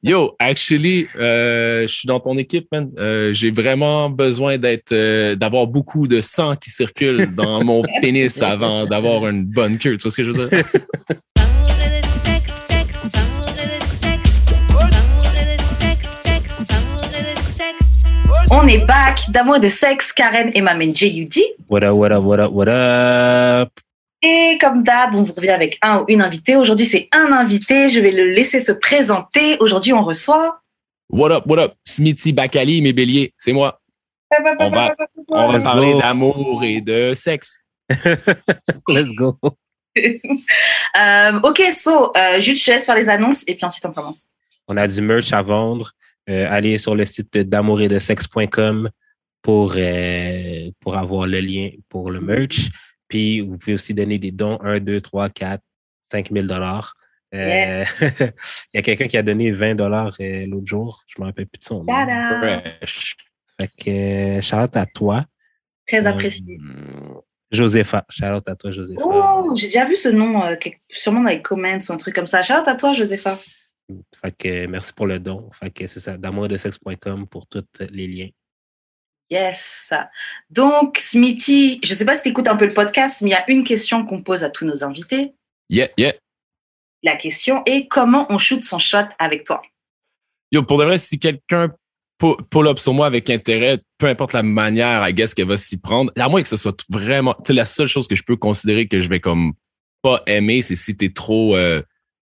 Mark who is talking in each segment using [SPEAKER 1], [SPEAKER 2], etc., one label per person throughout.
[SPEAKER 1] Yo, actually, euh, je suis dans ton équipe, man. Euh, j'ai vraiment besoin d'être, euh, d'avoir beaucoup de sang qui circule dans mon pénis avant d'avoir une bonne queue. Tu vois ce que je veux dire?
[SPEAKER 2] On est back d'amour de sexe, Karen et ma main J.U.D.
[SPEAKER 3] What up, what up, what up, what up?
[SPEAKER 2] Et comme d'hab, on vous revient avec un ou une invitée. Aujourd'hui, c'est un invité. Je vais le laisser se présenter. Aujourd'hui, on reçoit.
[SPEAKER 1] What up, what up? Smithy Bakali, mes béliers, c'est moi. On va, on va parler d'amour et de sexe.
[SPEAKER 3] Let's go.
[SPEAKER 2] Euh, ok, so, euh, Jules, je te laisse faire les annonces et puis ensuite on commence.
[SPEAKER 3] On a du merch à vendre. Euh, allez sur le site d'amour et de sexe.com pour, euh, pour avoir le lien pour le merch. Puis, vous pouvez aussi donner des dons 1, 2, 3, 4, 5 000 dollars. Euh, Il y a quelqu'un qui a donné 20 dollars euh, l'autre jour. Je me rappelle plus de son nom. Fait que, euh, shout-out à toi.
[SPEAKER 2] Très
[SPEAKER 3] Euh,
[SPEAKER 2] apprécié.
[SPEAKER 3] Josepha. Shout-out à toi, Josepha.
[SPEAKER 2] Oh, j'ai déjà vu ce nom, euh, quelque- sûrement dans les comments ou un truc comme ça. Shout out à toi, Josepha.
[SPEAKER 3] Fait que, merci pour le don. Fait que c'est ça, d'amour et de sexe.com pour tous les liens.
[SPEAKER 2] Yes. Donc, Smithy, je sais pas si tu écoutes un peu le podcast, mais il y a une question qu'on pose à tous nos invités.
[SPEAKER 1] Yeah, yeah.
[SPEAKER 2] La question est comment on shoot son shot avec toi?
[SPEAKER 1] Yo, pour de vrai, si quelqu'un pu- pull up sur moi avec intérêt, peu importe la manière, I guess, qu'elle va s'y prendre, à moins que ce soit vraiment, tu sais, la seule chose que je peux considérer que je vais comme pas aimer, c'est si t'es trop euh,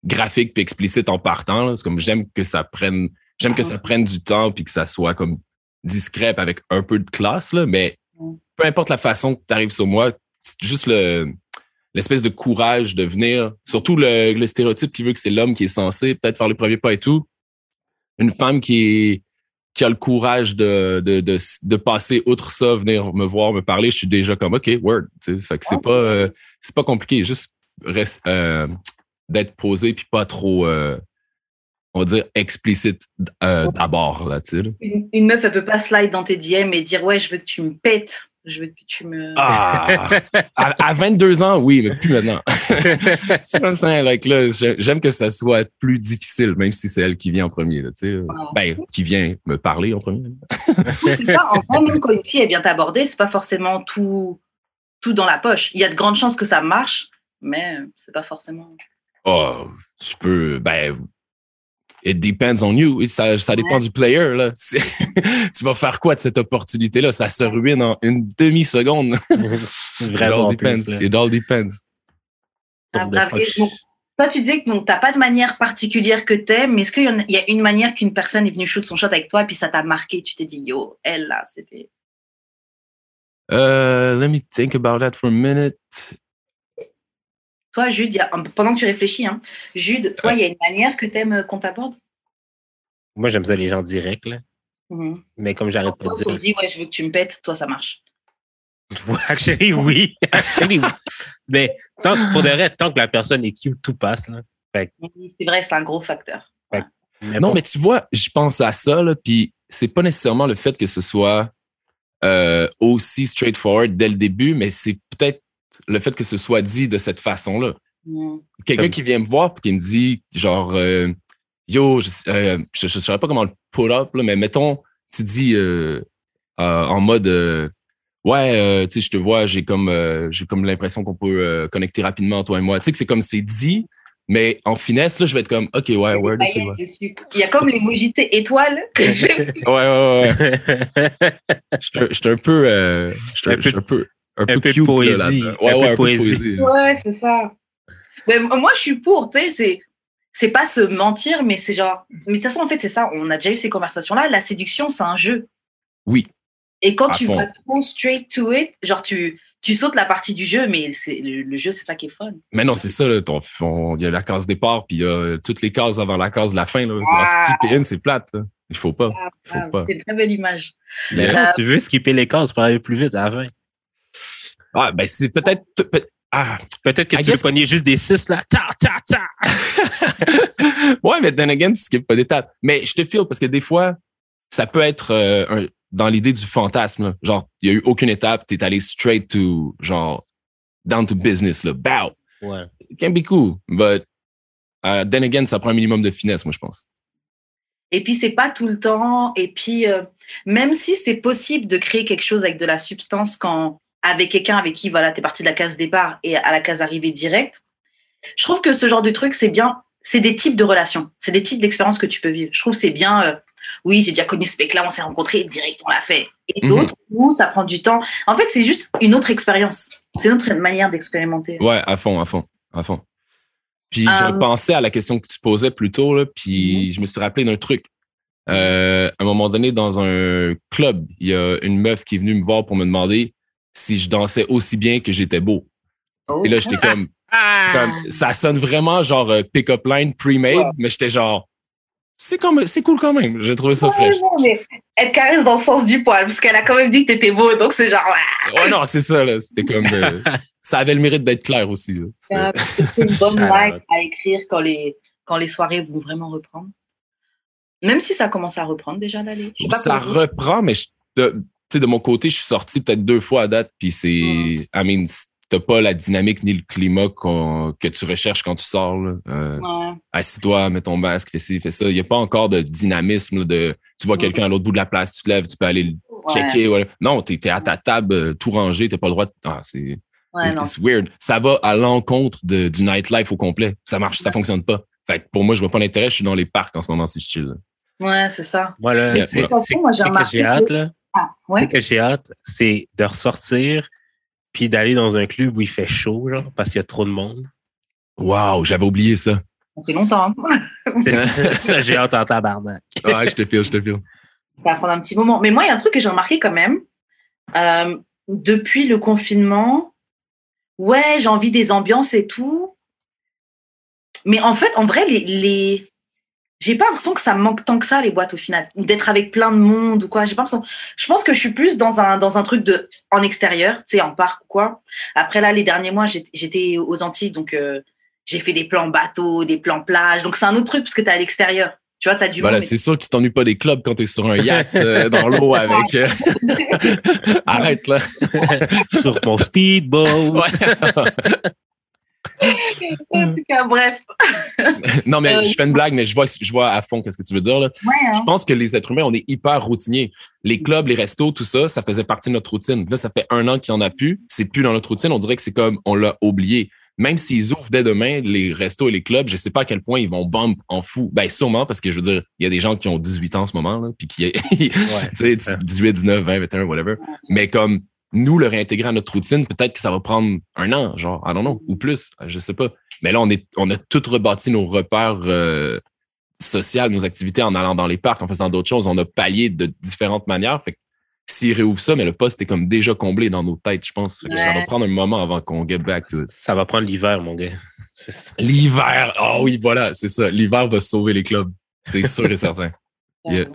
[SPEAKER 1] graphique puis explicite en partant. C'est comme j'aime que ça prenne, j'aime que ça prenne du temps puis que ça soit comme discret puis avec un peu de classe, là, mais
[SPEAKER 2] Mm.
[SPEAKER 1] peu importe la façon que tu arrives sur moi, c'est juste le l'espèce de courage de venir, surtout le, le stéréotype qui veut que c'est l'homme qui est censé peut-être faire le premier pas et tout. Une femme qui est qui a le courage de, de, de, de passer outre ça, venir me voir, me parler, je suis déjà comme OK, word. tu sais. Fait que c'est pas euh, c'est pas compliqué, juste reste, euh, d'être posé puis pas trop euh, on va dire explicite euh, d'abord là, tu
[SPEAKER 2] une, une meuf, elle peut pas slide dans tes DM et dire ouais, je veux que tu me pètes. Je veux que tu me.
[SPEAKER 1] Ah, à, à 22 ans, oui, mais plus maintenant. c'est comme ça, like, là, j'ai- j'aime que ça soit plus difficile, même si c'est elle qui vient en premier. Là, tu sais. ben, qui vient me parler en premier.
[SPEAKER 2] c'est ça, en vrai, même quand une fille elle vient t'aborder, c'est pas forcément tout, tout dans la poche. Il y a de grandes chances que ça marche, mais c'est pas forcément.
[SPEAKER 1] Oh, tu peux, ben, it depends on you. Ça, ça dépend du player. Là. Tu vas faire quoi de cette opportunité-là? Ça se ruine en une demi-seconde.
[SPEAKER 3] Vraiment.
[SPEAKER 1] It all
[SPEAKER 3] plus,
[SPEAKER 1] depends.
[SPEAKER 3] là.
[SPEAKER 1] It all depends.
[SPEAKER 2] Toi, tu disais que donc, t'as pas de manière particulière que t'aimes, mais est-ce qu'il y a une manière qu'une personne est venue shoot son shot avec toi, et puis ça t'a marqué, tu t'es dit, yo, elle, là, c'était.
[SPEAKER 1] Uh, let me think about that for a minute.
[SPEAKER 2] Toi, Jude, il y a- pendant que tu réfléchis, hein, Jude, toi, il y a une manière que t'aimes euh, qu'on t'aborde?
[SPEAKER 3] Moi, j'aime ça les gens directs, là.
[SPEAKER 2] Mhm.
[SPEAKER 3] Mais comme j'arrête pas de
[SPEAKER 2] on
[SPEAKER 3] dire.
[SPEAKER 2] te dit, ouais, je veux que tu me pètes, toi, ça marche.
[SPEAKER 3] Actually, oui. Actually, oui. Mais tant, que- pour de vrai, tant que la personne est cute, tout passe, là.
[SPEAKER 2] C'est vrai, c'est un gros facteur.
[SPEAKER 1] Non, mais tu vois, je pense à ça, là, puis c'est pas nécessairement le fait que ce soit euh, aussi straightforward dès le début, mais c'est peut-être le fait que ce soit dit de cette façon-là.
[SPEAKER 2] Mhm.
[SPEAKER 1] Quelqu'un qui vient me voir puis qui me dit, genre, euh, yo, je, euh, je, je saurais pas comment le put up, là, mais mettons, tu dis euh, euh, en mode, euh, ouais, euh, tu sais, je te vois, j'ai comme, euh, j'ai comme l'impression qu'on peut euh, connecter rapidement toi et moi. Tu sais que c'est comme c'est dit, mais en finesse, là, je vais être comme, ok, ouais, word, ouais.
[SPEAKER 2] Il y a comme l'émoji étoile.
[SPEAKER 1] Ouais, ouais, ouais. Un peu, euh,
[SPEAKER 3] Un peu-
[SPEAKER 1] j'étais un peu, un peu,
[SPEAKER 3] peu
[SPEAKER 1] là,
[SPEAKER 3] poésie. Un
[SPEAKER 1] Ouais,
[SPEAKER 3] peu
[SPEAKER 1] ouais, un de
[SPEAKER 3] poésie.
[SPEAKER 1] poésie.
[SPEAKER 2] Ouais, c'est ça. Mais moi, je suis pour, tu sais, c'est, c'est pas se mentir, mais c'est genre. Mais de toute façon, en fait, c'est ça, on a déjà eu ces conversations-là. La séduction, c'est un jeu.
[SPEAKER 1] Oui.
[SPEAKER 2] Et quand
[SPEAKER 1] À
[SPEAKER 2] tu
[SPEAKER 1] fond.
[SPEAKER 2] vas trop straight to it, genre, tu, tu sautes la partie du jeu, mais c'est, le, le jeu, c'est ça qui est fun.
[SPEAKER 1] Mais non, c'est ça, là, il y a la case départ, puis il y a toutes les cases avant la case de la fin. Là.
[SPEAKER 2] Ah.
[SPEAKER 1] Skipper une, c'est plate. Là. Il faut pas. Faut
[SPEAKER 2] Ah,
[SPEAKER 1] pas.
[SPEAKER 2] c'est une très belle image.
[SPEAKER 3] Mais non, tu veux skipper les cases pour aller plus vite à la fin.
[SPEAKER 1] Ah, ben c'est peut-être. peut- Ah,
[SPEAKER 3] Peut-être que
[SPEAKER 1] I
[SPEAKER 3] tu veux pogner juste des six, là. Tcha, tcha, tcha.
[SPEAKER 1] ouais, mais then again, tu skippes pas d'étape. Mais je te file parce que des fois, ça peut être euh, un- dans l'idée du fantasme. Genre, il y a eu aucune étape, t'es allé straight to, genre, down to business, là. Bow.
[SPEAKER 3] Ouais.
[SPEAKER 1] It can be cool, but uh, then again, ça prend un minimum de finesse, moi, je pense.
[SPEAKER 2] Et puis, c'est pas tout le temps. Et puis, euh, même si c'est possible de créer quelque chose avec de la substance quand, avec quelqu'un avec qui, voilà, t'es parti de la case départ et à la case arrivée directe, je trouve que ce genre de truc, c'est bien. C'est des types de relations. C'est des types d'expériences que tu peux vivre. Je trouve que c'est bien. euh, oui, j'ai déjà connu ce mec-là, on s'est rencontrés, direct, on l'a fait. Et
[SPEAKER 1] Mhm.
[SPEAKER 2] d'autres où ça prend du temps. En fait, c'est juste une autre expérience. C'est une autre manière d'expérimenter.
[SPEAKER 1] Ouais, à fond, à fond, à fond. Puis
[SPEAKER 2] Euh,
[SPEAKER 1] je repensais à la question que tu posais plus tôt, là, puis je me suis rappelé d'un truc. Euh, à un moment donné, dans un club, il y a une meuf qui est venue me voir pour me demander si je dansais aussi bien que j'étais beau.
[SPEAKER 2] Oh.
[SPEAKER 1] Et là, j'étais comme, comme- ça sonne vraiment genre euh, pick-up line pre-made,
[SPEAKER 2] Ouais.
[SPEAKER 1] mais j'étais genre, c'est quand même, c'est cool quand même. J'ai trouvé ça
[SPEAKER 2] Ouais,
[SPEAKER 1] fraîche.
[SPEAKER 2] non, mais elle caresse dans le sens du poil, parce qu'elle a quand même dit que t'étais beau, donc c'est genre, ouais,
[SPEAKER 1] Ouais, non, c'est ça, là. C'était comme, euh, ça avait le mérite d'être clair aussi.
[SPEAKER 2] c'est une bonne ligne à écrire quand les, quand les soirées vont vraiment reprendre. Même si ça commence à reprendre déjà pas
[SPEAKER 1] ça reprend, mais je- de, sais, de mon côté, je suis sorti peut-être deux fois à date, puis c'est,
[SPEAKER 2] Mm.
[SPEAKER 1] I mean, t'as pas la dynamique ni le climat qu'on- que tu recherches quand tu sors. Là. Euh,
[SPEAKER 2] Ouais.
[SPEAKER 1] Assis-toi, mets ton masque, fais ci, fais ça. Il n'y a pas encore de dynamisme là, de tu vois
[SPEAKER 2] Mm.
[SPEAKER 1] quelqu'un à l'autre bout de la place, tu te lèves, tu peux aller le
[SPEAKER 2] Ouais.
[SPEAKER 1] checker. ouais. Non, t'es es à ta table, euh, tout rangé, t'as pas le droit de. Ah, c'est weird. Ça va à l'encontre de- du nightlife au complet. Ça marche, ça fonctionne pas. Fait que pour moi, je vois pas l'intérêt. Je suis dans les parcs en ce moment si je chill. là.
[SPEAKER 2] Ouais, c'est ça.
[SPEAKER 3] Moi, là,
[SPEAKER 1] Yeah,
[SPEAKER 3] c'est que j'ai hâte, là.
[SPEAKER 2] Ah, ouais.
[SPEAKER 3] Ce que j'ai hâte, c'est de ressortir puis d'aller dans un club où il fait chaud, genre, parce qu'il y a trop de monde.
[SPEAKER 1] Wow, j'avais oublié ça.
[SPEAKER 2] Ça fait longtemps.
[SPEAKER 3] ça, ça, j'ai hâte en tabarnak.
[SPEAKER 1] Ouais, je te file, je te file.
[SPEAKER 2] Ça va prendre un petit moment. Mais moi, il y a un truc que j'ai remarqué quand même. Euh, depuis le confinement, ouais, j'ai envie des ambiances et tout. Mais en fait, en vrai, les, les... j'ai pas l'impression que ça me manque tant que ça, les boîtes au final. Ou d'être avec plein de monde ou quoi. J'ai pas l'impression. Je pense que je suis plus dans un, dans un truc de, en extérieur, tu sais, en parc ou quoi. Après, là, les derniers mois, j'étais- aux Antilles, donc euh, j'ai fait des plans bateau, des plans plage. Donc c'est un autre truc parce que t'es à l'extérieur. Tu vois, t'as du
[SPEAKER 1] Voilà, c'est sûr que tu t'ennuies pas des clubs quand t'es sur un yacht euh, dans l'eau avec. euh, Arrête là.
[SPEAKER 3] Sur mon speedboat.
[SPEAKER 1] Ouais.
[SPEAKER 2] En tout cas, bref.
[SPEAKER 1] non, mais
[SPEAKER 2] Euh,
[SPEAKER 1] je fais une blague, mais je vois, je vois à fond qu'est-ce que tu veux dire. Là.
[SPEAKER 2] Ouais, hein.
[SPEAKER 1] Je pense que les êtres humains, on est hyper routiniers. Les clubs, les restos, tout ça, ça faisait partie de notre routine. Là, ça fait un an qu'il n'y en a plus. C'est plus dans notre routine. On dirait que c'est comme on l'a oublié. Même s'ils ouvrent dès demain, les restos et les clubs, je sais pas à quel point ils vont bump en fou. Ben, sûrement, parce que je veux dire, il y a des gens qui ont 18 ans en ce moment, là, puis qui, tu sais,
[SPEAKER 3] c'est ça.
[SPEAKER 1] 18, 19, 20, 21, whatever. Mais comme nous, le réintégrer à notre routine, peut-être que ça va prendre un an, genre, I don't know, ou plus, je sais pas. Mais là, on est, on a tout rebâti nos repères euh, sociaux, nos activités en allant dans les parcs, en faisant d'autres choses. On a pallié de différentes manières. Fait que s'ils réouvrent ça, mais le poste est comme déjà comblé dans nos têtes, je pense. Ça va prendre un moment avant qu'on get back to it.
[SPEAKER 3] Ça va prendre l'hiver, mon gars.
[SPEAKER 1] L'hiver! Ah oui, voilà, c'est ça. L'hiver va sauver les clubs. C'est sûr et certain. Yeah.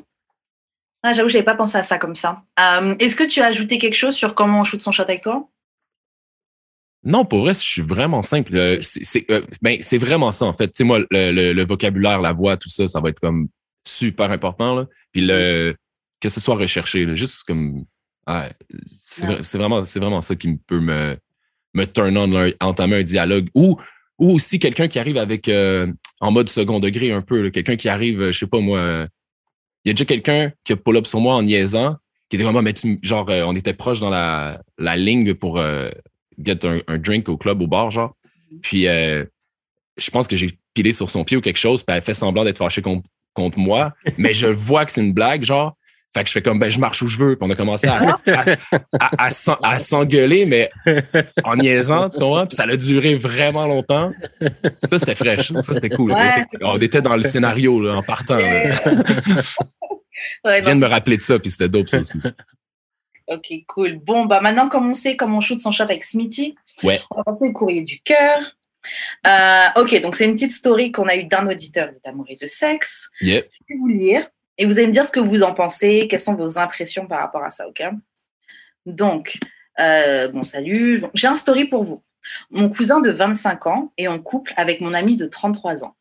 [SPEAKER 2] Ah, J'avoue, j'avais pas pensé à ça comme ça. Euh, Est-ce que tu as ajouté quelque chose sur comment on shoot son shot avec toi?
[SPEAKER 1] Non, pour vrai, je suis vraiment simple. Euh, c'est euh, ben, c'est vraiment ça, en fait. Tu sais, moi, le, le- le vocabulaire, la voix, tout ça, ça va être comme super important. Là. Puis le que ce soit recherché, là, juste comme ouais, c'est
[SPEAKER 2] Ouais.
[SPEAKER 1] vraiment, vraiment ça qui peut me, me turn on, là, entamer un dialogue. Ou, ou aussi quelqu'un qui arrive avec en mode second degré un peu. Quelqu'un qui arrive, je sais pas moi. Il y a déjà quelqu'un qui a pull up sur moi en niaisant, qui était vraiment, mais tu, genre, euh, on était proche dans la, la ligne pour euh, get un, un drink au club, au bar, genre. Puis, euh, je pense que j'ai pilé sur son pied ou quelque chose, puis elle fait semblant d'être fâchée contre, contre moi, mais je vois que c'est une blague, genre. Fait que je fais comme, ben, je marche où je veux. Puis on a commencé à, à, à, à s'en- à s'engueuler, mais en niaisant, tu comprends? Puis ça a duré vraiment longtemps. Ça, c'était fraîche. Ça, c'était cool. on, était, on était dans le scénario, là, en partant.
[SPEAKER 2] Ouais,
[SPEAKER 1] Je viens de me rappeler de ça, puis c'était dope, ça aussi.
[SPEAKER 2] Ok, cool. Bon, bah maintenant, comme on sait comment on shoot son shot avec Smithy,
[SPEAKER 1] Ouais.
[SPEAKER 2] on va passer au courrier du cœur. Euh, ok, donc c'est une petite story qu'on a eue d'un auditeur d'amour et de sexe. Je vais vous lire et vous allez me dire ce que vous en pensez, quelles sont vos impressions par rapport à ça, ok? Donc, euh, bon, salut. J'ai un story pour vous. Mon cousin de 25 ans est en couple avec mon ami de 33 ans.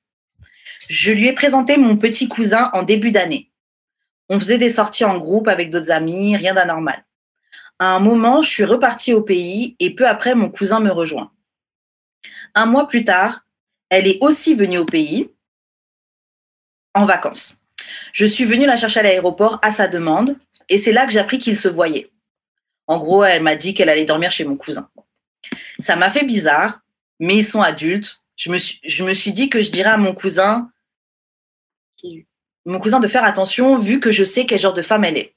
[SPEAKER 2] Je lui ai présenté mon petit cousin en début d'année. On faisait des sorties en groupe avec d'autres amis, rien d'anormal. À un moment, je suis repartie au pays et peu après, mon cousin me rejoint. Un mois plus tard, elle est aussi venue au pays en vacances. Je suis venue la chercher à l'aéroport à sa demande et c'est là que j'ai appris qu'ils se voyaient. En gros, elle m'a dit qu'elle allait dormir chez mon cousin. Ça m'a fait bizarre, mais ils sont adultes. Je me suis, je me suis dit que je dirais à mon cousin, mon cousin de faire attention vu que je sais quel genre de femme elle est.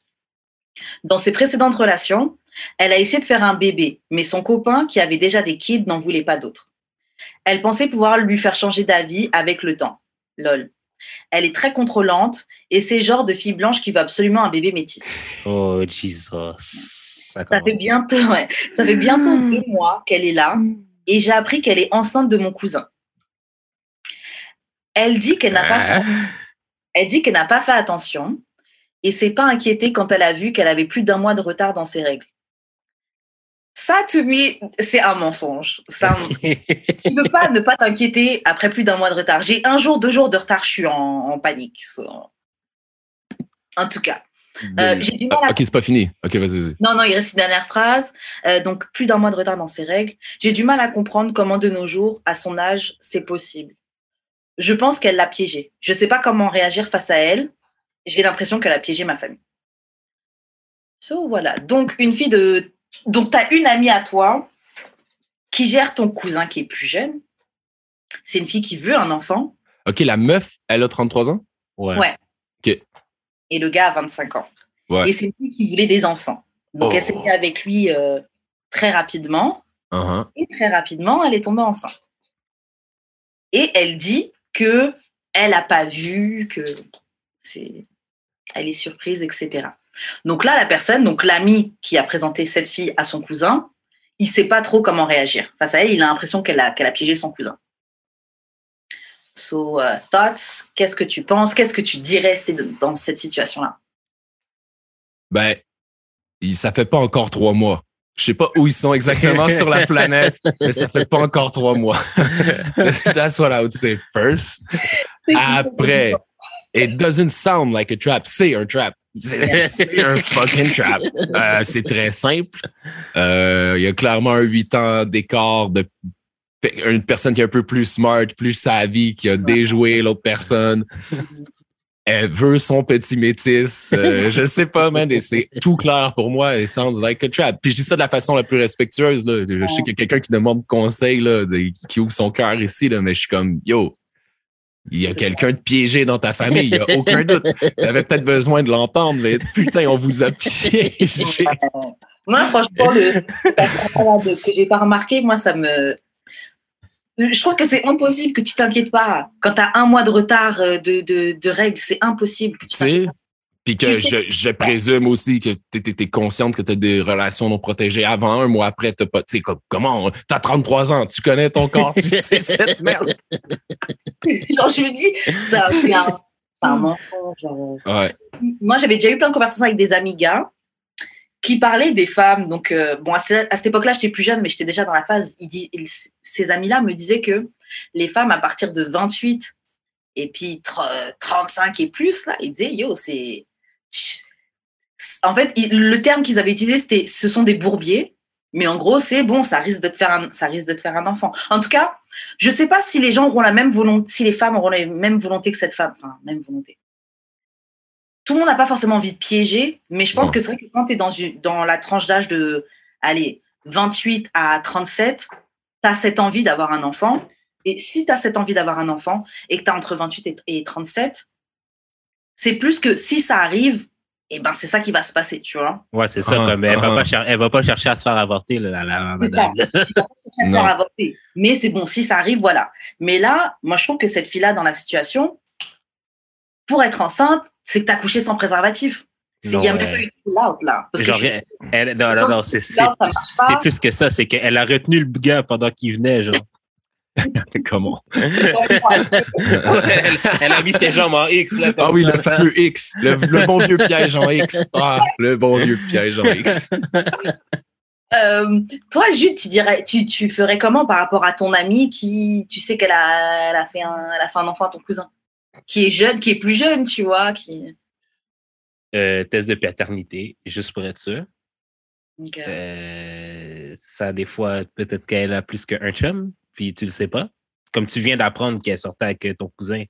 [SPEAKER 2] Dans ses précédentes relations, elle a essayé de faire un bébé, mais son copain, qui avait déjà des kids, n'en voulait pas d'autres. Elle pensait pouvoir lui faire changer d'avis avec le temps. Lol. Elle est très contrôlante et c'est genre de fille blanche qui veut absolument un bébé métis.
[SPEAKER 3] Oh, Jesus. Ça,
[SPEAKER 2] Ça fait bientôt, ouais, ça fait bientôt deux mois qu'elle est là et j'ai appris qu'elle est enceinte de mon cousin. Elle dit qu'elle n'a pas fait, elle dit qu'elle n'a pas fait attention et s'est pas inquiétée quand elle a vu qu'elle avait plus d'un mois de retard dans ses règles. Ça, to me, c'est un mensonge. Ça, tu ne peux pas ne pas t'inquiéter après plus d'un mois de retard. J'ai un jour, deux jours de retard, je suis en, en panique. En tout cas, euh, j'ai du mal à
[SPEAKER 1] Ok, c'est pas fini. Ok, vas-y, vas-y.
[SPEAKER 2] non, non, il reste une dernière phrase. Euh, donc, plus d'un mois de retard dans ses règles. J'ai du mal à comprendre comment de nos jours, à son âge, c'est possible. Je pense qu'elle l'a piégé. Je sais pas comment réagir face à elle. J'ai l'impression qu'elle a piégé ma famille. So, voilà. Donc, une fille de... Donc, tu as une amie à toi qui gère ton cousin qui est plus jeune. C'est une fille qui veut un enfant.
[SPEAKER 1] Ok, la meuf, elle a 33 ans?
[SPEAKER 3] Ouais.
[SPEAKER 2] Ouais.
[SPEAKER 1] Ok.
[SPEAKER 2] Et le gars a 25 ans.
[SPEAKER 1] Ouais.
[SPEAKER 2] Et c'est une fille qui voulait des enfants. Donc,
[SPEAKER 1] Oh.
[SPEAKER 2] elle s'est mis avec lui euh, très rapidement.
[SPEAKER 1] Uh-huh.
[SPEAKER 2] Et très rapidement, elle est tombée enceinte. Et elle dit que elle n'a pas vu, que c'est, elle est surprise, etc. Donc là, la personne, donc l'ami qui a présenté cette fille à son cousin, il sait pas trop comment réagir. Face à elle, il a l'impression qu'elle a, qu'elle a piégé son cousin. So, uh, thoughts, qu'est-ce que tu penses? Qu'est-ce que tu dirais dans cette situation-là?
[SPEAKER 1] Ben, ça fait pas encore trois mois. Je sais pas où ils sont exactement sur la planète, mais ça fait pas encore trois mois. That's what I would say first. Après, it doesn't sound like a trap. C'est un trap. C'est un fucking trap. Euh, c'est très simple. Euh, Il y a clairement un huit ans d'écart de une personne qui est un peu plus smart, plus savvy, qui a déjoué l'autre personne. Elle veut son petit métis. Euh, je sais pas, man, et c'est tout clair pour moi. It sounds like a trap. Puis je dis ça de la façon la plus respectueuse. Là. Je sais qu'il y a quelqu'un qui demande conseil, là, de- qui ouvre son cœur ici, là, mais je suis comme, yo, il y a quelqu'un de piégé dans ta famille, il y a aucun doute. T'avais peut-être besoin de l'entendre, mais putain, on vous a piégé.
[SPEAKER 2] Moi, franchement, le que j'ai pas remarqué, moi, ça me. Je trouve que c'est impossible que tu t'inquiètes pas. Quand tu as un mois de retard euh, de, de, de règles, c'est impossible que tu
[SPEAKER 1] Tu
[SPEAKER 2] t'inquiètes
[SPEAKER 1] Puis que
[SPEAKER 2] Tu
[SPEAKER 1] je, je présume aussi que tu es, consciente que tu as des relations non protégées avant, un mois après, t'as pas. Tu sais, comme- comment? T'as 33 ans, tu connais ton corps, tu sais cette merde.
[SPEAKER 2] genre, je me dis, ça, c'est un, mensonge. genre.
[SPEAKER 1] Ouais.
[SPEAKER 2] Moi, j'avais déjà eu plein de conversations avec des amis gars qui parlaient des femmes. Donc, euh, bon, à, ce- à cette époque-là, j'étais plus jeune, mais j'étais déjà dans la phase. Ces amis-là me disaient que les femmes, à partir de 28 et puis tr- 35 et plus, là, ils disaient, yo, c'est. En fait, le terme qu'ils avaient utilisé, c'était ce sont des bourbiers. Mais en gros, c'est bon, ça risque de te faire un, ça risque de te faire un enfant. En tout cas, je sais pas si les gens auront la même volonté, si les femmes auront la même volonté que cette femme. Enfin, même volonté tout le monde n'a pas forcément envie de piéger, mais je pense
[SPEAKER 1] Non.
[SPEAKER 2] que c'est vrai que quand tu es dans, une- dans la tranche d'âge de, allez, 28 à 37, tu as cette envie d'avoir un enfant. Et si tu as cette envie d'avoir un enfant et que tu as entre 28 et, et 37, c'est plus que si ça arrive, et ben c'est ça qui va se passer, tu vois.
[SPEAKER 3] Ouais, c'est ça.
[SPEAKER 1] Ah,
[SPEAKER 3] comme elle, va
[SPEAKER 1] ah.
[SPEAKER 3] pas cher- elle va pas chercher à se faire avorter, là, la,
[SPEAKER 2] ça.
[SPEAKER 3] madame.
[SPEAKER 2] Tu vas pas chercher à te
[SPEAKER 1] Non.
[SPEAKER 2] faire avorter. Mais c'est bon, si ça arrive, voilà. Mais là, moi, je trouve que cette fille-là, dans la situation, pour être enceinte, c'est que tu as couché sans préservatif. C'est- Il y a même pas eu de pull-out, là. Parce que
[SPEAKER 3] Genre,
[SPEAKER 2] je-
[SPEAKER 3] elle- elle- non, non, non,
[SPEAKER 2] pas.
[SPEAKER 3] c'est plus que ça. C'est qu'elle a retenu le gars pendant qu'il venait, genre.
[SPEAKER 1] Comment?
[SPEAKER 3] elle, elle a mis ses jambes en X, là.
[SPEAKER 1] Ah oui,
[SPEAKER 3] ça.
[SPEAKER 1] le fameux X. Le, le bon vieux piège en X. Ah, le bon vieux piège en X.
[SPEAKER 2] Euh, toi, Jude, tu dirais, tu, tu ferais comment par rapport à ton amie qui, tu sais qu'elle a, elle a fait un, elle a fait un enfant à ton cousin, qui est jeune, qui est plus jeune, tu vois, qui.
[SPEAKER 3] Euh, test de paternité, juste pour être sûr.
[SPEAKER 2] Euh,
[SPEAKER 3] ça, des fois, peut-être qu'elle a plus qu'un chum, puis tu le sais pas. Comme tu viens d'apprendre qu'elle sortait avec ton cousin,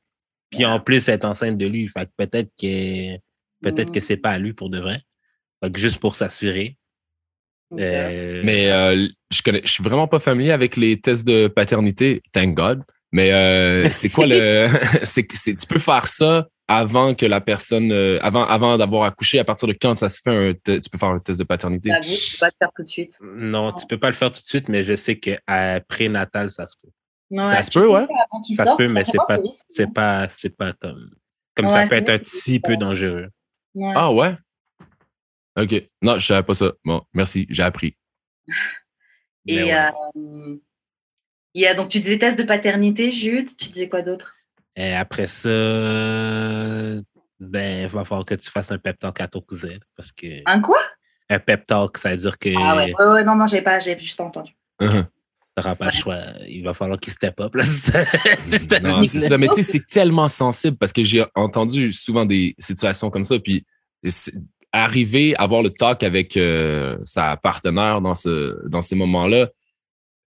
[SPEAKER 3] Puis en plus, elle est enceinte de lui. Fait que peut-être que peut-être que
[SPEAKER 2] Mm.
[SPEAKER 3] c'est pas à lui pour de vrai. Fait que juste pour s'assurer. Euh,
[SPEAKER 1] Mais euh, je connais, je suis vraiment pas familier avec les tests de paternité, thank God. Mais euh, c'est quoi le, c'est, c'est, tu peux faire ça avant que la personne, euh, avant, avant d'avoir accouché. À partir de quand ça se fait, un tu peux faire un test de paternité?
[SPEAKER 2] J'avoue, je peux pas le faire tout de suite.
[SPEAKER 3] non, tu peux pas le faire tout de suite, mais je sais qu'à prénatal, ça se peut.
[SPEAKER 1] Ça
[SPEAKER 2] Ouais,
[SPEAKER 1] se
[SPEAKER 2] tu
[SPEAKER 1] peut, ouais.
[SPEAKER 3] Ça se peut, mais c'est
[SPEAKER 2] pense
[SPEAKER 3] pas, c'est pas, c'est pas comme, comme
[SPEAKER 2] Ouais,
[SPEAKER 3] ça peut être un petit peu dangereux.
[SPEAKER 2] Ouais.
[SPEAKER 1] Ah ouais? OK. Non, je savais pas ça. Bon, merci, j'ai appris.
[SPEAKER 3] Mais
[SPEAKER 2] Et
[SPEAKER 3] ouais.
[SPEAKER 2] euh, il y a, donc, tu disais test de paternité, Jude. Tu disais quoi d'autre?
[SPEAKER 3] Et après ça, ben, il va falloir que tu fasses un pep talk à ton cousin. Parce que
[SPEAKER 2] Un quoi?
[SPEAKER 3] Un pep talk, ça veut dire que
[SPEAKER 2] Ah ouais, ouais, ouais, non, non, j'ai pas, j'ai juste pas entendu.
[SPEAKER 3] tu n'auras pas le choix. Il va falloir qu'il step up. Là,
[SPEAKER 1] Non, c'est ça. Mais tu sais, c'est tellement sensible parce que j'ai entendu souvent des situations comme ça. Puis arriver à avoir le talk avec euh, sa partenaire dans ce dans ces moments-là,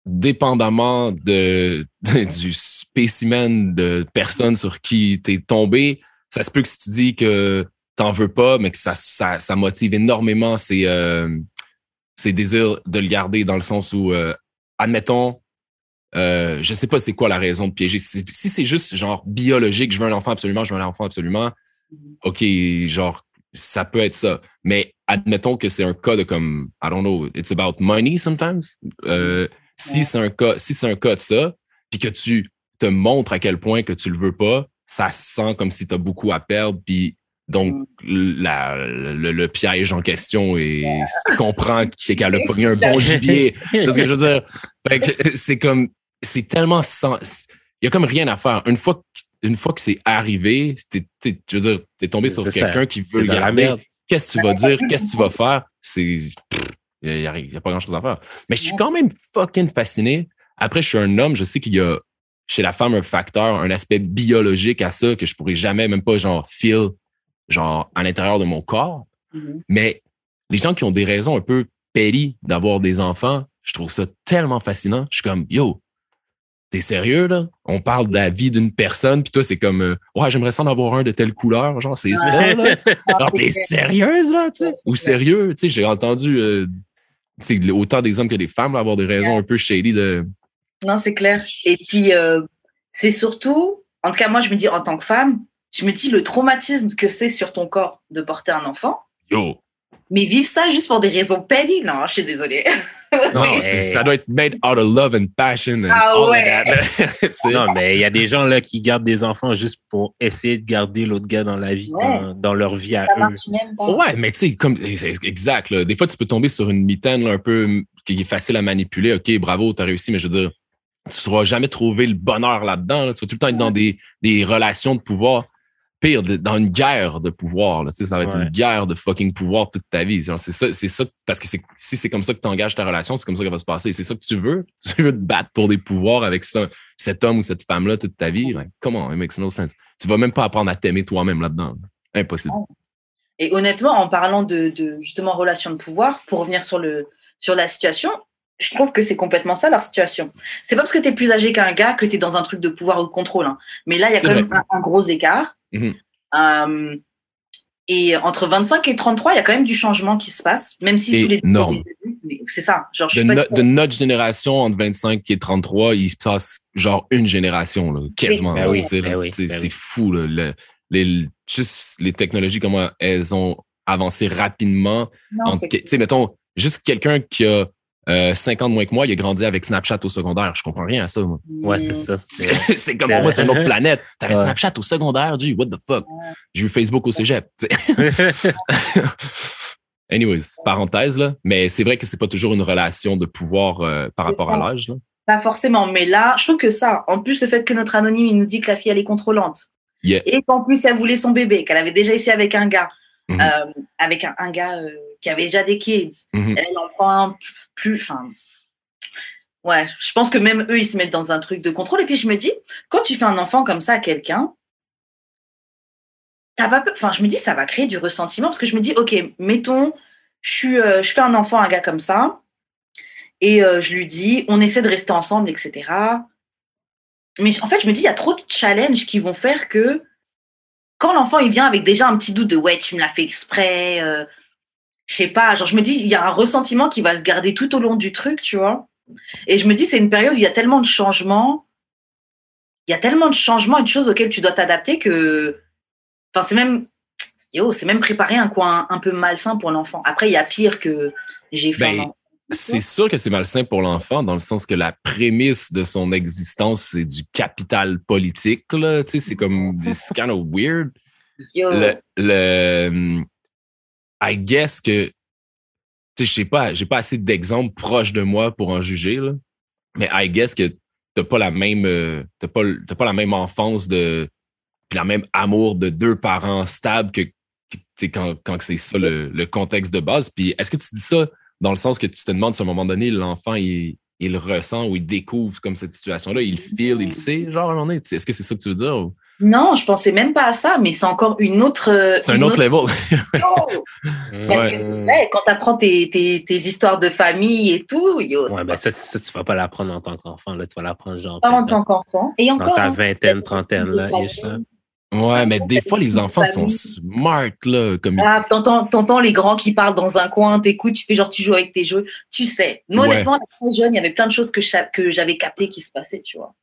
[SPEAKER 1] dépendamment de, de- du spécimen de personne sur qui t'es tombé, ça se peut que si tu dis que t'en veux pas, mais que ça, ça, ça motive énormément ses, euh, ses désirs de le garder dans le sens où, euh, admettons, euh, je sais pas c'est quoi la raison de piéger. Si, si c'est juste genre biologique, je veux un enfant absolument, je veux un enfant absolument, OK, genre, ça peut être ça. Mais admettons que c'est un cas de comme, I don't know, it's about money sometimes. Si
[SPEAKER 2] Ouais.
[SPEAKER 1] c'est un cas, si c'est un cas de ça, puis que tu te montres à quel point que tu le veux pas, ça sent comme si tu as beaucoup à perdre, puis donc la, le, le piège en question et tu comprends qu'elle a pogné un bon gibier. C'est ce que je veux dire? Fait que c'est comme, c'est tellement sans, il y a comme rien à faire. Une fois que, une fois que c'est arrivé, t'es- t'es- je veux dire, t'es tombé sur quelqu'un qui veut le garder. Qu'est-ce que tu vas dire? Qu'est-ce que tu vas faire? C'est, il y, a- pas grand chose à faire. Mais je suis quand même fucking fasciné. Après, je suis un homme, je sais qu'il y a chez la femme un facteur, un aspect biologique à ça que je pourrais jamais, même pas genre feel, genre à l'intérieur de mon corps.
[SPEAKER 2] Mhm.
[SPEAKER 1] Mais les gens qui ont des raisons un peu petty d'avoir des enfants, je trouve ça tellement fascinant. Je suis comme, yo, t'es sérieux, là? On parle de la vie d'une personne, puis toi, c'est comme, euh, ouais, j'aimerais ça en avoir un de telle couleur. Genre, c'est ça, là?
[SPEAKER 2] C'est
[SPEAKER 1] t'es sérieuse, là, tu sais? Ou sérieux, tu sais, j'ai entendu, euh, sais, autant des hommes que des femmes là, avoir des raisons un peu shady de.
[SPEAKER 2] Non, c'est clair. Et puis, euh, c'est surtout, en tout cas, moi, je me dis, en tant que femme, je me dis le traumatisme que c'est sur ton corps de porter un enfant.
[SPEAKER 1] Yo!
[SPEAKER 2] Mais vivre ça juste pour des raisons petty, non, je suis désolée.
[SPEAKER 1] Non, ça doit être made out of love and passion. And
[SPEAKER 2] Ah
[SPEAKER 1] all
[SPEAKER 2] ouais.
[SPEAKER 1] that.
[SPEAKER 3] Non, mais il y a des gens là qui gardent des enfants juste pour essayer de garder l'autre gars dans la vie,
[SPEAKER 2] Ouais.
[SPEAKER 3] dans, dans leur vie à
[SPEAKER 2] Ça
[SPEAKER 3] eux.
[SPEAKER 2] marche même pas.
[SPEAKER 1] Ouais, mais tu sais, comme c'est exact. Là. Des fois, tu peux tomber sur une mitaine là, un peu qui est facile à manipuler. OK, bravo, t'as réussi, mais je veux dire, tu ne sauras jamais trouver le bonheur là-dedans. là. Tu vas tout le temps être dans des, des relations de pouvoir. Pire, de- dans une guerre de pouvoir. Là. Tu sais, ça va être
[SPEAKER 3] Ouais.
[SPEAKER 1] une guerre de fucking pouvoir toute ta vie. C'est ça, c'est ça, parce que si c'est comme ça que tu engages ta relation, c'est comme ça qu'elle va se passer. C'est ça que tu veux? Tu veux te battre pour des pouvoirs avec ça, cet homme ou cette femme-là toute ta vie? Like, comment? It makes no sense. Tu vas même pas apprendre à t'aimer toi-même là-dedans. là. Impossible.
[SPEAKER 2] Et honnêtement, en parlant de, de justement relation de pouvoir, pour revenir sur, le, sur la situation, je trouve que c'est complètement ça leur situation. C'est pas parce que tu es plus âgé qu'un gars que tu es dans un truc de pouvoir ou de contrôle. hein. Mais là, il y a quand
[SPEAKER 1] vrai.
[SPEAKER 2] même un, un gros écart.
[SPEAKER 1] Mhm.
[SPEAKER 2] Euh, et entre 25 et 33, il y a quand même du changement qui se passe, même si tous les C'est ça. Genre, je
[SPEAKER 1] de,
[SPEAKER 2] suis pas
[SPEAKER 1] no- de notre génération entre 25 et 33, il se passe genre une génération, là, quasiment.
[SPEAKER 3] Ben
[SPEAKER 1] là,
[SPEAKER 3] oui, ben
[SPEAKER 1] là.
[SPEAKER 3] oui,
[SPEAKER 1] c'est
[SPEAKER 3] ben
[SPEAKER 1] c'est
[SPEAKER 3] oui.
[SPEAKER 1] fou. Là, le- les, juste les technologies, comment elles ont avancé rapidement. Tu sais, mettons, juste quelqu'un qui a euh, 50 moins que moi, il a grandi avec Snapchat au secondaire. Je comprends rien à ça, moi.
[SPEAKER 3] Ouais, c'est ça.
[SPEAKER 1] C'est comme moi, c'est une autre planète. T'avais
[SPEAKER 3] Ouais.
[SPEAKER 1] Snapchat au secondaire, G, what the fuck? J'ai eu Facebook au cégep. Anyways, parenthèse, là. Mais c'est vrai que c'est pas toujours une relation de pouvoir euh, par rapport à l'âge.
[SPEAKER 2] Pas forcément, mais là, je trouve que ça, en plus le fait que notre anonyme, il nous dit que la fille, elle est contrôlante,
[SPEAKER 1] Yeah.
[SPEAKER 2] et qu'en plus, elle voulait son bébé, qu'elle avait déjà essayé avec un gars,
[SPEAKER 1] Mhm.
[SPEAKER 2] euh, avec un, un gars euh, qui avait déjà des kids,
[SPEAKER 1] Mhm.
[SPEAKER 2] elle en prend un plus, enfin, ouais, je pense que même eux, ils se mettent dans un truc de contrôle, et puis je me dis, quand tu fais un enfant comme ça à quelqu'un, t'as pas enfin, je me dis, ça va créer du ressentiment, parce que je me dis, ok, mettons, je, suis, euh, je fais un enfant à un gars comme ça, et euh, je lui dis, on essaie de rester ensemble, etc. Mais en fait, je me dis, il y a trop de challenges qui vont faire que quand l'enfant il vient avec déjà un petit doute de ouais, tu me l'as fait exprès, euh, je sais pas, genre je me dis il y a un ressentiment qui va se garder tout au long du truc, tu vois. Et je me dis c'est une période où il y a tellement de changements, il y a tellement de changements et de choses auxquelles tu dois t'adapter que, enfin c'est même, yo, c'est même préparer un coin un peu malsain pour l'enfant. Après il y a pire que j'ai fait.
[SPEAKER 1] Ben, c'est sûr que c'est malsain pour l'enfant dans le sens que la prémisse de son existence, c'est du capital politique. Là. Tu sais, c'est comme, c'est kind of weird.
[SPEAKER 2] Yo.
[SPEAKER 1] Le, le, I guess que, tu sais, je sais pas, j'ai pas assez d'exemples proches de moi pour en juger, là. mais I guess que t'as pas la même, euh, t'as pas, t'as pas la même enfance de, puis la même amour de deux parents stables que, que tu sais, quand, quand c'est ça le, le contexte de base. Puis est-ce que tu dis ça dans le sens que tu te demandes si à un moment donné, l'enfant, il, il ressent ou il découvre comme cette situation-là, il feel, il sait, genre à un moment donné. Est-ce que c'est ça que tu veux dire? ou-
[SPEAKER 2] Non, je pensais même pas à ça, mais c'est encore une autre. euh,
[SPEAKER 1] C'est un autre level.
[SPEAKER 2] Oh Parce
[SPEAKER 1] Ouais.
[SPEAKER 2] que c'est vrai, quand tu apprends tes, tes, tes histoires de famille et tout, yo,
[SPEAKER 3] Ouais, ben ça, ça, tu vas pas l'apprendre en tant qu'enfant. Là, tu vas l'apprendre genre
[SPEAKER 2] pas en
[SPEAKER 3] dans,
[SPEAKER 2] tant qu'enfant. Et
[SPEAKER 3] dans
[SPEAKER 2] encore.
[SPEAKER 3] ta
[SPEAKER 2] hein,
[SPEAKER 3] vingtaine, trentaine, là, ish, là.
[SPEAKER 1] Ouais, mais des fois, les enfants sont smart, là, comme
[SPEAKER 2] Ah, t'entends, t'entends les grands qui parlent dans un coin, t'écoutes, tu fais genre tu joues avec tes jeux. Tu sais. Moi,
[SPEAKER 1] Ouais.
[SPEAKER 2] honnêtement, très jeune, il y avait plein de choses que j'avais captées qui se passaient, tu vois.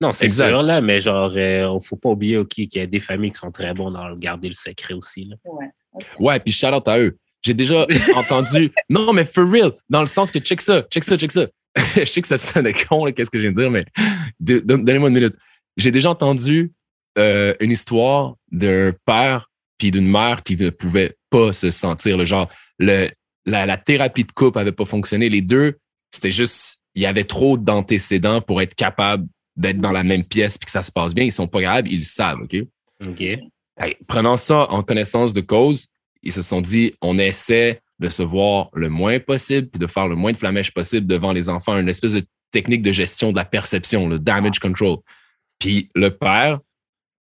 [SPEAKER 3] Non, c'est
[SPEAKER 1] Exact.
[SPEAKER 3] sûr, là, mais genre, euh, faut pas oublier ok, qu'il y a des familles qui sont très bonnes dans le garder le secret aussi. Là.
[SPEAKER 2] Ouais.
[SPEAKER 1] Ouais, puis shout out à eux. J'ai déjà entendu. Non, mais for real, dans le sens que check ça, check ça, check ça. je sais que ça sonne con, qu'est-ce que je viens de dire, mais donnez-moi une minute. J'ai déjà entendu euh, une histoire d'un père puis d'une mère qui ne pouvait pas se sentir. Le genre, le, la, la thérapie de couple avait pas fonctionné. Les deux, c'était juste, il y avait trop d'antécédents pour être capable d'être dans la même pièce puis que ça se passe bien. Ils sont pas capables, ils le savent, OK?
[SPEAKER 3] OK.
[SPEAKER 1] Prenant ça en connaissance de cause, ils se sont dit, on essaie de se voir le moins possible puis de faire le moins de flamèche possible devant les enfants, une espèce de technique de gestion de la perception, le damage control. Puis le père,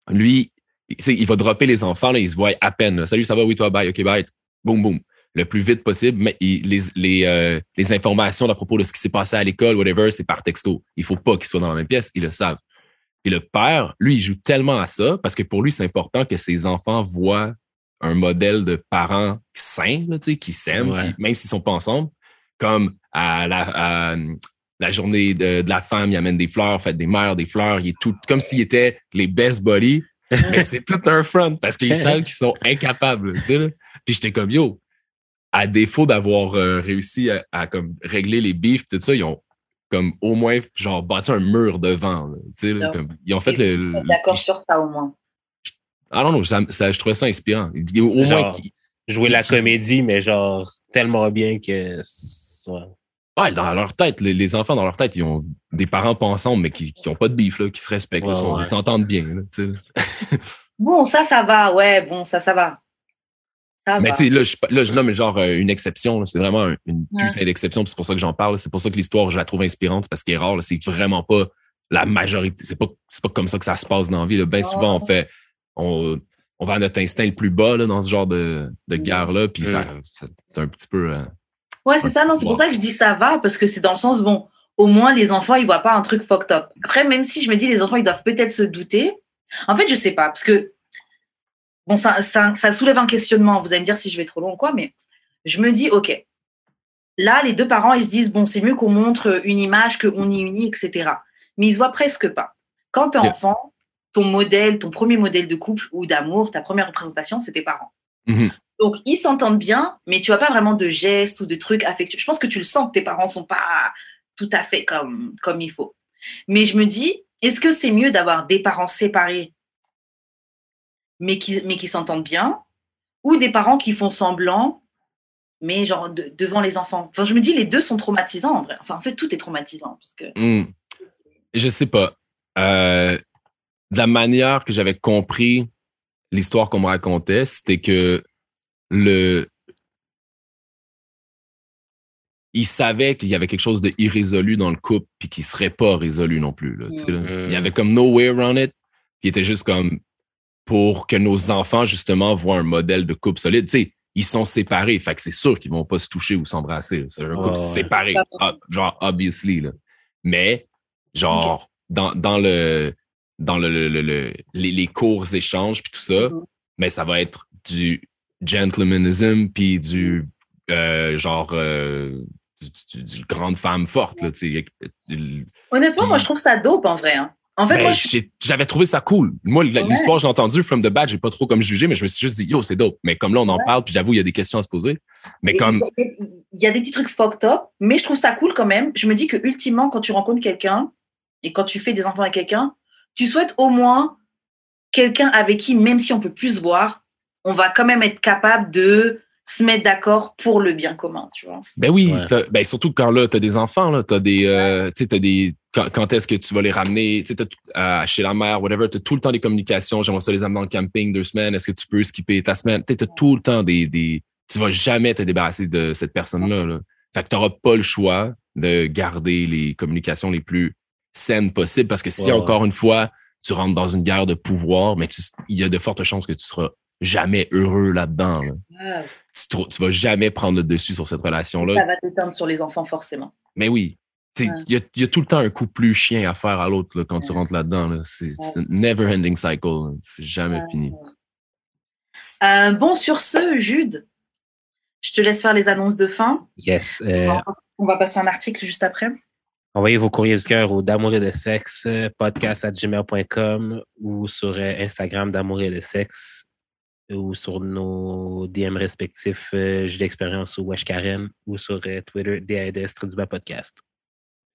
[SPEAKER 1] lui, il va dropper les enfants, là, il se voit à peine. là. Salut, ça va? Oui, toi, bye, OK, bye. Boum, boum. Le plus vite possible, mais les, les, euh, les informations à propos de ce qui s'est passé à l'école, whatever, c'est par texto. Il faut pas qu'ils soient dans la même pièce, ils le savent. Puis le père, lui, il joue tellement à ça parce que pour lui, c'est important que ses enfants voient un modèle de parents sains, là, tu sais, qui s'aiment,
[SPEAKER 3] Ouais.
[SPEAKER 1] même s'ils sont pas ensemble. Comme à la, à, la journée de, de la femme, il amène des fleurs, fête des mères, des fleurs. Il est tout comme s'il était les best buddies. mais c'est tout un front parce qu'ils savent qu'ils sont incapables. Tu sais, là. Puis j'étais comme yo. À défaut d'avoir euh, réussi à, à comme régler les bifs, tout ça, ils ont comme au moins genre bâti un mur devant. là. Là, comme, ils ont fait le. le-
[SPEAKER 2] D'accord sur ça au moins.
[SPEAKER 1] Ah non, non, ça, ça- je trouvais ça inspirant. Au moins,
[SPEAKER 3] Genre, Jouer la comédie, mais genre tellement bien que. c'est- ouais.
[SPEAKER 1] dans leur tête, les, les enfants dans leur tête, ils ont des parents pas ensemble, mais qui, qui ont pas de bif, là, qui se respectent,
[SPEAKER 3] Ouais,
[SPEAKER 1] ils s'entendent bien. Là, tu sais.
[SPEAKER 2] Bon, ça, ça va. Ouais, bon, ça, ça va.
[SPEAKER 1] Mais tu sais, là, je, là, je nomme genre euh, une exception. C'est vraiment un- une
[SPEAKER 2] Ouais.
[SPEAKER 1] putain d'exception. puis C'est pour ça que j'en parle. C'est pour ça que l'histoire, je la trouve inspirante. c'est Parce qu'elle est rare. C'est vraiment pas la majorité. C'est pas, c'est pas comme ça que ça se passe dans la vie. Là. Bien
[SPEAKER 2] Non.
[SPEAKER 1] souvent, on fait. On, on va à notre instinct le plus bas là, dans ce genre de, de
[SPEAKER 2] Mm.
[SPEAKER 1] guerre-là. Puis ça, ça- c'est un petit peu. euh,
[SPEAKER 2] Ouais, c'est ça. Non, c'est pour ça que je dis ça va, parce que c'est dans le sens, bon, au moins, les enfants, ils voient pas un truc fucked up. Après, même si je me dis, les enfants, ils doivent peut-être se douter. En fait, je sais pas, parce que, bon, ça, ça, ça soulève un questionnement. Vous allez me dire si je vais trop long ou quoi, mais je me dis, OK. Là, les deux parents, ils se disent, bon, c'est mieux qu'on montre une image, qu'on y unit, etc. Mais ils se voient presque pas. Quand t'es
[SPEAKER 1] Yeah.
[SPEAKER 2] enfant, ton modèle, ton premier modèle de couple ou d'amour, ta première représentation, c'est tes parents.
[SPEAKER 1] mhm.
[SPEAKER 2] Donc, ils s'entendent bien, mais tu vois pas vraiment de gestes ou de trucs affectueux. Je pense que tu le sens que tes parents sont pas tout à fait comme, comme il faut. Mais je me dis, est-ce que c'est mieux d'avoir des parents séparés, mais qui, mais qui s'entendent bien, ou des parents qui font semblant, mais genre de- devant les enfants Enfin, je me dis, les deux sont traumatisants en vrai. Enfin, en fait, tout est traumatisant. Parce que...
[SPEAKER 1] Hmm. Je sais pas. Euh, de la manière que j'avais compris l'histoire qu'on me racontait, c'était que le. Il savait qu'il y avait quelque chose de irrésolu dans le couple, puis qui serait pas résolu non plus. Là, tu sais, là.
[SPEAKER 3] Mm.
[SPEAKER 1] Il y avait comme no way around it. Puis il était juste comme pour que nos enfants, justement, voient un modèle de couple solide. Tu sais, ils sont séparés. Fait que c'est sûr qu'ils vont pas se toucher ou s'embrasser. C'est un couple
[SPEAKER 3] ouais.
[SPEAKER 1] séparé. Ah, genre, obviously. Là. Mais, genre, dans, dans le dans le, le- le- le- les, les courts échanges puis tout ça,
[SPEAKER 2] Mhm.
[SPEAKER 1] mais ça va être du gentlemanism puis du euh, genre euh, du, du- du grande femme forte. Là, tu sais.
[SPEAKER 2] Honnêtement, moi, je trouve ça dope en vrai. hein. En fait,
[SPEAKER 1] Ben,
[SPEAKER 2] moi, je-
[SPEAKER 1] j'avais trouvé ça cool. Moi, la-
[SPEAKER 2] Ouais.
[SPEAKER 1] l'histoire, j'ai entendu from the back, j'ai pas trop comme jugé, mais je me suis juste dit, yo, c'est dope. Mais comme là, on en
[SPEAKER 2] Ouais.
[SPEAKER 1] parle, puis j'avoue, il y a des questions à se poser. Mais comme,
[SPEAKER 2] il y a des petits trucs fucked up, mais je trouve ça cool quand même. Je me dis que ultimement, quand tu rencontres quelqu'un et quand tu fais des enfants avec quelqu'un, tu souhaites au moins quelqu'un avec qui, même si on peut plus se voir, on va quand même être capable de se mettre d'accord pour le bien commun, tu vois.
[SPEAKER 1] ben oui,
[SPEAKER 3] Ouais.
[SPEAKER 1] ben surtout quand là, t'as des enfants, là, t'as des, euh, tu sais, t'as des, quand, quand est-ce que tu vas les ramener, tu euh, chez la mère, whatever, t'as tout le temps des communications, j'aimerais ça les amener le camping deux semaines, est-ce que tu peux skipper ta semaine, tu sais, t'as tout le temps des, des, tu vas jamais te débarrasser de cette personne-là, là. Fait que t'auras pas le choix de garder les communications les plus saines possibles parce que si encore une fois, tu rentres dans une guerre de pouvoir, mais tu- il y a de fortes chances que tu seras jamais heureux là-dedans, là. Tu, tu vas jamais prendre le dessus sur cette relation-là.
[SPEAKER 2] Ça va t'éteindre sur les enfants, forcément.
[SPEAKER 1] Mais oui,
[SPEAKER 2] Ouais.
[SPEAKER 1] il y, a, il y a tout le temps un coup plus chien à faire à l'autre quand tu rentres là-dedans. là. C'est c'est un never-ending cycle. C'est jamais
[SPEAKER 2] Ouais.
[SPEAKER 1] fini.
[SPEAKER 2] Euh, bon, sur ce, Jude, je te laisse faire les annonces de fin.
[SPEAKER 3] Yes. euh,
[SPEAKER 2] On va passer un article juste après.
[SPEAKER 3] Envoyez vos courriers du cœur au d'amour et de sexe, euh, podcast à gmail.com ou sur Instagram d'amour et de sexe ou sur nos DM respectifs, euh, J'ai l'expérience ou Wesh Karen ou sur euh, Twitter, DADS Triduba Podcast.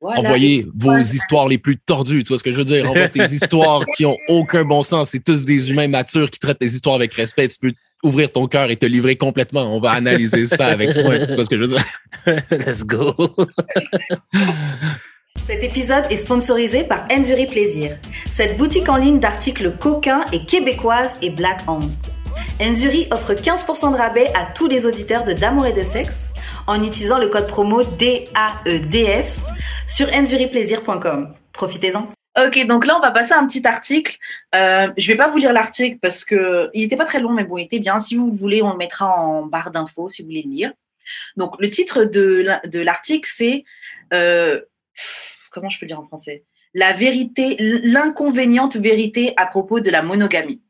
[SPEAKER 2] Voilà.
[SPEAKER 1] Envoyez vos histoires les plus tordues. Tu vois ce que je veux dire? Envoie tes histoires qui ont aucun bon sens. C'est tous des humains matures qui traitent les histoires avec respect. Tu peux ouvrir ton cœur et te livrer complètement. On va analyser ça avec soin. Tu vois ce que je veux dire?
[SPEAKER 3] Let's go!
[SPEAKER 2] Cet épisode est sponsorisé par Endury Plaisir, cette boutique en ligne d'articles coquins et québécoises et black owned. Enzury offre 15% de rabais à tous les auditeurs de D'amour et de sexe en utilisant le code promo DAEDS sur enzuryplaisir.com. Profitez-en. Ok, donc là, on va passer à un petit article. Euh, je vais pas vous lire l'article parce que il était pas très long, mais bon, il était bien. Si vous le voulez, on le mettra en barre d'infos si vous voulez le lire. Donc, le titre de l'article, c'est euh, comment je peux dire en français? La vérité, l'inconvéniente vérité à propos de la monogamie.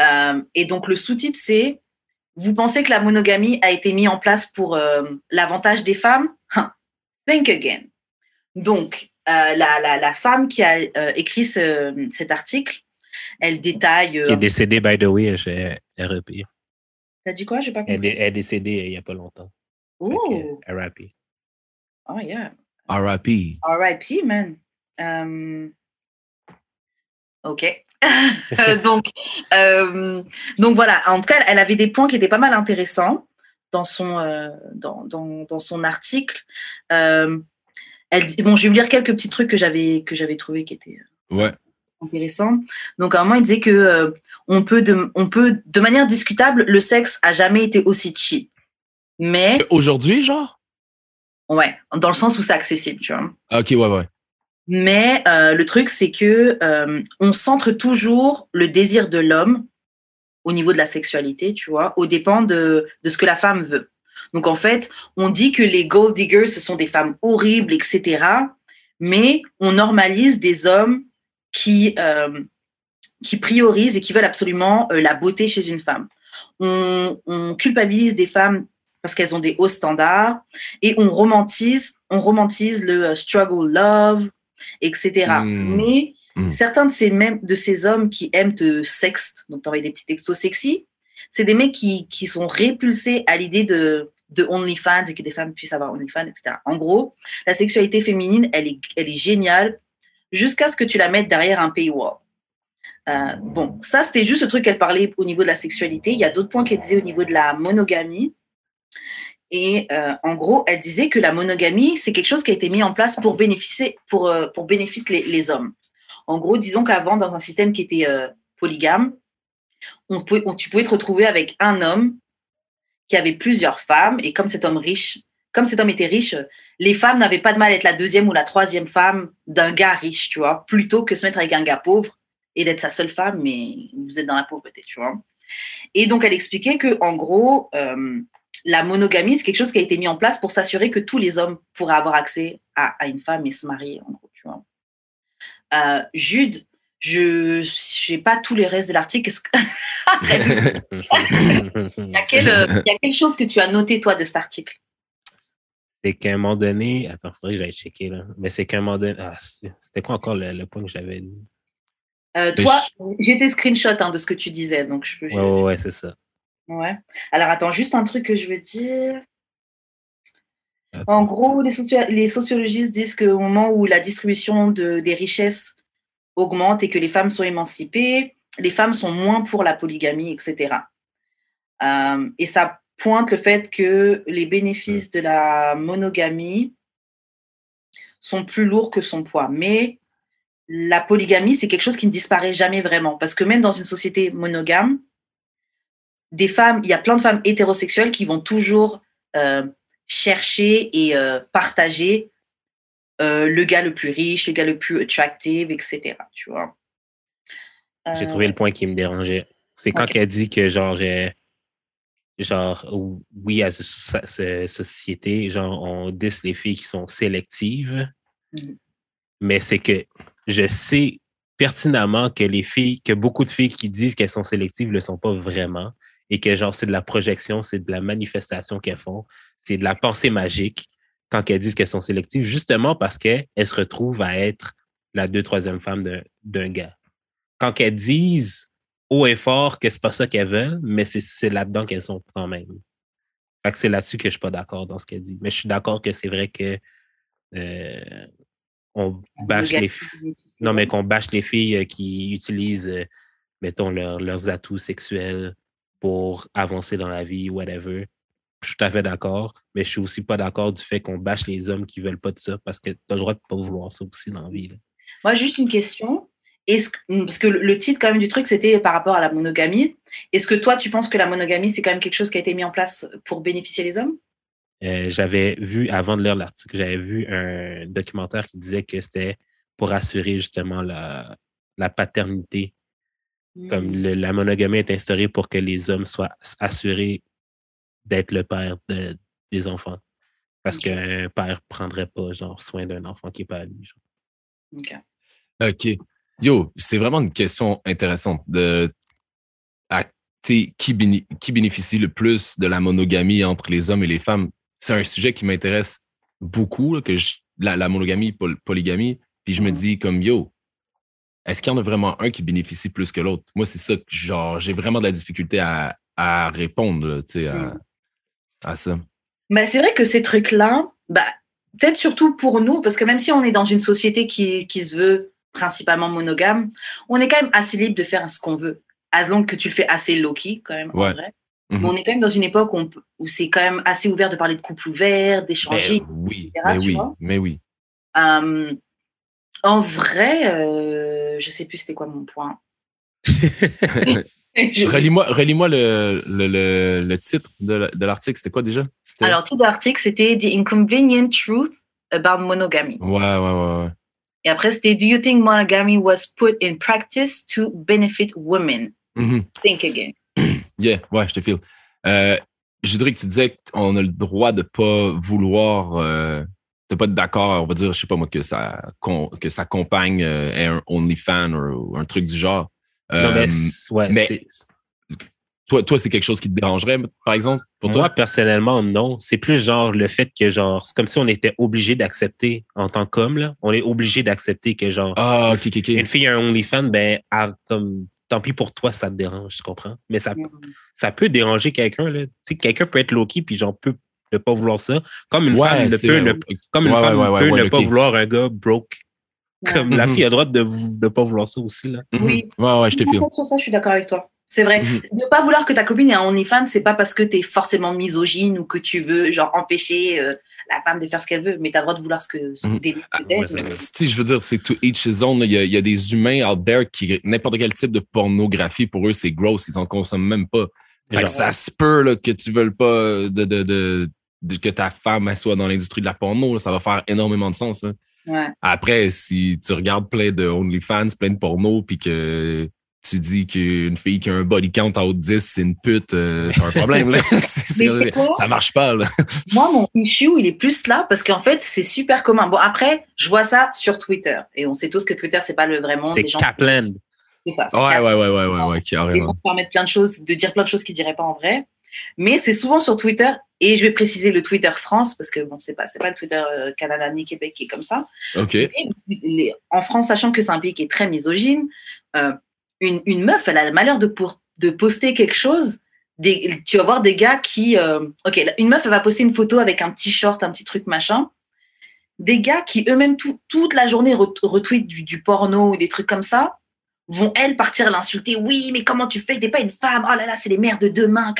[SPEAKER 2] Euh, et donc, le sous-titre, c'est Vous pensez que la monogamie a été mise en place pour euh, l'avantage des femmes? Huh. Think again. Donc, euh, la, la, la femme qui a euh, écrit ce- cet article, elle détaille. euh,
[SPEAKER 3] Qui est décédée, by the way, chez REP.
[SPEAKER 2] T'as dit quoi? J'ai pas
[SPEAKER 3] Elle,
[SPEAKER 2] compris.
[SPEAKER 3] est- elle est décédée il n'y a pas longtemps.
[SPEAKER 2] Oh,
[SPEAKER 3] RIP.
[SPEAKER 2] oh yeah.
[SPEAKER 1] R.I.P.
[SPEAKER 2] R.I.P. man. Euh, Ok. donc, euh, donc voilà. En tout cas, elle avait des points qui étaient pas mal intéressants dans son euh, dans, dans, dans son article. Euh, elle dit- bon, je vais vous lire quelques petits trucs que j'avais que j'avais trouvé qui étaient
[SPEAKER 1] Ouais.
[SPEAKER 2] intéressants. Donc à un moment, il disait que euh, on peut de on peut de manière discutable, le sexe a jamais été aussi cheap. Mais
[SPEAKER 1] Aujourd'hui, genre?
[SPEAKER 2] ouais, dans le sens où c'est accessible, tu vois.
[SPEAKER 1] Ok, ouais, ouais.
[SPEAKER 2] Mais euh, le truc, c'est que euh, on centre toujours le désir de l'homme au niveau de la sexualité, tu vois, au dépend de, de ce que la femme veut. Donc en fait, on dit que les gold diggers, ce sont des femmes horribles, etc. Mais on normalise des hommes qui, euh, qui priorisent et qui veulent absolument euh, la beauté chez une femme. On, on culpabilise des femmes parce qu'elles ont des hauts standards et on romantise, on romantise le euh, struggle love, etc.
[SPEAKER 1] Mm.
[SPEAKER 2] Mais
[SPEAKER 1] Mm.
[SPEAKER 2] certains de ces, mêmes, de ces hommes qui aiment te sexte, donc t'envoyer des petits textos sexy, c'est des mecs qui, qui sont répulsés à l'idée de, de OnlyFans et que des femmes puissent avoir OnlyFans, etc. En gros, la sexualité féminine, elle est, elle est géniale jusqu'à ce que tu la mettes derrière un paywall. Euh, bon, ça, c'était juste le truc qu'elle parlait au niveau de la sexualité. Il y a d'autres points qu'elle disait au niveau de la monogamie. Et euh, en gros, elle disait que la monogamie, c'est quelque chose qui a été mis en place pour bénéficier, pour, euh, pour bénéficier les, hommes. En gros, disons qu'avant, dans un système qui était euh, polygame, on pouvait, on- tu pouvais te retrouver avec un homme qui avait plusieurs femmes, et comme cet homme riche, comme cet homme était riche, les femmes n'avaient pas de mal à être la deuxième ou la troisième femme d'un gars riche, tu vois, plutôt que se mettre avec un gars pauvre et d'être sa seule femme, mais vous êtes dans la pauvreté, tu vois. Et donc, elle expliquait que, en gros, la monogamie, c'est quelque chose qui a été mis en place pour s'assurer que tous les hommes pourraient avoir accès à, à une femme et se marier, en gros, tu vois. Euh, Jude, Je n'ai pas tous les restes de l'article. il, y a quelle, il y a quelque chose que tu as noté, toi, de cet article?
[SPEAKER 3] C'est qu'à un moment donné, attends, il faudrait que j'aille checker là. Mais c'est qu'à un moment donné, ah, c'était quoi encore le, point que j'avais dit?
[SPEAKER 2] Euh, toi, j'ai des screenshots hein, de ce que tu disais, donc je peux.
[SPEAKER 3] Ouais, ouais, c'est ça.
[SPEAKER 2] Ouais. Alors attends, juste un truc que je veux dire. en gros, les, les, sociologistes disent qu'au moment où la distribution de, des richesses augmente et que les femmes sont émancipées, les femmes sont moins pour la polygamie, etc. Euh, et ça pointe le fait que les bénéfices de la monogamie sont plus lourds que son poids. Mais la polygamie, c'est quelque chose qui ne disparaît jamais vraiment. Parce que même dans une société monogame, des femmes, il y a plein de femmes hétérosexuelles qui vont toujours euh, chercher et euh, partager euh, le gars le plus riche, le gars le plus attractive, etc. Tu vois.
[SPEAKER 3] J'ai trouvé le point qui me dérangeait. C'est quand elle dit que genre genre, oui, à cette société, genre, on dit les filles qui sont sélectives, mmh. mais c'est que je sais pertinemment que les filles, que beaucoup de filles qui disent qu'elles sont sélectives ne le sont pas vraiment et que, genre, c'est de la projection, c'est de la manifestation qu'elles font, c'est de la pensée magique quand elles disent qu'elles sont sélectives, justement parce qu'elles se retrouvent à être la deux, troisième femme d'un gars. Quand elles disent haut et fort que c'est pas ça qu'elles veulent, mais c'est là-dedans qu'elles sont quand même. Fait que c'est là-dessus que je suis pas d'accord dans ce qu'elle dit. Mais je suis d'accord que c'est vrai que euh, on bâche les non mais qu'on bâche les filles euh, qui utilisent euh, mettons leurs atouts sexuels pour avancer dans la vie whatever je suis tout à fait d'accord mais je suis aussi pas d'accord du fait qu'on bâche les hommes qui veulent pas de ça parce que tu as le droit de pas vouloir ça aussi dans la vie
[SPEAKER 2] moi juste une question est-ce, parce que le titre quand même du truc, c'était par rapport à la monogamie. Est-ce que toi, tu penses que la monogamie, c'est quand même quelque chose qui a été mis en place pour bénéficier les hommes?
[SPEAKER 3] Euh, j'avais vu, avant de lire l'article, j'avais vu un documentaire qui disait que c'était pour assurer justement la, la paternité. Comme la monogamie est instaurée pour que les hommes soient assurés d'être le père de, des enfants. Parce qu'un père ne prendrait pas genre, soin d'un enfant qui n'est pas à lui.
[SPEAKER 1] OK. OK. Yo, c'est vraiment une question intéressante de qui, qui bénéficie le plus de la monogamie entre les hommes et les femmes? C'est un sujet qui m'intéresse beaucoup, que la, monogamie, polygamie. Puis je me mm. dis comme yo, est-ce qu'il y en a vraiment un qui bénéficie plus que l'autre? Moi, c'est ça genre, j'ai vraiment de la difficulté à, répondre à, mm. à ça.
[SPEAKER 2] Mais c'est vrai que ces trucs-là, bah, peut-être surtout pour nous, parce que même si on est dans une société qui, qui se veut principalement monogame, on est quand même assez libre de faire ce qu'on veut. As long que tu le fais assez low-key, quand même, en vrai. Mhm. Mais on est quand même dans une époque où, c'est quand même assez ouvert de parler de couple ouvert, d'échanger,
[SPEAKER 1] oui, Mais oui, mais oui.
[SPEAKER 2] Hum, en vrai, euh, je sais plus c'était quoi mon point.
[SPEAKER 1] Relis-moi le, le, le, titre de l'article. C'était quoi déjà?
[SPEAKER 2] Alors, tout l'article, c'était The Inconvenient Truth About Monogamy.
[SPEAKER 1] Ouais, ouais, ouais. ouais.
[SPEAKER 2] Et après, c'était Do you think monogamy was put in practice to benefit women? Mm-hmm. Think again.
[SPEAKER 1] Yeah, ouais, je te file. Euh, je dirais que tu disais qu'on a le droit de pas vouloir, euh, de pas être d'accord, on va dire, je sais pas moi, que sa, que sa compagne euh, est un OnlyFan ou un truc du genre.
[SPEAKER 3] non, mais, ouais, mais
[SPEAKER 1] toi, toi c'est quelque chose qui te dérangerait, par exemple,
[SPEAKER 3] pour toi? Moi, personnellement, non. C'est plus genre le fait que, genre, c'est comme si on était obligé d'accepter en tant qu'homme, là. On est obligé d'accepter que, genre,
[SPEAKER 1] ah, une
[SPEAKER 3] fille a un OnlyFans, ben, comme, tant pis pour toi, ça te dérange, tu comprends? Mais ça, mm. ça peut déranger quelqu'un, là. Tu sais, quelqu'un peut être low-key, puis genre, peut ne pas vouloir ça. Comme une femme ne peut, ne, comme une femme peut ne pas vouloir un gars broke. Comme la mm-hmm. fille a le droit de ne pas vouloir ça aussi, là.
[SPEAKER 2] Oui.
[SPEAKER 1] Ouais, ouais, je te file.
[SPEAKER 2] Sur ça, je suis d'accord avec toi. C'est vrai. Mhm. Ne pas vouloir que ta copine ait un OnlyFans, c'est pas parce que tu es forcément misogyne ou que tu veux genre empêcher euh, la femme de faire ce qu'elle veut, mais tu as le droit de vouloir ce que ce
[SPEAKER 1] mm je veux dire, c'est to each his own. Il y, a, des humains out there qui, n'importe quel type de pornographie, pour eux, c'est gross. Ils en consomment même pas. ça se peut que tu veux pas de, de, de, que ta femme soit dans l'industrie de la porno. ça va faire énormément de sens. Hein. Après, si tu regardes plein de OnlyFans, plein de porno, puis que tu dis qu'une fille qui a un body count en haut de 10, c'est une pute, euh, t'as un problème. Là. C'est- c'est-
[SPEAKER 2] Mais c'est quoi?
[SPEAKER 1] ça marche pas. Là.
[SPEAKER 2] Moi, mon issue, il est plus là parce qu'en fait, c'est super commun. Bon, après, je vois ça sur Twitter. Et on sait tous que Twitter, c'est pas le vrai monde.
[SPEAKER 3] C'est
[SPEAKER 2] gens-
[SPEAKER 3] Kaplan.
[SPEAKER 2] C'est ça. c'est
[SPEAKER 1] Ouais, ouais, ouais, ouais, ouais, ouais, carrément.
[SPEAKER 2] gens se permettent plein de choses, de dire plein de choses qu'ils diraient pas en vrai. Mais c'est souvent sur Twitter. Et je vais préciser le Twitter France parce que bon, c'est pas, c'est pas le Twitter euh, Canada ni Québec qui est comme ça. Les- en France, sachant que c'est un pays qui est très misogyne, euh, une, une meuf, elle a le malheur de, pour, de poster quelque chose. Des, tu vas voir des gars qui. euh, ok, une meuf, elle va poster une photo avec un petit short, un petit truc machin. Des gars qui eux-mêmes tout- toute la journée re- retweetent du, du porno ou des trucs comme ça, vont elles partir l'insulter. Oui, mais comment tu fais? T'es pas une femme. Oh là là, c'est les mères de demain.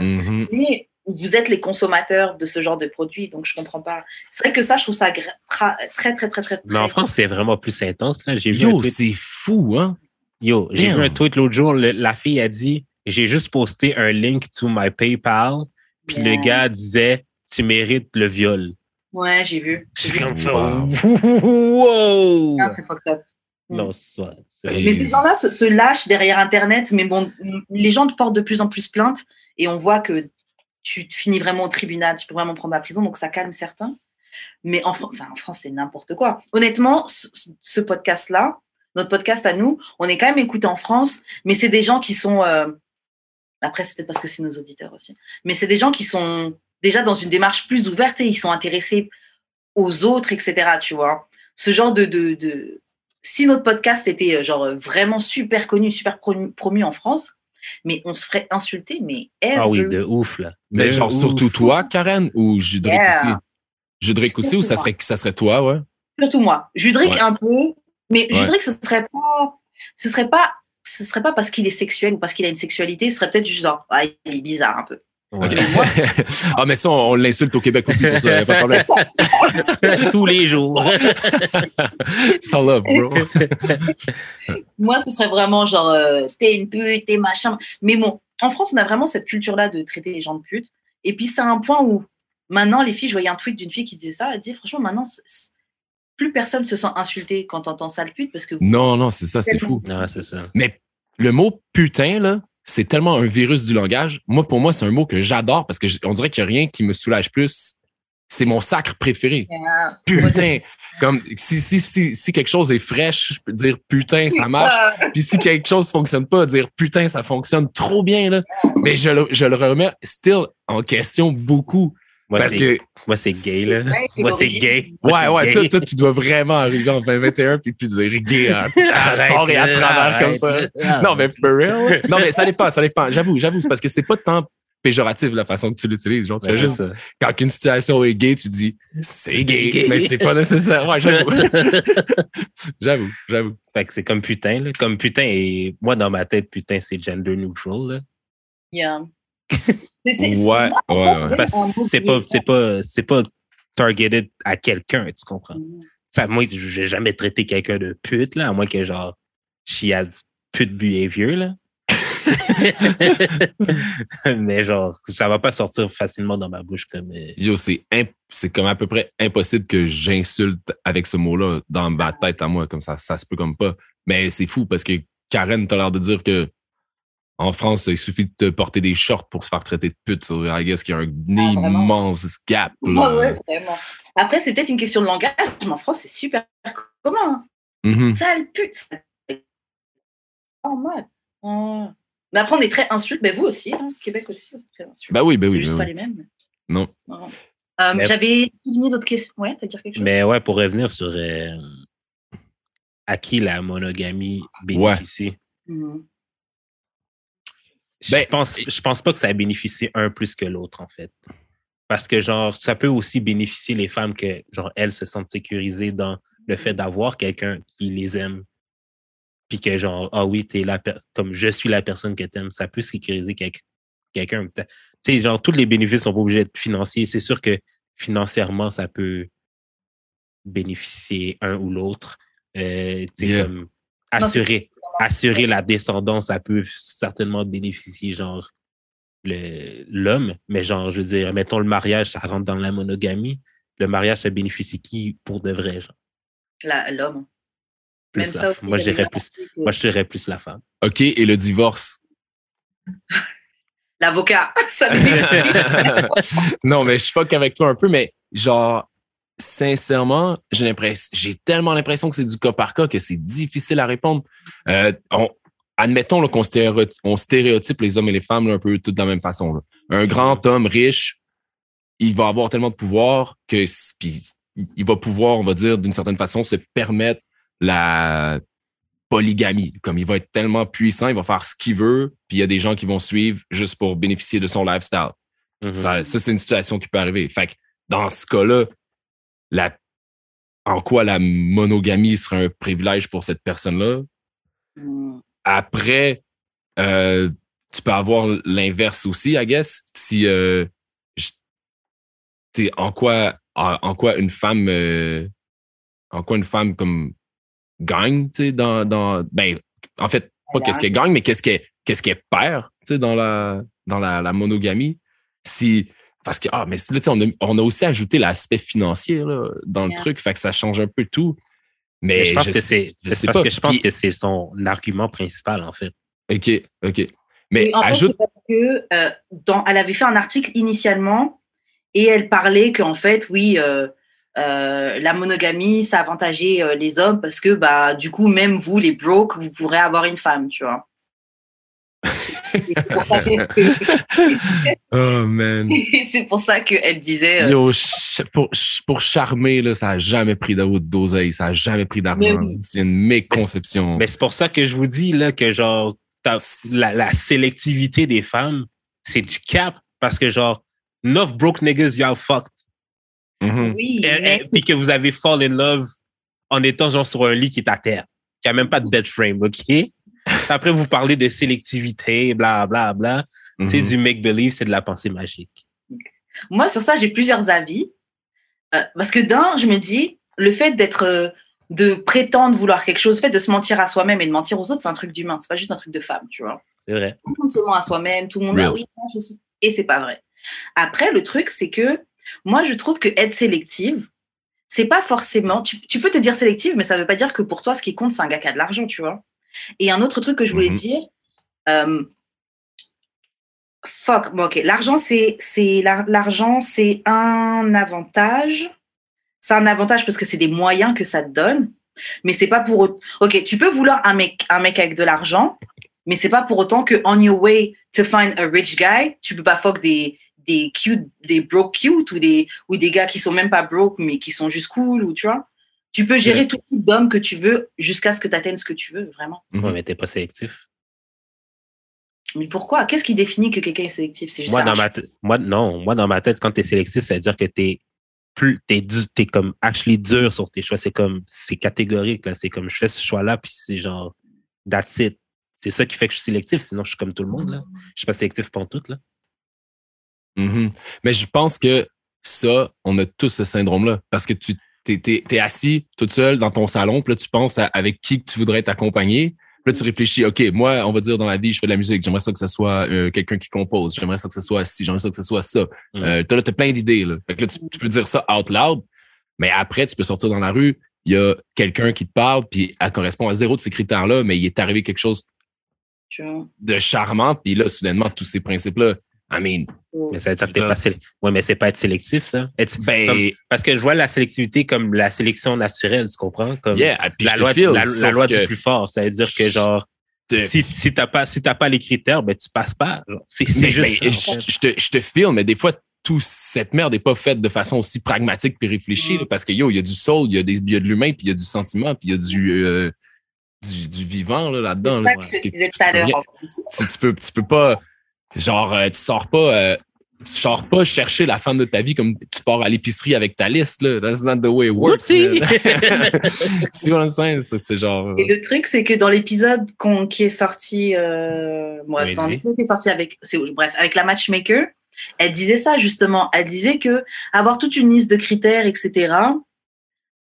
[SPEAKER 1] Mhm.
[SPEAKER 2] Mais vous êtes les consommateurs de ce genre de produits, donc je comprends pas. C'est vrai que ça, je trouve ça très, très, très, très.
[SPEAKER 3] Mais en France, c'est vraiment plus intense. Là. J'ai vu un
[SPEAKER 1] Yo,
[SPEAKER 3] tweet,
[SPEAKER 1] c'est fou, hein?
[SPEAKER 3] yo, j'ai vu un tweet l'autre jour. le- la fille a dit J'ai juste posté un link to my PayPal. Puis
[SPEAKER 2] Yeah.
[SPEAKER 3] le gars disait Tu mérites le viol.
[SPEAKER 2] Ouais, j'ai vu. Vu
[SPEAKER 3] comme
[SPEAKER 2] ça.
[SPEAKER 3] Wow!
[SPEAKER 2] Ah, c'est fucked up.
[SPEAKER 3] Non, c'est c'est-
[SPEAKER 1] Et-
[SPEAKER 2] Mais ces gens-là se, se lâchent derrière Internet, mais bon, les gens te portent de plus en plus plainte et on voit que tu te finis vraiment au tribunal, tu peux vraiment prendre la prison, donc ça calme certains. Mais en, enfin, en France, c'est n'importe quoi. Honnêtement, ce, ce podcast-là, notre podcast à nous, on est quand même écouté en France, mais c'est des gens qui sont. euh, après, c'est peut-être parce que c'est nos auditeurs aussi. Mais c'est des gens qui sont déjà dans une démarche plus ouverte et ils sont intéressés aux autres, etc. Tu vois. Ce genre de, de, de... Si notre podcast était euh, genre euh, vraiment super connu, super promu, en France, mais on se ferait insulter, mais
[SPEAKER 3] Ah oui, de ouf, là.
[SPEAKER 1] Mais
[SPEAKER 3] De
[SPEAKER 1] genre
[SPEAKER 3] ouf.
[SPEAKER 1] surtout toi, Karen, ou Judric
[SPEAKER 2] Yeah.
[SPEAKER 1] aussi? Judric aussi, ou ça serait, ça serait toi, ouais?
[SPEAKER 2] Surtout moi. Judric
[SPEAKER 1] Ouais.
[SPEAKER 2] un peu, mais
[SPEAKER 1] Ouais.
[SPEAKER 2] Judric, ce serait pas, ce serait pas, ce serait pas parce qu'il est sexuel ou parce qu'il a une sexualité, ce serait peut-être juste genre, ah, il est bizarre un peu.
[SPEAKER 3] Ouais.
[SPEAKER 1] ah, mais ça, on, on l'insulte au Québec aussi pour ça, pas de problème.
[SPEAKER 3] Tous les jours.
[SPEAKER 1] Sans love, bro.
[SPEAKER 2] Moi, ce serait vraiment genre, euh, t'es une pute, t'es machin. Mais bon, en France, on a vraiment cette culture-là de traiter les gens de pute. Et puis, c'est un point où maintenant, les filles, je voyais un tweet d'une fille qui disait ça, elle dit, franchement, maintenant, plus personne se sent insulté quand t'entends sale pute parce que vous-
[SPEAKER 1] Non, non, c'est ça, c'est fou.
[SPEAKER 3] non, c'est ça.
[SPEAKER 1] Mais le mot putain, là, c'est tellement un virus du langage. Moi, pour moi, c'est un mot que j'adore parce que on dirait qu'il n'y a rien qui me soulage plus. C'est mon sacre préféré. Putain. Comme si, si, si, si quelque chose est fraîche, je peux dire putain, ça marche. Puis si quelque chose fonctionne pas, dire putain, ça fonctionne trop bien, là. Mais je le, je le remets still en question beaucoup.
[SPEAKER 3] Moi,
[SPEAKER 1] parce
[SPEAKER 3] c'est
[SPEAKER 1] que,
[SPEAKER 3] moi, c'est gay, là. Moi, c'est gay.
[SPEAKER 1] ouais, ouais,
[SPEAKER 3] gay.
[SPEAKER 1] toi, toi, tu dois vraiment arriver en 2021 puis plus dire gay tort et à travers comme ça. Non, mais for real. Non, mais ça dépend, ça dépend. J'avoue, j'avoue, c'est parce que c'est pas tant péjoratif la façon que tu l'utilises. Genre, tu
[SPEAKER 3] Ouais,
[SPEAKER 1] fais juste, quand une situation est gay, tu dis c'est gay,
[SPEAKER 3] Gay.
[SPEAKER 1] mais c'est pas nécessaire. Ouais, j'avoue. j'avoue, j'avoue.
[SPEAKER 3] Fait que c'est comme putain, là. Comme putain, et moi, dans ma tête, putain, c'est gender neutral, là.
[SPEAKER 2] Yeah. C'est- c'est-
[SPEAKER 1] Ouais, ouais, ouais.
[SPEAKER 2] c'est
[SPEAKER 3] Parce que
[SPEAKER 2] qui
[SPEAKER 3] pas, c'est pas, c'est pas targeted à quelqu'un, tu comprends?
[SPEAKER 2] Mm.
[SPEAKER 3] Ça, moi, j'ai jamais traité quelqu'un de pute, là, à moins que genre, she has pute behavior, là. Mais genre, ça va pas sortir facilement dans ma bouche comme. euh,
[SPEAKER 1] Yo, c'est imp- c'est comme à peu près impossible que j'insulte avec ce mot-là dans ma tête à moi, comme ça, ça se peut comme pas. Mais c'est fou parce que Karen, t'as l'air de dire que en France, il suffit de te porter des shorts pour se faire traiter de pute. So, I guess qu'il y a un
[SPEAKER 2] Ah,
[SPEAKER 1] immense gap. là.
[SPEAKER 2] Ouais, ouais, vraiment. Après, c'est peut-être une question de langage, mais en France, c'est super commun. hein.
[SPEAKER 1] Mhm.
[SPEAKER 2] Sale pute. sale- Normal. Ouais. Mais après, on est très insulte. Mais vous aussi, hein, Québec aussi, c'est très insulte.
[SPEAKER 1] Ben oui,
[SPEAKER 2] c'est
[SPEAKER 1] oui.
[SPEAKER 2] juste
[SPEAKER 1] ben
[SPEAKER 2] pas
[SPEAKER 1] oui.
[SPEAKER 2] les mêmes.
[SPEAKER 1] Non.
[SPEAKER 2] Non. Euh,
[SPEAKER 3] Mais-
[SPEAKER 2] J'avais souligné d'autres questions. Ouais, t'as dire quelque chose?
[SPEAKER 3] Mais ouais, pour revenir sur euh, à qui la monogamie bénéficie? Je
[SPEAKER 1] Ben,
[SPEAKER 3] pense, je pense pas que ça a bénéficié un plus que l'autre, en fait. Parce que, genre, ça peut aussi bénéficier les femmes que, genre, elles se sentent sécurisées dans le fait d'avoir quelqu'un qui les aime. Puis que, genre, ah oui, t'es la comme je suis la personne que t'aimes. Ça peut sécuriser quel- quelqu'un. Tu sais, genre, tous les bénéfices sont pas obligés d'être financiers. C'est sûr que financièrement, ça peut bénéficier un ou l'autre. Euh,
[SPEAKER 1] Yeah.
[SPEAKER 3] comme assurer, assurer la descendance, ça peut certainement bénéficier, genre, le- l'homme. Mais genre, je veux dire, mettons le mariage, ça rentre dans la monogamie. Le mariage, ça bénéficie qui pour de vrai, genre?
[SPEAKER 2] La- L'homme.
[SPEAKER 3] Plus
[SPEAKER 2] Même
[SPEAKER 3] la-
[SPEAKER 2] ça aussi,
[SPEAKER 3] moi, je dirais plus, moi, je dirais plus la femme.
[SPEAKER 1] OK, et le divorce?
[SPEAKER 2] L'avocat,
[SPEAKER 1] non, mais je fuck avec toi un peu, mais genre, sincèrement, j'ai l'impression, j'ai tellement l'impression que c'est du cas par cas que c'est difficile à répondre. Euh, on- admettons qu'on stéréotype, on stéréotype les hommes et les femmes là, un peu tous de la même façon. là. Un grand homme riche, il va avoir tellement de pouvoir que puis il va pouvoir, on va dire, d'une certaine façon, se permettre la polygamie. Comme il va être tellement puissant, il va faire ce qu'il veut, puis il y a des gens qui vont suivre juste pour bénéficier de son lifestyle.
[SPEAKER 3] Mhm.
[SPEAKER 1] Ça, ça, c'est une situation qui peut arriver. Fait que dans ce cas-là, la, en quoi la monogamie serait un privilège pour cette personne-là?
[SPEAKER 2] Hmm.
[SPEAKER 1] Après, euh, tu peux avoir l'inverse aussi, I guess. Si, euh, je- tu sais, en quoi, en, en quoi une femme, euh, en quoi une femme comme gagne, tu sais, dans, dans, ben, en fait, pas qu'est-ce qu'elle gagne, mais qu'est-ce qu'elle, qu'est-ce qu'elle perd, tu sais, dans la, dans la, la monogamie. Si, parce que, ah, mais là, tu sais, on a, on a aussi ajouté l'aspect financier, là, dans le truc, fait que ça change un peu tout. Mais,
[SPEAKER 3] Mais je pense
[SPEAKER 1] je
[SPEAKER 3] que
[SPEAKER 1] sais-
[SPEAKER 3] c'est,
[SPEAKER 1] je
[SPEAKER 3] c'est
[SPEAKER 1] sais
[SPEAKER 3] parce
[SPEAKER 1] pas.
[SPEAKER 3] que je pense
[SPEAKER 1] Puis-
[SPEAKER 3] que c'est son argument principal, en fait.
[SPEAKER 1] OK, OK. Mais
[SPEAKER 2] Oui, en fait,
[SPEAKER 1] ajoute.
[SPEAKER 2] parce que euh, dans, elle avait fait un article initialement et elle parlait qu'en fait, oui, euh, euh, la monogamie, ça avantageait euh, les hommes parce que bah du coup, même vous, les broke, vous pourrez avoir une femme, tu vois. C'est pour ça que-
[SPEAKER 1] Oh, man.
[SPEAKER 2] c'est pour ça qu'elle disait. euh,
[SPEAKER 1] Yo, ch- pour, ch- pour charmer, là, ça a jamais pris d'oseille, ça a jamais pris d'argent.
[SPEAKER 2] Oui.
[SPEAKER 1] C'est une méconception.
[SPEAKER 3] Mais c'est pour ça que je vous dis, là, que genre, la, la sélectivité des femmes, c'est du cap. Parce que genre, 9 broke niggas, y'all fucked.
[SPEAKER 1] Mhm.
[SPEAKER 2] oui,
[SPEAKER 3] Et- Puis que vous avez fall in love en étant genre sur un lit qui est à terre, qui a même pas de bed frame, OK? Après, vous parlez de sélectivité, bla, bla, bla. C'est
[SPEAKER 1] Mhm.
[SPEAKER 3] du make-believe, c'est de la pensée magique.
[SPEAKER 2] Moi, sur ça, j'ai plusieurs avis. Euh, parce que d'un, je me dis, le fait d'être, euh, de prétendre vouloir quelque chose, le fait de se mentir à soi-même et de mentir aux autres, c'est un truc d'humain. C'est pas juste un truc de femme, tu vois.
[SPEAKER 3] C'est vrai.
[SPEAKER 2] Tout le monde se ment à soi-même, tout le monde, ah oui, non, je suis- et c'est pas vrai. Après, le truc, c'est que moi, je trouve que être sélective, c'est pas forcément, tu, tu peux te dire sélective, mais ça veut pas dire que pour toi, ce qui compte, c'est un gars qui a de l'argent, tu vois. Et un autre truc que je voulais
[SPEAKER 1] Mhm.
[SPEAKER 2] dire, euh, fuck, bon, ok, l'argent, c'est, c'est, l'ar- l'argent, c'est un avantage. C'est un avantage parce que c'est des moyens que ça te donne, mais c'est pas pour, autant- ok, tu peux vouloir un mec, un mec avec de l'argent, mais c'est pas pour autant que on your way to find a rich guy, tu peux pas fuck des des cute, des broke cute ou des ou des gars qui sont même pas broke mais qui sont juste cool ou tu vois. Tu peux gérer
[SPEAKER 1] Ouais.
[SPEAKER 2] tout type d'homme que tu veux jusqu'à ce que tu atteignes ce que tu veux vraiment.
[SPEAKER 1] Mhm.
[SPEAKER 3] Ouais, mais t'es pas sélectif.
[SPEAKER 2] Mais pourquoi? Qu'est-ce qui définit que quelqu'un est sélectif? C'est juste
[SPEAKER 3] Moi, dans ma tête, moi, non, moi, dans ma tête, quand t'es sélectif, ça veut dire que t'es plus, t'es, du- t'es comme actually dur sur tes choix. C'est comme, c'est catégorique, là. C'est comme, je fais ce choix-là, puis c'est genre, that's it. C'est ça qui fait que je suis sélectif. Sinon, je suis comme tout le monde, là. Je suis pas sélectif pour tout, là.
[SPEAKER 1] Mhm. Mais je pense que ça, on a tous ce syndrome-là. Parce que tu t'es, t'es assis toute seule dans ton salon, puis là, tu penses à avec qui que tu voudrais t'accompagner. Puis là, tu réfléchis, OK, moi, on va dire dans la vie, je fais de la musique. J'aimerais ça que ce soit euh, quelqu'un qui compose. J'aimerais ça que ce soit ci. J'aimerais ça que ce soit ça.
[SPEAKER 3] Mm.
[SPEAKER 1] Euh, t'as, là, t'as plein d'idées. Là. Fait que là, tu, tu peux dire ça out loud. Mais après, tu peux sortir dans la rue. Il y a quelqu'un qui te parle, puis elle correspond à zéro de ces critères-là, mais il est arrivé quelque chose
[SPEAKER 2] tu
[SPEAKER 1] de charmant, puis là, soudainement, tous ces principes-là, I mean,
[SPEAKER 3] Mais ça veut dire que t'es
[SPEAKER 1] Là,
[SPEAKER 3] pas sélectif. Ouais, mais c'est pas être sélectif, ça. Être-
[SPEAKER 1] ben,
[SPEAKER 3] comme- parce que je vois la sélectivité comme la sélection naturelle, tu comprends? Comme
[SPEAKER 1] yeah,
[SPEAKER 3] la loi,
[SPEAKER 1] file,
[SPEAKER 3] la, la
[SPEAKER 1] sauf
[SPEAKER 3] loi
[SPEAKER 1] que
[SPEAKER 3] du plus fort. Ça veut dire que, genre, si, si t'as pas, si t'as pas les critères, ben, tu passes pas. C'est, juste
[SPEAKER 1] ben,
[SPEAKER 3] ça, en
[SPEAKER 1] je,
[SPEAKER 3] fait.
[SPEAKER 1] je te, je te filme, mais des fois, toute cette merde n'est pas faite de façon aussi pragmatique puis réfléchie,
[SPEAKER 2] Mm.
[SPEAKER 1] là, parce que yo, il y a du soul, il y a, des, il y a de l'humain, puis il y a du sentiment, puis il y a du, euh, du, du vivant là, là.
[SPEAKER 2] ça que
[SPEAKER 1] Parce
[SPEAKER 2] je
[SPEAKER 1] que
[SPEAKER 2] disais
[SPEAKER 1] tu,
[SPEAKER 2] tout à
[SPEAKER 1] peux
[SPEAKER 2] l'heure.
[SPEAKER 1] rien-
[SPEAKER 2] en plus.
[SPEAKER 1] tu, tu peux, tu peux pas, genre, euh, tu sors pas, euh, tu sors pas chercher la femme de ta vie comme tu pars à l'épicerie avec ta liste. Là. That's not the way it works. See what I'm saying? C'est c'est genre.
[SPEAKER 2] Et le truc, c'est que dans l'épisode qui est sorti, euh, bref,
[SPEAKER 3] Vas-y.
[SPEAKER 2] dans l'épisode qui est sorti avec, c'est- bref, avec la matchmaker, elle disait ça justement. Elle disait que avoir toute une liste de critères, etc.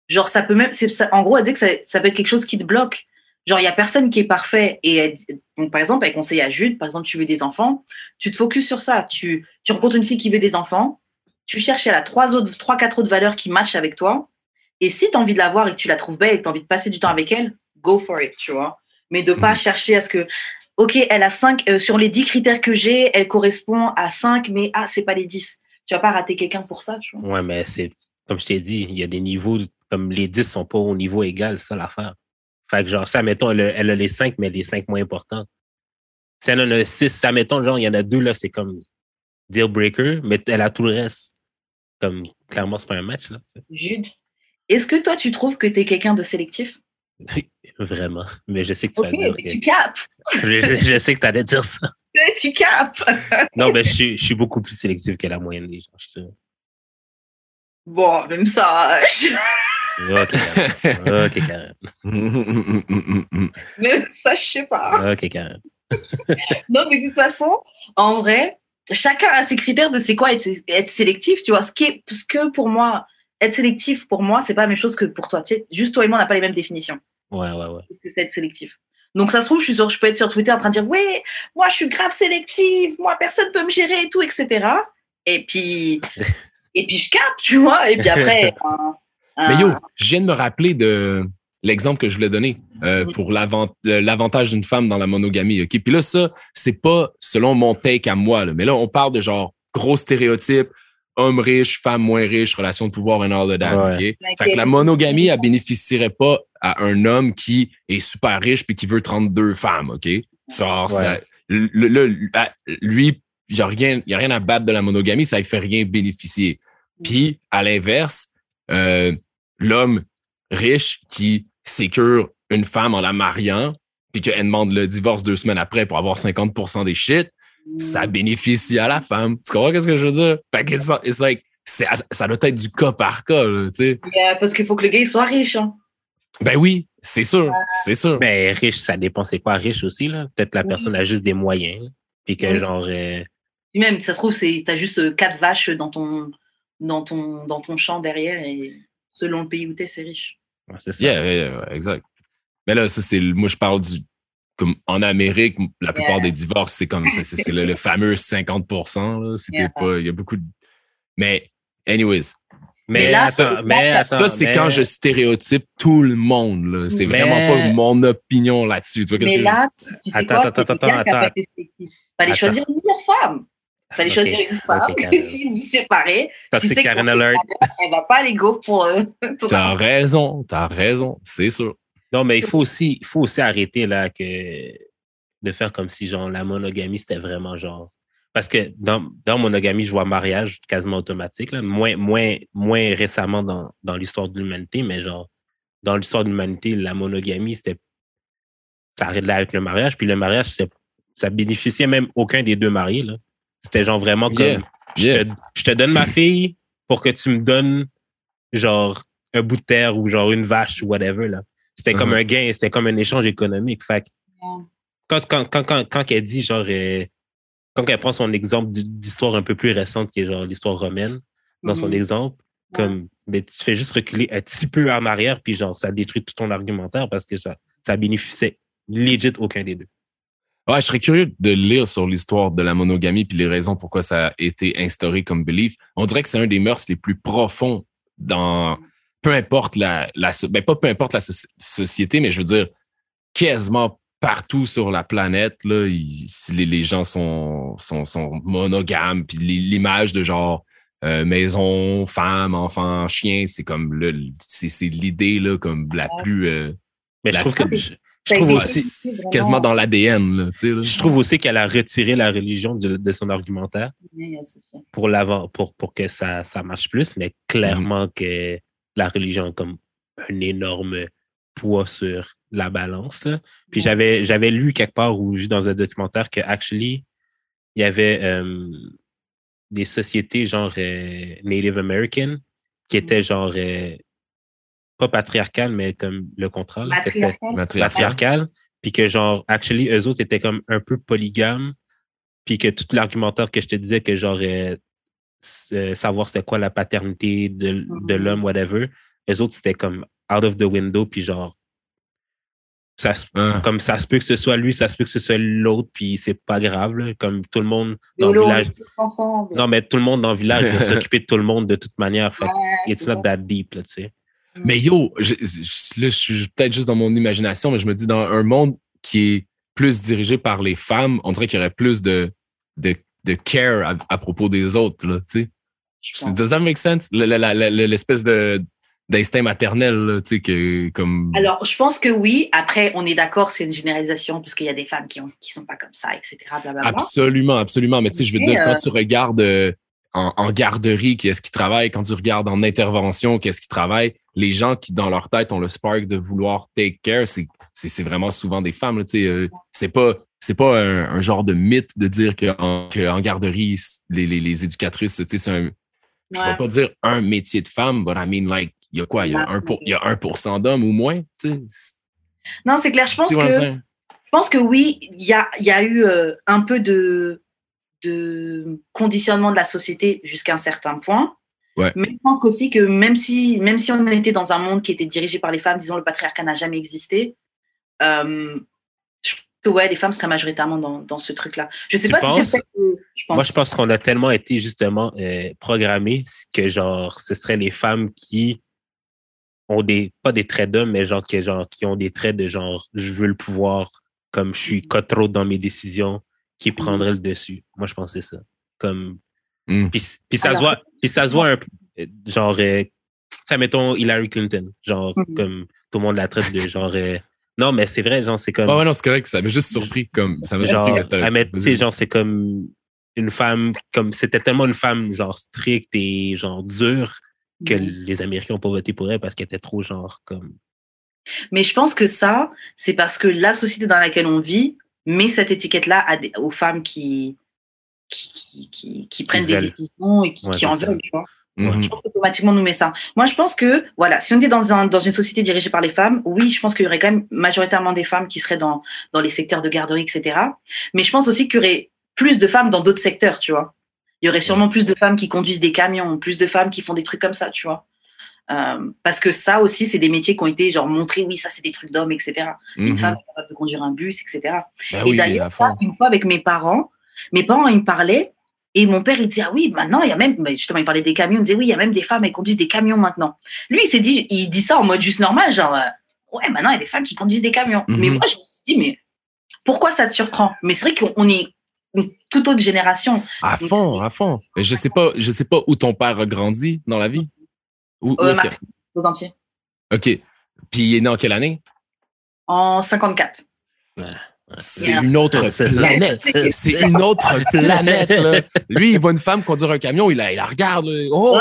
[SPEAKER 2] Genre, ça peut même, c'est, ça- en gros, elle dit que ça, ça peut être quelque chose qui te bloque. Genre, il y a personne qui est parfait. Et elle donc, par exemple, elle conseille à Jude, par exemple, tu veux des enfants, tu te focuses sur ça. Tu, tu rencontres une fille qui veut des enfants, tu cherches, elle a trois autres, trois, quatre autres valeurs qui matchent avec toi. Et si tu as envie de la voir et que tu la trouves belle et que tu as envie de passer du temps avec elle, go for it, tu vois. Mais de pas
[SPEAKER 1] Mhm.
[SPEAKER 2] chercher à ce que, ok, elle a 5, sur les 10 critères que j'ai, elle correspond à 5, mais ah, c'est pas les 10. Tu vas pas rater quelqu'un pour ça, tu vois.
[SPEAKER 3] Ouais, mais c'est, comme je t'ai dit, il y a des niveaux, comme les 10 sont pas au niveau égal, ça l'affaire. Fait que genre, ça, mettons, elle a, elle a les 5, mais les 5 moins importants. Si elle en a 6, ça, mettons, genre, il y en a deux, là, c'est comme deal breaker, mais elle a tout le reste. Comme, clairement, c'est pas un match, là.
[SPEAKER 2] Jude, est-ce que toi, tu trouves que tu es quelqu'un de sélectif?
[SPEAKER 3] Vraiment. Mais je sais que tu
[SPEAKER 2] Ok,
[SPEAKER 3] vas dire
[SPEAKER 2] mais
[SPEAKER 3] que.
[SPEAKER 2] tu capes.
[SPEAKER 3] Je, je sais que tu allais dire ça.
[SPEAKER 2] tu capes.
[SPEAKER 3] Non, mais je, suis- je suis beaucoup plus sélectif que la moyenne des gens. je te-
[SPEAKER 2] Bon, même ça, je-
[SPEAKER 3] Ok, Karen. Ok, Karen.
[SPEAKER 2] même ça, je sais pas.
[SPEAKER 3] Ok, Karen.
[SPEAKER 2] Non, mais de toute façon, en vrai, chacun a ses critères de c'est quoi être, être sélectif, tu vois. Ce, qui est, ce que pour moi, être sélectif, pour moi, c'est pas la même chose que pour toi. Tu sais, juste toi et moi, on n'a pas les mêmes définitions.
[SPEAKER 3] Ouais, ouais, ouais.
[SPEAKER 2] Qu'est-ce que c'est être sélectif Donc, ça se trouve, je, suis sur, je peux être sur Twitter en train de dire, ouais, moi, je suis grave sélective, moi, personne peut me gérer et tout, etc. Et puis, et puis je capte, tu vois. Et puis après, un-
[SPEAKER 1] Mais yo, je viens de me rappeler de l'exemple que je voulais donner euh, pour l'avant- euh, l'avantage d'une femme dans la monogamie. OK? Puis là, ça, c'est pas selon mon take à moi. Là, mais là, on parle de genre gros stéréotypes, homme riche, femme moins riche, relation de pouvoir, and all of that.
[SPEAKER 3] Ouais.
[SPEAKER 1] Fait que la monogamie, elle bénéficierait pas à un homme qui est super riche puis qui veut 32 femmes, OK? Genre,
[SPEAKER 3] Ouais.
[SPEAKER 1] ça, le- le- à- lui, il n'y a, rien- y a rien à battre de la monogamie, ça ne fait rien bénéficier. Puis, à l'inverse, euh, l'homme riche qui sécure une femme en la mariant, puis qu'elle demande le divorce deux semaines après pour avoir 50% des shit, ça bénéficie à la femme. Tu comprends ce que je veux dire? Fait que it's, like, ça doit être du cas par cas, là, tu sais.
[SPEAKER 2] Euh, Parce qu'il faut que le gars soit riche. hein.
[SPEAKER 1] Ben oui, c'est sûr, c'est sûr.
[SPEAKER 3] Mais riche, ça dépend c'est quoi riche aussi, là. Peut-être la
[SPEAKER 2] Oui.
[SPEAKER 3] personne a juste des moyens. Puis que
[SPEAKER 2] Oui.
[SPEAKER 3] genre euh,
[SPEAKER 2] même, ça se trouve, t'as juste euh, quatre vaches dans ton, dans ton, dans ton champ derrière et selon le pays où t'es, c'est riche.
[SPEAKER 3] ouais, c'est ça.
[SPEAKER 1] Yeah, yeah, yeah, exact. Mais là, ça, c'est, moi, je parle du, comme en Amérique, la plupart
[SPEAKER 2] Yeah.
[SPEAKER 1] des divorces, c'est comme, c'est, le, le fameux 50 là, si t'es pas, il y a beaucoup de, mais, anyways,
[SPEAKER 3] Mais,
[SPEAKER 2] Mais là,
[SPEAKER 3] attends,
[SPEAKER 2] c'est-
[SPEAKER 3] mais
[SPEAKER 2] là,
[SPEAKER 3] attends,
[SPEAKER 1] ça, c'est
[SPEAKER 3] mais-
[SPEAKER 1] quand je stéréotype tout le monde, là. C'est
[SPEAKER 3] Mais-
[SPEAKER 1] vraiment pas mon opinion là-dessus. Tu vois,
[SPEAKER 2] Mais
[SPEAKER 1] que
[SPEAKER 2] là, tu sais
[SPEAKER 3] Attends,
[SPEAKER 2] quoi?
[SPEAKER 3] attends, attends, attends.
[SPEAKER 2] Fallait choisir une meilleure femme. Fallait
[SPEAKER 3] Ok.
[SPEAKER 2] choisir une femme
[SPEAKER 3] Ok,
[SPEAKER 2] que
[SPEAKER 3] Karen.
[SPEAKER 2] si vous séparez,
[SPEAKER 3] Ça,
[SPEAKER 2] tu sais
[SPEAKER 3] Karen Alert.
[SPEAKER 2] elle va pas aller go pour euh,
[SPEAKER 1] T'as raison, t'as raison, c'est sûr.
[SPEAKER 3] Non, mais il faut aussi, il faut aussi arrêter là que de faire comme si genre la monogamie c'était vraiment genre parce que dans, dans monogamie je vois mariage quasiment automatique là, moins moins moins récemment dans, dans l'histoire de l'humanité, mais genre dans l'histoire de l'humanité la monogamie c'était ça arrête là avec le mariage puis le mariage ça bénéficiait même aucun des deux mariés là. C'était genre vraiment comme
[SPEAKER 1] Yeah.
[SPEAKER 3] je,
[SPEAKER 1] Yeah.
[SPEAKER 3] te, je te donne ma fille pour que tu me donnes genre un bout de terre ou genre une vache ou whatever là. C'était comme
[SPEAKER 1] Mhm.
[SPEAKER 3] un gain, c'était comme un échange économique. Fait quand, quand, quand, quand, quand elle dit genre euh, quand elle prend son exemple d'histoire un peu plus récente qui est genre l'histoire romaine dans son
[SPEAKER 2] Mhm.
[SPEAKER 3] exemple, comme mais tu fais juste reculer un petit peu en arrière puis genre ça détruit tout ton argumentaire parce que ça ça bénéficiait legit aucun des deux.
[SPEAKER 1] Ouais, je serais curieux de lire sur l'histoire de la monogamie puis les raisons pourquoi ça a été instauré comme belief. On dirait que c'est un des mœurs les plus profonds dans peu importe la, la ben pas peu importe la soci- société, mais je veux dire quasiment partout sur la planète là, il- les, les gens sont sont, sont monogames puis l'im- l'image de genre euh, maison, femme, enfant, chien, c'est comme le c'est c'est l'idée là comme la plus euh,
[SPEAKER 3] Mais je
[SPEAKER 1] La-
[SPEAKER 3] trouve que je,
[SPEAKER 2] Ça
[SPEAKER 3] trouve aussi
[SPEAKER 2] vraiment-
[SPEAKER 1] quasiment dans l'ADN là, là.
[SPEAKER 3] je trouve aussi qu'elle a retiré la religion de, de son argumentaire.
[SPEAKER 2] Oui,
[SPEAKER 3] pour l'avant pour pour que ça ça marche plus mais clairement que la religion a comme un énorme poids sur la balance là. puis
[SPEAKER 2] Ouais.
[SPEAKER 3] j'avais j'avais lu quelque part ou vu dans un documentaire que actually il y avait euh, des sociétés genre euh, Native American qui étaient genre euh, pas patriarcales mais comme le contraire que c'était-
[SPEAKER 2] Matriarcal.
[SPEAKER 3] Puis que genre, actually, eux autres étaient comme un peu polygames, puis que tout l'argumentaire que je te disais que genre, euh, euh, savoir c'était quoi la paternité de, de
[SPEAKER 2] Mhm.
[SPEAKER 3] l'homme, whatever, eux autres c'était comme out of the window, puis genre, ça, se-
[SPEAKER 1] Ah.
[SPEAKER 3] comme ça se peut que ce soit lui, ça se peut que ce soit l'autre, puis c'est pas grave, là, comme tout le monde dans le village.
[SPEAKER 2] ensemble.
[SPEAKER 3] Non, mais tout le monde dans le village va s'occuper de tout le monde de toute manière. Fait
[SPEAKER 2] Ouais,
[SPEAKER 3] it's
[SPEAKER 2] c'est
[SPEAKER 3] not that deep, là, tu sais.
[SPEAKER 1] Mais yo, je, je- là, je suis peut-être juste dans mon imagination, mais je me dis, dans un monde qui est plus dirigé par les femmes, on dirait qu'il y aurait plus de, de, de care à, à propos des autres, là, tu sais. Does that make sense? L'espèce de d'instinct maternel, tu sais, que comme.
[SPEAKER 2] Alors, je pense que oui. Après, on est d'accord, c'est une généralisation parce qu'il y a des femmes qui ont, qui sont pas comme ça, etc. Blablabla.
[SPEAKER 1] Absolument, absolument. Mais tu sais, je veux
[SPEAKER 2] Mais,
[SPEAKER 1] dire,
[SPEAKER 2] euh,
[SPEAKER 1] quand tu regardes euh, en, en garderie, qui est-ce qui travaille, quand tu regardes en intervention, qu'est-ce qui travaille, les gens qui, dans leur tête, ont le spark de vouloir take care, c'est, vraiment souvent des femmes. là, tu sais, euh, c'est pas, c'est pas un, un genre de mythe de dire qu'en, qu'en garderie, les, les, les éducatrices, tu sais, c'est un, je
[SPEAKER 2] Ouais.
[SPEAKER 1] vais pas dire un métier de femme, but I mean, like, il y a quoi? Il y a
[SPEAKER 2] Ouais.
[SPEAKER 1] un pour, il y a 1% d'hommes ou moins, tu sais?
[SPEAKER 2] Non, c'est clair. Je pense que,
[SPEAKER 1] que je
[SPEAKER 2] pense que oui, il y a, il y a eu euh, un peu de, de conditionnement de la société jusqu'à un certain point.
[SPEAKER 1] Ouais.
[SPEAKER 2] Mais je pense aussi que même si, même si on était dans un monde qui était dirigé par les femmes, disons le patriarcat n'a jamais existé, euh, je pense que ouais, les femmes seraient majoritairement dans, dans ce truc-là. Je sais
[SPEAKER 3] Tu
[SPEAKER 2] pas si c'est je pense.
[SPEAKER 3] Moi, je pense qu'on a tellement été justement euh, programmés que genre, ce seraient les femmes qui ont des, pas des traits d'homme, mais genre qui, genre, qui ont des traits de genre, je veux le pouvoir, comme je suis cutthroat dans mes décisions, qui prendraient le dessus. Moi, je c'est ça. Comme,
[SPEAKER 1] Mm.
[SPEAKER 3] puis, puis ça se voit, puis ça se voit un peu, genre, euh, ça mettons Hillary Clinton, genre,
[SPEAKER 2] Mhm.
[SPEAKER 3] comme tout le monde la traite de genre, euh, non, mais c'est vrai, genre, c'est comme,
[SPEAKER 1] Ah ouais, non, c'est correct. Ça m'a juste surpris, comme, ça m'a
[SPEAKER 3] genre, tu sais, genre, c'est comme une femme, comme, c'était tellement une femme, genre, stricte et, genre, dure que
[SPEAKER 2] Mhm.
[SPEAKER 3] les Américains ont pas voté pour elle parce qu'elle était trop, genre, comme,
[SPEAKER 2] Mais je pense que ça, c'est parce que la société dans laquelle on vit met cette étiquette-là aux femmes qui, qui, qui, qui, qui prennent des décisions et qui,
[SPEAKER 3] Ouais,
[SPEAKER 2] en veulent. tu vois.
[SPEAKER 1] Mhm.
[SPEAKER 2] Je pense qu'automatiquement, on nous met ça. Moi, je pense que, voilà, si on était dans, un, dans une société dirigée par les femmes, oui, je pense qu'il y aurait quand même majoritairement des femmes qui seraient dans, dans les secteurs de garderie, etc. Mais je pense aussi qu'il y aurait plus de femmes dans d'autres secteurs, tu vois. Il y aurait sûrement plus de femmes qui conduisent des camions, plus de femmes qui font des trucs comme ça, tu vois. Euh, parce que ça aussi, c'est des métiers qui ont été genre montrés, oui, ça c'est des trucs d'hommes, etc. Une
[SPEAKER 1] Mhm.
[SPEAKER 2] femme est capable de conduire un bus, etc. Et
[SPEAKER 1] oui, à
[SPEAKER 2] d'ailleurs, une fois avec mes parents, mes parents, ils me parlaient, et mon père, il disait, ah oui, maintenant, il y a même, justement, il parlait des camions, il disait, oui, il y a même des femmes, elles conduisent des camions maintenant. Lui, il s'est dit, il dit ça en mode juste normal, genre, euh, ouais, maintenant, il y a des femmes qui conduisent des camions.
[SPEAKER 1] Mhm.
[SPEAKER 2] Mais moi, je me suis dit, mais pourquoi ça te surprend? Mais c'est vrai qu'on est une toute autre génération.
[SPEAKER 1] À fond, à fond. Je sais pas, je sais pas où ton père a grandi dans la vie. Où, où
[SPEAKER 2] Euh,
[SPEAKER 1] est-ce
[SPEAKER 2] entiers.
[SPEAKER 1] OK. Puis il est né en quelle année?
[SPEAKER 2] En 54.
[SPEAKER 1] C'est une autre planète. C'est une autre planète. là. Lui, il voit une femme conduire un camion, il la, il la regarde. là. Oh!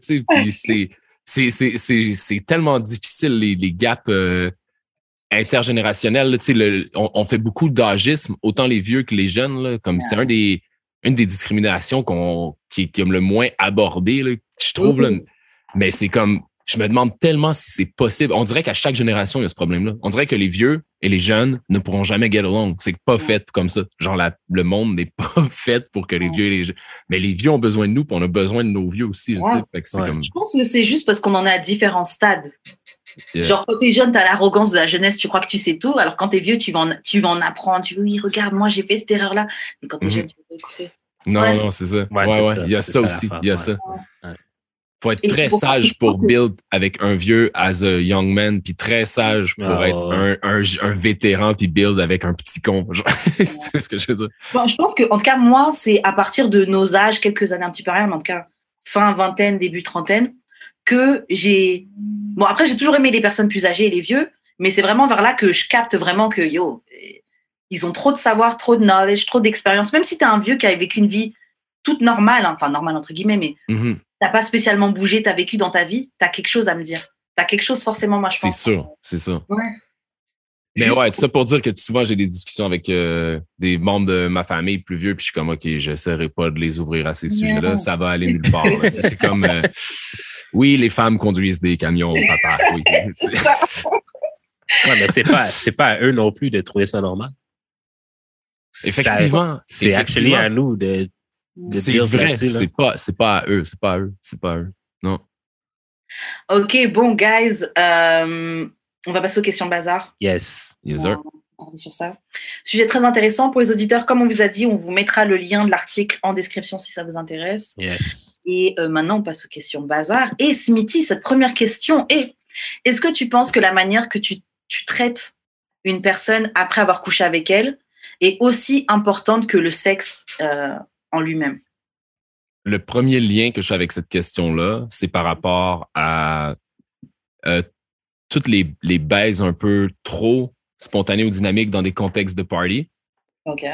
[SPEAKER 1] C'est- c'est- c'est- C'est c'est tellement difficile, les, les gaps euh, intergénérationnels. là. Le- on, on fait beaucoup d'agisme, autant les vieux que les jeunes. là, comme c'est un des, une des discriminations qu'on qui, est- qui est le moins abordé, là, je trouve. là. Mais c'est comme, je me demande tellement si c'est possible. On dirait qu'à chaque génération, il y a ce problème-là. On dirait que les vieux et les jeunes ne pourront jamais get along. C'est pas fait comme ça. Genre, la- le monde n'est pas fait pour que les vieux et les jeunes. Mais les vieux ont besoin de nous, puis on a besoin de nos vieux aussi. Fait que
[SPEAKER 3] Ouais.
[SPEAKER 1] comme.
[SPEAKER 2] Je pense que c'est juste parce qu'on en est à différents stades.
[SPEAKER 1] Yeah.
[SPEAKER 2] Genre, quand t'es jeune, t'as l'arrogance de la jeunesse, tu crois que tu sais tout. Alors, quand t'es vieux, tu vas en, tu vas en apprendre. Tu veux, oui, regarde, moi, j'ai fait cette erreur-là. Mais quand t'es
[SPEAKER 1] Mhm.
[SPEAKER 2] jeune, tu veux pas écouter.
[SPEAKER 1] Non,
[SPEAKER 2] Ouais,
[SPEAKER 1] non, c'est ça. Ouais,
[SPEAKER 3] Ouais,
[SPEAKER 1] ouais.
[SPEAKER 3] c'est ça.
[SPEAKER 1] Il y a ça, aussi. Il y a
[SPEAKER 3] ouais.
[SPEAKER 1] ça.
[SPEAKER 3] Ouais.
[SPEAKER 1] Faut être
[SPEAKER 2] Et
[SPEAKER 1] très
[SPEAKER 2] faut-
[SPEAKER 1] sage pour build avec un vieux as a young man, puis très sage pour
[SPEAKER 3] Ah,
[SPEAKER 1] être un, un, un vétéran, puis build avec un petit con. Genre, c'est ce que je veux dire.
[SPEAKER 2] Bon, je pense que, en tout cas, moi, c'est à partir de nos âges, quelques années un petit peu rien, mais en tout cas, fin vingtaine, début trentaine, que j'ai. Bon, après, j'ai toujours aimé les personnes plus âgées et les vieux, mais c'est vraiment vers là que je capte vraiment que, yo, ils ont trop de savoir, trop de knowledge, trop d'expérience. Même si t'es un vieux qui a vécu une vie toute normale, hein, enfin, normale entre guillemets, mais
[SPEAKER 1] Mhm.
[SPEAKER 2] t'as pas spécialement bougé, t'as vécu dans ta vie, t'as quelque chose à me dire. T'as quelque chose forcément, moi, je
[SPEAKER 1] C'est
[SPEAKER 2] pense.
[SPEAKER 1] sûr, c'est ça.
[SPEAKER 2] Ouais.
[SPEAKER 1] Mais
[SPEAKER 2] Juste-
[SPEAKER 1] ouais, tout ça pour dire que souvent j'ai des discussions avec euh, des membres de ma famille plus vieux, puis je suis comme ok, j'essaierai pas de les ouvrir à ces sujets-là, ça va aller nulle part. Tu c'est comme euh, oui, les femmes conduisent des camions, papa. Oui.
[SPEAKER 3] Ouais, mais c'est pas, c'est pas à eux non plus de trouver ça normal.
[SPEAKER 1] Effectivement,
[SPEAKER 3] C'est actually
[SPEAKER 1] effectivement.
[SPEAKER 3] à nous de, de
[SPEAKER 1] c'est vrai. C'est pas, c'est pas à eux, c'est pas à eux, c'est pas à eux. Non.
[SPEAKER 2] Ok, bon, guys, euh, on va passer aux questions bazar.
[SPEAKER 3] Yes.
[SPEAKER 1] Yes, sir.
[SPEAKER 2] Sur ça. Sujet très intéressant pour les auditeurs. Comme on vous a dit, on vous mettra le lien de l'article en description si ça vous intéresse.
[SPEAKER 3] Yes.
[SPEAKER 2] Et euh, maintenant, on passe aux questions bazar. Et Smithy, cette première question est est-ce que tu penses que la manière que tu, tu traites une personne après avoir couché avec elle est aussi importante que le sexe euh, en lui-même?
[SPEAKER 1] Le premier lien que je fais avec cette question-là, c'est par rapport à euh, toutes les, les baises un peu trop spontanées ou dynamiques dans des contextes de party.
[SPEAKER 2] Ok.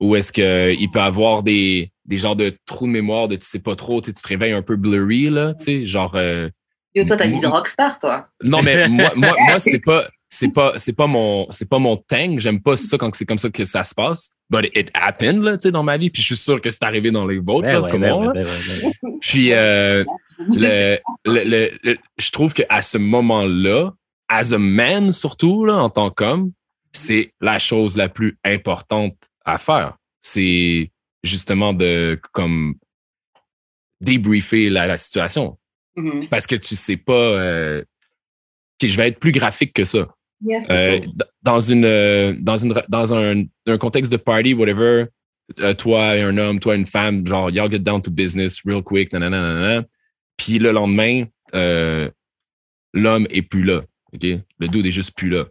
[SPEAKER 1] Ou est-ce qu'il peut avoir des, des genres de trous de mémoire de tu sais pas trop, tu sais, tu te réveilles un peu blurry, là, tu sais, genre. euh,
[SPEAKER 2] Yo, toi, t'as une vie de rockstar, toi.
[SPEAKER 1] non, mais moi, moi, moi c'est pas. C'est pas, c'est pas mon, c'est pas mon thing. J'aime pas ça quand c'est comme ça que ça se passe. But it happened, là, tu sais, dans ma vie. Puis je suis sûr que c'est arrivé dans les vôtres,
[SPEAKER 3] Ben
[SPEAKER 1] là,
[SPEAKER 3] ouais,
[SPEAKER 1] comme
[SPEAKER 3] ben
[SPEAKER 1] là.
[SPEAKER 3] ben ben.
[SPEAKER 1] Puis euh, le, le, le- le- je trouve qu'à ce moment-là, as a man surtout, là, en tant qu'homme, c'est la chose la plus importante à faire. C'est justement de comme débriefer la, la situation.
[SPEAKER 2] Mhm.
[SPEAKER 1] Parce que tu sais pas. Euh, je vais être plus graphique que ça.
[SPEAKER 2] Yes,
[SPEAKER 1] Euh, d- dans une euh, dans une dans un, un contexte de party whatever euh, toi et un homme toi et une femme genre y'all get down to business real quick nanana, nanana. puis le lendemain euh, l'homme est plus là ok? Le dude est juste plus là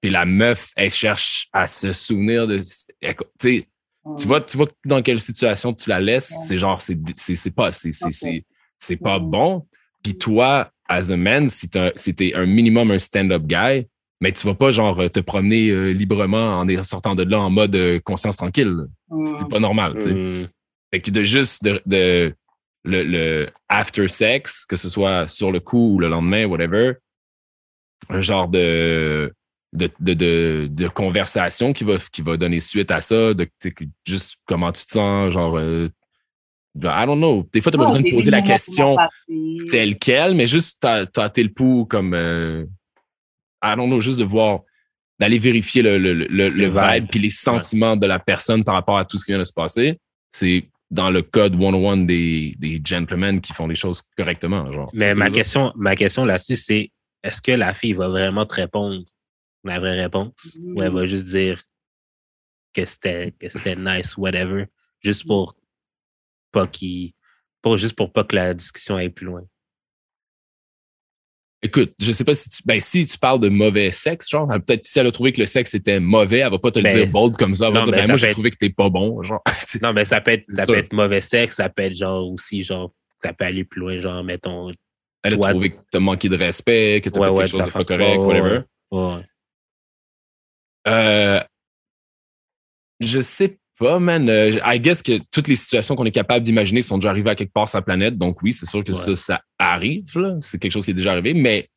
[SPEAKER 1] puis la meuf elle cherche à se souvenir de elle- tu vois tu vois dans quelle situation tu la laisses c'est genre c'est c'est c'est pas c'est c'est
[SPEAKER 2] Ok.
[SPEAKER 1] c'est c'est pas bon puis toi as a man si t'es si t'es un minimum un stand-up guy mais tu vas pas genre te promener euh, librement en sortant de là en mode euh, conscience tranquille.
[SPEAKER 2] Mhm.
[SPEAKER 1] c'est pas normal.
[SPEAKER 3] Mm.
[SPEAKER 1] fait que de juste de, de le, le after sex que ce soit sur le coup ou le lendemain whatever un genre de de, de, de, de conversation qui va, qui va donner suite à ça, de juste comment tu te sens, genre, euh, I don't know. Des fois, tu n'as pas
[SPEAKER 2] Ouais,
[SPEAKER 1] besoin de poser la question telle quelle, mais juste tâter le pouls comme, euh, I don't know, juste de voir, d'aller vérifier le, le, le, le
[SPEAKER 3] Le
[SPEAKER 1] vibe puis les sentiments de la personne par rapport à tout ce qui vient de se passer. C'est dans le code 101 des, des gentlemen qui font les choses correctement. Genre.
[SPEAKER 3] Mais ma question, ma question là-dessus, c'est est-ce que la fille va vraiment te répondre la vraie réponse? Ou elle va juste dire que c'était que c'était nice, whatever, juste pour pas qu'il pour juste pour pas que la discussion aille plus loin?
[SPEAKER 1] Écoute, je sais pas si tu, ben, si tu parles de mauvais sexe, genre, peut-être si elle a trouvé que le sexe était mauvais, elle va pas te le
[SPEAKER 3] Ben,
[SPEAKER 1] dire bold comme ça. Elle va
[SPEAKER 3] non,
[SPEAKER 1] dire,
[SPEAKER 3] ben,
[SPEAKER 1] moi, j'ai
[SPEAKER 3] être-
[SPEAKER 1] trouvé que t'es pas bon, genre.
[SPEAKER 3] Non, mais ça peut être ça peut être mauvais sexe, ça peut être genre aussi genre ça peut aller plus loin, genre mettons
[SPEAKER 1] Elle a trouvé que t'as manqué de respect, que t'as
[SPEAKER 3] Ouais,
[SPEAKER 1] fait
[SPEAKER 3] ouais,
[SPEAKER 1] quelque chose de pas correct, whatever.
[SPEAKER 3] ouais.
[SPEAKER 1] Euh, je sais pas, man. Euh, I guess que toutes les situations qu'on est capable d'imaginer sont déjà arrivées à quelque part sur la planète. Donc oui, c'est sûr que
[SPEAKER 3] Ouais.
[SPEAKER 1] ça, ça arrive. C'est quelque chose qui est déjà arrivé. Mais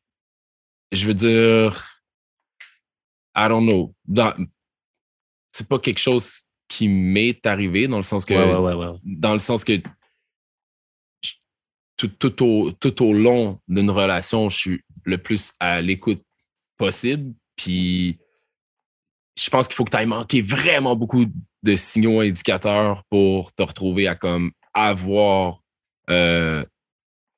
[SPEAKER 1] je veux dire, I don't know. C'est pas quelque chose qui m'est arrivé dans le sens que
[SPEAKER 3] Ouais, ouais,
[SPEAKER 1] dans le sens que tout, tout, au, tout au long d'une relation, je suis le plus à l'écoute possible. Puis je pense qu'il faut que tu ailles manquer vraiment beaucoup de signaux indicateurs pour te retrouver à comme avoir euh,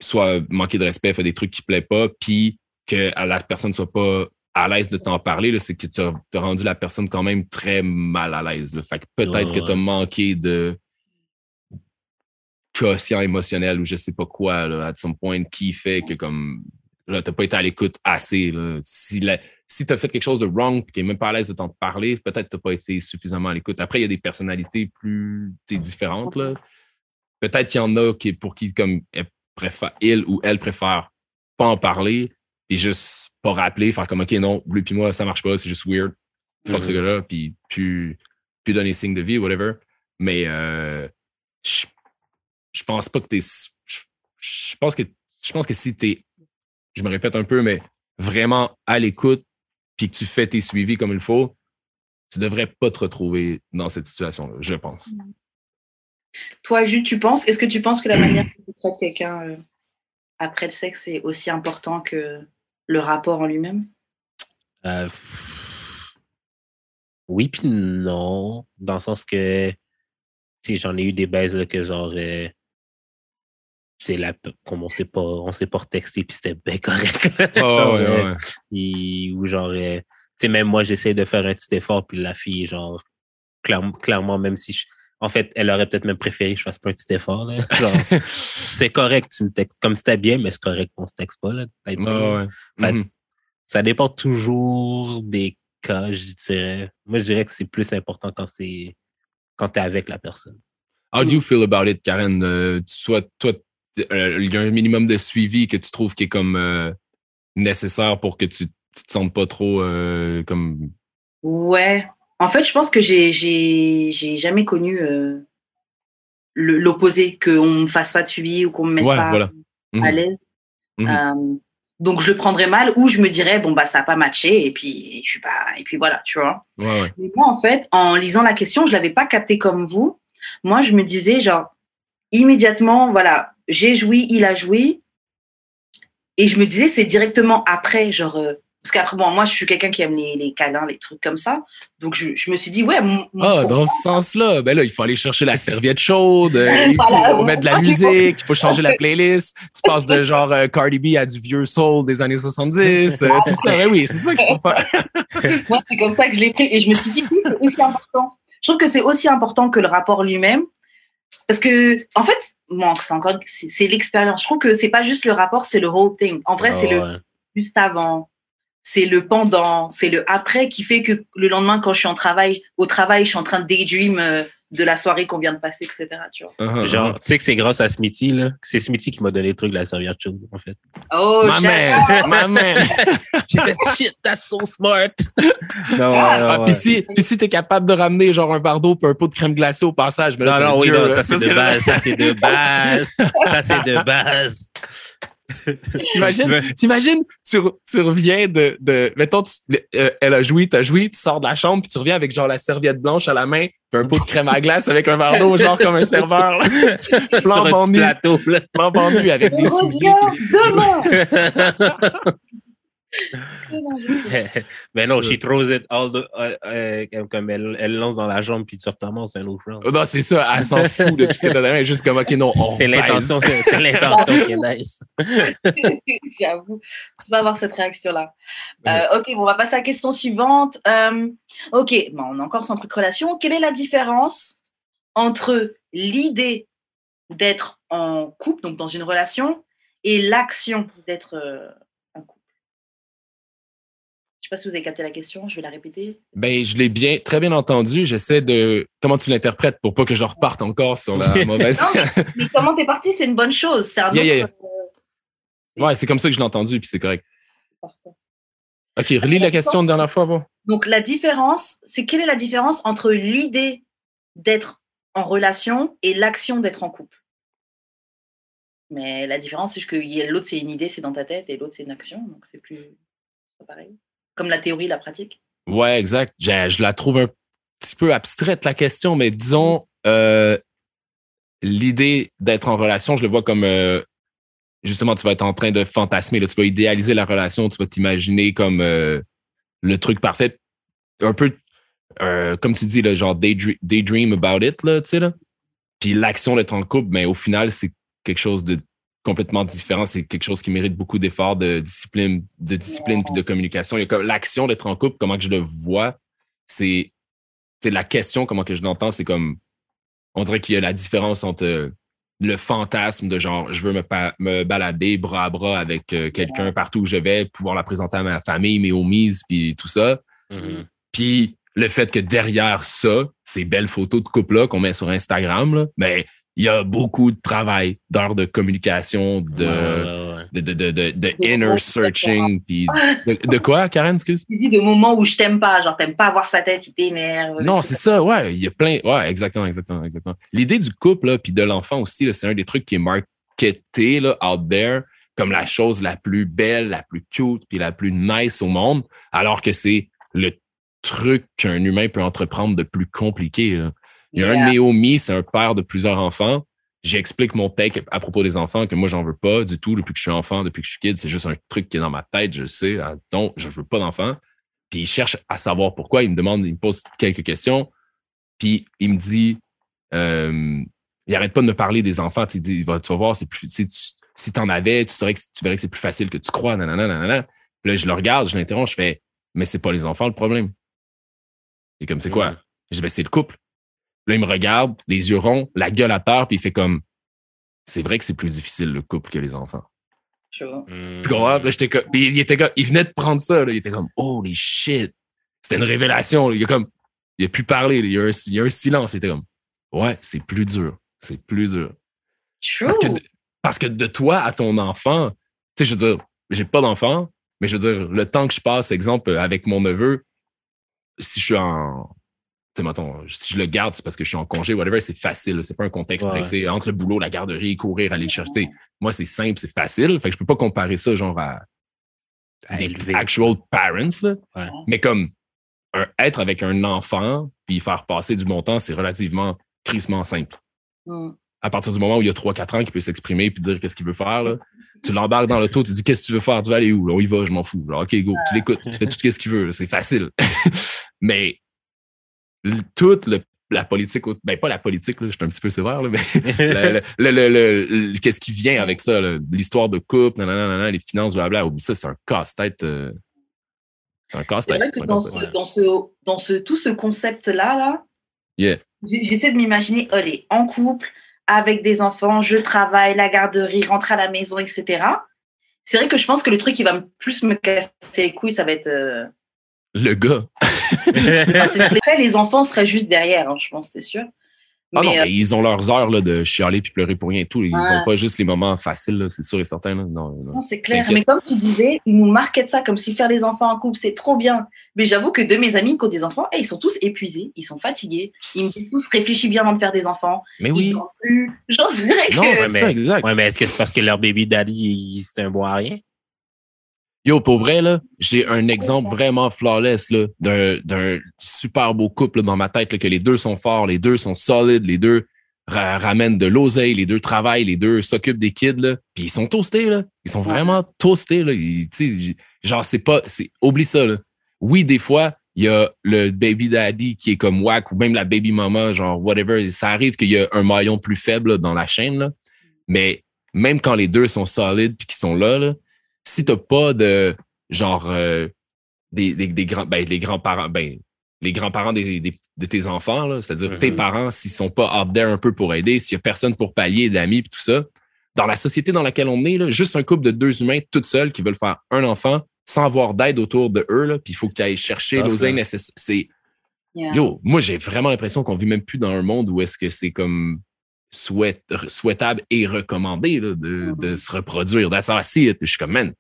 [SPEAKER 1] soit manquer de respect, faire des trucs qui plaisent pas, puis que la personne soit pas à l'aise de t'en parler, c'est que tu as, rendu la personne quand même très mal à l'aise. Fait que peut-être
[SPEAKER 3] Ouais,
[SPEAKER 1] que tu as manqué de quotient émotionnel ou je sais pas quoi, là, at some point, qui fait que comme là, t'as pas été à l'écoute assez. Là. Si la, si tu as fait quelque chose de wrong et qui est même pas à l'aise de t'en parler, peut-être que tu pas été suffisamment à l'écoute. Après, il y a des personnalités plus différentes. Là. Peut-être qu'il y en a qui, pour qui comme elle préfère, il ou elle préfère pas en parler et juste pas rappeler, faire comme OK, non, lui puis moi, ça marche pas, c'est juste weird. Fuck ce
[SPEAKER 3] Mhm.
[SPEAKER 1] gars-là, puis plus, plus donner signe de vie, whatever. Mais euh, je, je pense pas que t'es. Je, je pense que je pense que si t'es. Je me répète un peu, mais vraiment à l'écoute, puis que tu fais tes suivis comme il faut, tu devrais pas te retrouver dans cette situation-là, je pense.
[SPEAKER 2] Toi, Jules, tu penses, est-ce que tu penses que la manière dont tu traites quelqu'un euh, après le sexe est aussi important que le rapport en lui-même?
[SPEAKER 3] Euh, oui puis non, dans le sens que tu sais, j'en ai eu des baises là, que genre euh, c'est la comme on s'est pas on s'est pas retexté puis c'était bien correct. Genre,
[SPEAKER 1] ouais,
[SPEAKER 3] euh,
[SPEAKER 1] ouais.
[SPEAKER 3] et- ou genre euh, sais, même moi, j'essaie de faire un petit effort, puis la fille, genre, clairement, clairement même si je, en fait, elle aurait peut-être même préféré que je fasse pas un petit effort. Là. C'est correct, tu me textes comme c'était bien, mais c'est correct qu'on se texte pas. Là,
[SPEAKER 1] Ouais, ouais.
[SPEAKER 3] Fait-
[SPEAKER 1] Mhm.
[SPEAKER 3] Ça dépend toujours des cas, je dirais. Moi, je dirais que c'est plus important quand c'est quand t'es avec la personne.
[SPEAKER 1] How do you feel about it, Karen? Euh, tu sois, toi, euh, il y a un minimum de suivi que tu trouves qui est comme euh, nécessaire pour que tu, tu te sentes pas trop euh, comme.
[SPEAKER 2] Ouais. En fait, je pense que j'ai j'ai j'ai jamais connu euh, l'opposé, qu'on me fasse pas de suivi ou qu'on me mette
[SPEAKER 1] Ouais,
[SPEAKER 2] pas
[SPEAKER 1] voilà. Mhm.
[SPEAKER 2] à l'aise.
[SPEAKER 1] Mhm.
[SPEAKER 2] Donc je le prendrais mal ou je me dirais bon bah ça a pas matché et puis je suis pas et puis voilà tu vois.
[SPEAKER 1] Ouais, ouais.
[SPEAKER 2] Mais moi en fait en lisant la question je l'avais pas capté comme vous. Moi je me disais genre immédiatement voilà j'ai joui il a joui et je me disais c'est directement après genre euh, parce qu'après bon moi je suis quelqu'un qui aime les, les câlins les trucs comme ça donc je, je me suis dit ouais mon, mon-
[SPEAKER 1] Ah, dans ce sens-là, ben là, il faut aller chercher la serviette chaude, euh, il faut
[SPEAKER 2] Voilà.
[SPEAKER 1] mettre de la
[SPEAKER 2] Ok.
[SPEAKER 1] musique, il faut changer la playlist. Tu passes de genre euh, Cardi B à du vieux soul des années 70, euh, tout ça. Ben oui, c'est ça qu'il faut faire.
[SPEAKER 2] Moi, c'est comme ça que je l'ai pris. Et je me suis dit, oui, c'est aussi important. Je trouve que c'est aussi important que le rapport lui-même. Parce que, en fait, bon, c'est encore, c'est l'expérience. Je trouve que c'est pas juste le rapport, c'est le whole thing. En vrai, c'est le
[SPEAKER 3] Ah
[SPEAKER 2] juste avant, c'est le pendant, c'est le après qui fait que le lendemain, quand je suis en travail, au travail, je suis en train de daydream euh, de la soirée qu'on vient de passer, etc. Tu vois.
[SPEAKER 1] Uh-huh,
[SPEAKER 3] Genre,
[SPEAKER 1] uh-huh.
[SPEAKER 3] tu sais que c'est grâce à Smithy, là. que C'est Smithy qui m'a donné le truc de la serviette chaude, en fait.
[SPEAKER 2] Oh, j'adore.
[SPEAKER 1] man, my man.
[SPEAKER 3] J'ai fait shit, that's so smart. non, ouais,
[SPEAKER 1] Ah,
[SPEAKER 3] ouais,
[SPEAKER 1] puis
[SPEAKER 3] ouais.
[SPEAKER 1] si, puis si t'es capable de ramener genre un verre d'eau un pot de crème glacée au passage, mais là,
[SPEAKER 3] Non, non, oui,
[SPEAKER 1] Dieu,
[SPEAKER 3] non, ça c'est de base, ça c'est de base, ça c'est de base.
[SPEAKER 1] T'imagines, t'imagines, tu, re- tu reviens de, de mettons, tu- euh, elle a joui, t'as joui, tu sors de la chambre, puis tu reviens avec genre la serviette blanche à la main, puis un pot de crème à glace avec un verre d'eau, genre comme un serveur, là.
[SPEAKER 3] Sur un
[SPEAKER 1] flambant
[SPEAKER 3] petit
[SPEAKER 1] nu,
[SPEAKER 3] plateau, là.
[SPEAKER 1] nu avec des
[SPEAKER 2] On
[SPEAKER 1] souliers.
[SPEAKER 2] demain.
[SPEAKER 3] Mais non, she throws it all the, euh, euh, comme- comme elle, elle lance dans la jambe puis tu recommences un autre round.
[SPEAKER 1] Oh, Non, c'est ça, elle s'en fout de tout ce que t'as est juste comme, OK, non, on
[SPEAKER 3] C'est l'intention, c'est c'est l'intention qui est nice.
[SPEAKER 2] J'avoue, tu vas avoir cette réaction-là. Euh, ok, bon, on va passer à la question suivante. Euh, ok, bon, on est encore un truc relation. Quelle est la différence entre l'idée d'être en couple, donc dans une relation, et l'action d'être euh, Je sais pas si vous avez capté la question, je vais la répéter.
[SPEAKER 1] Ben, je l'ai bien, très bien entendu. J'essaie de, comment tu l'interprètes pour pas que je reparte encore sur la mauvaise.
[SPEAKER 2] Non, Mais comment t'es parti, c'est une bonne chose. C'est un
[SPEAKER 1] Yeah,
[SPEAKER 2] autre.
[SPEAKER 1] yeah,
[SPEAKER 2] euh,
[SPEAKER 1] ouais, c'est comme ça que je l'ai entendu, puis c'est correct.
[SPEAKER 2] parfait.
[SPEAKER 1] OK, relis la question une dernière fois, bon.
[SPEAKER 2] Donc la différence, c'est quelle est la différence entre l'idée d'être en relation et l'action d'être en couple? Mais la différence, c'est que l'autre c'est une idée, c'est dans ta tête, et l'autre c'est une action, donc c'est plus c'est pas pareil. Comme la théorie, la pratique?
[SPEAKER 1] Ouais, exact. Je, la trouve un petit peu abstraite, la question, mais disons, euh, l'idée d'être en relation, je le vois comme, euh, justement, tu vas être en train de fantasmer, là, tu vas idéaliser la relation, tu vas t'imaginer comme euh, le truc parfait, un peu, comme tu dis, là, genre daydream, daydream about it, là, tu sais, là. Puis l'action d'être en couple, mais au final, c'est quelque chose de complètement différent. C'est quelque chose qui mérite beaucoup d'efforts, de discipline, de discipline puis de communication. Il y a comme l'action d'être en couple, comment que je le vois, c'est c'est la question, comment que je l'entends, c'est comme on dirait qu'il y a la différence entre euh, le fantasme de genre je veux me, balader bras à bras avec euh, quelqu'un partout où je vais, pouvoir la présenter à ma famille, mes homies, puis tout ça.
[SPEAKER 3] Mhm.
[SPEAKER 1] Puis le fait que derrière ça, ces belles photos de couple-là qu'on met sur Instagram, là, ben, il y a beaucoup de travail, d'heures de communication, de,
[SPEAKER 3] Ouais, ouais, ouais.
[SPEAKER 1] de, de, de, de, inner searching. Puis de, de quoi, Karen, excuse?
[SPEAKER 2] Tu dis de moments où je t'aime pas, genre t'aimes pas avoir sa tête, il t'énerve.
[SPEAKER 1] Non, c'est ça, ouais. Il y a plein. Ouais, exactement, exactement, exactement. L'idée du couple, là, puis de l'enfant aussi, là, c'est un des trucs qui est marketé, là, out there, comme la chose la plus belle, la plus cute, puis la plus nice au monde, alors que c'est le truc qu'un humain peut entreprendre de plus compliqué, là. Il y a un de mes homies, c'est un père de plusieurs enfants. J'explique mon take à propos des enfants, que moi, j'en veux pas du tout depuis que je suis enfant, depuis que je suis kid. C'est juste un truc qui est dans ma tête, je sais. Ah, Donc, je veux pas d'enfants. Puis il cherche à savoir pourquoi. Il me demande, il me pose quelques questions. Puis il me dit, euh, il arrête pas de me parler des enfants. Tu, dis, Va- tu vas voir, c'est plus, si tu si t'en avais, tu saurais que tu verrais que c'est plus facile que tu crois. Nanana, nanana. Puis là, je le regarde, je l'interromps, je fais, mais c'est pas les enfants le problème. Et comme c'est quoi? Je dis, ben, c'est le couple. Là, il me regarde, les yeux ronds, la gueule à terre, puis il fait comme, c'est vrai que c'est plus difficile le couple que les enfants.
[SPEAKER 2] Tu vois.
[SPEAKER 3] Mm.
[SPEAKER 1] Tu comprends? Là, j'étais comme, puis il était comme, il venait de prendre ça, là, il était comme, holy shit. C'était une révélation, là. Il a comme, il a pu parler, il y a un, il y a un silence, il était comme, ouais, c'est plus dur. C'est plus dur.
[SPEAKER 2] True.
[SPEAKER 1] Parce que, de, parce que de toi à ton enfant, tu sais, je veux dire, j'ai pas d'enfant, mais je veux dire, le temps que je passe, exemple, avec mon neveu, si je suis en. Tu sais, mettons, si je le garde, c'est parce que je suis en congé, whatever, c'est facile. C'est pas un contexte
[SPEAKER 3] Ouais.
[SPEAKER 1] pressé. Entre le boulot, la garderie, courir, aller le chercher. Moi, c'est simple, c'est facile. Fait que je peux pas comparer ça, genre, à
[SPEAKER 3] À
[SPEAKER 1] des
[SPEAKER 3] élever.
[SPEAKER 1] actual parents, là.
[SPEAKER 3] Ouais.
[SPEAKER 1] Mais comme un, être avec un enfant, puis faire passer du bon temps, c'est relativement crissement simple
[SPEAKER 2] Mm.
[SPEAKER 1] à partir du moment où il y a 3-4 ans qu'il peut s'exprimer puis dire qu'est-ce qu'il veut faire, là, tu l'embarques dans l'auto, tu dis qu'est-ce que tu veux faire, tu vas aller où? Là, on y va, je m'en fous. Là, OK, go, tu l'écoutes, tu fais tout ce qu'il veut, c'est facile. mais toute le- la politique, ben pas la politique, là, je suis un petit peu sévère, là, mais le, le- le- le- le- qu'est-ce qui vient avec ça, l'histoire de couple, nanana, nanana, les finances, blabla, oublie ça, c'est un casse-tête. euh, c'est un
[SPEAKER 2] C'est
[SPEAKER 1] casse-tête.
[SPEAKER 2] dans, ce, dans, ce, dans ce, tout ce concept-là, là,
[SPEAKER 1] Yeah.
[SPEAKER 2] j'essaie de m'imaginer, allez, en couple, avec des enfants, je travaille, la garderie, rentre à la maison, etc. C'est vrai que je pense que le truc qui va plus me casser les couilles, ça va être... euh,
[SPEAKER 1] Le gars.
[SPEAKER 2] Après, les enfants seraient juste derrière, hein, je pense, c'est sûr.
[SPEAKER 1] Ah non,
[SPEAKER 2] Mais, euh,
[SPEAKER 1] mais ils ont leurs heures là, de chialer puis pleurer pour rien et tout. Ils
[SPEAKER 2] Ouais.
[SPEAKER 1] ont pas juste les moments faciles, là, c'est sûr et certain. Là. Non, non.
[SPEAKER 2] Non, c'est clair. Mais comme tu disais, ils nous marquaient ça comme si faire les enfants en couple, c'est trop bien. Mais j'avoue que de mes amis qui ont des enfants, eh, ils sont tous épuisés, ils sont fatigués. Ils me disent tous réfléchis bien avant de faire des enfants.
[SPEAKER 1] Mais oui.
[SPEAKER 2] plus. Que.
[SPEAKER 1] Non, c'est
[SPEAKER 3] mais-
[SPEAKER 1] ça, exact.
[SPEAKER 3] Ouais, mais est-ce que c'est parce que leur baby daddy, c'est un bon à rien?
[SPEAKER 1] Yo, pour vrai, là, j'ai un exemple vraiment flawless là, d'un, d'un super beau couple dans ma tête, là, que les deux sont forts, les deux sont solides, les deux ra- ramènent de l'oseille, les deux travaillent, les deux s'occupent des kids, là. Puis ils sont toastés, là. Ils sont vraiment toastés, là. Ils- genre, c'est pas, c'est, oublie ça, là. Oui, des fois, il y a le baby daddy qui est comme whack ou même la baby mama, genre, whatever. Ça arrive qu'il y a un maillon plus faible là, dans la chaîne, là. Mais même quand les deux sont solides puis qu'ils sont là, là, si t'as pas de genre euh, des, des, des grands ben les grands-parents ben les grands-parents des, des- de tes enfants là, c'est-à-dire
[SPEAKER 3] Mhm.
[SPEAKER 1] tes parents s'ils sont pas out there un peu pour aider, s'il y a personne pour pallier d'amis puis tout ça, dans la société dans laquelle on est là, juste un couple de deux humains toutes seuls qui veulent faire un enfant sans avoir d'aide autour de eux là, puis il faut que tu ailles chercher l'oseille nécessaire. C'est
[SPEAKER 2] Yeah.
[SPEAKER 1] Yo, moi, j'ai vraiment l'impression qu'on vit même plus dans un monde où est-ce que c'est comme souhait- souhaitable et recommandé là, de, de se reproduire. That's see it. Puis Je suis comme, man,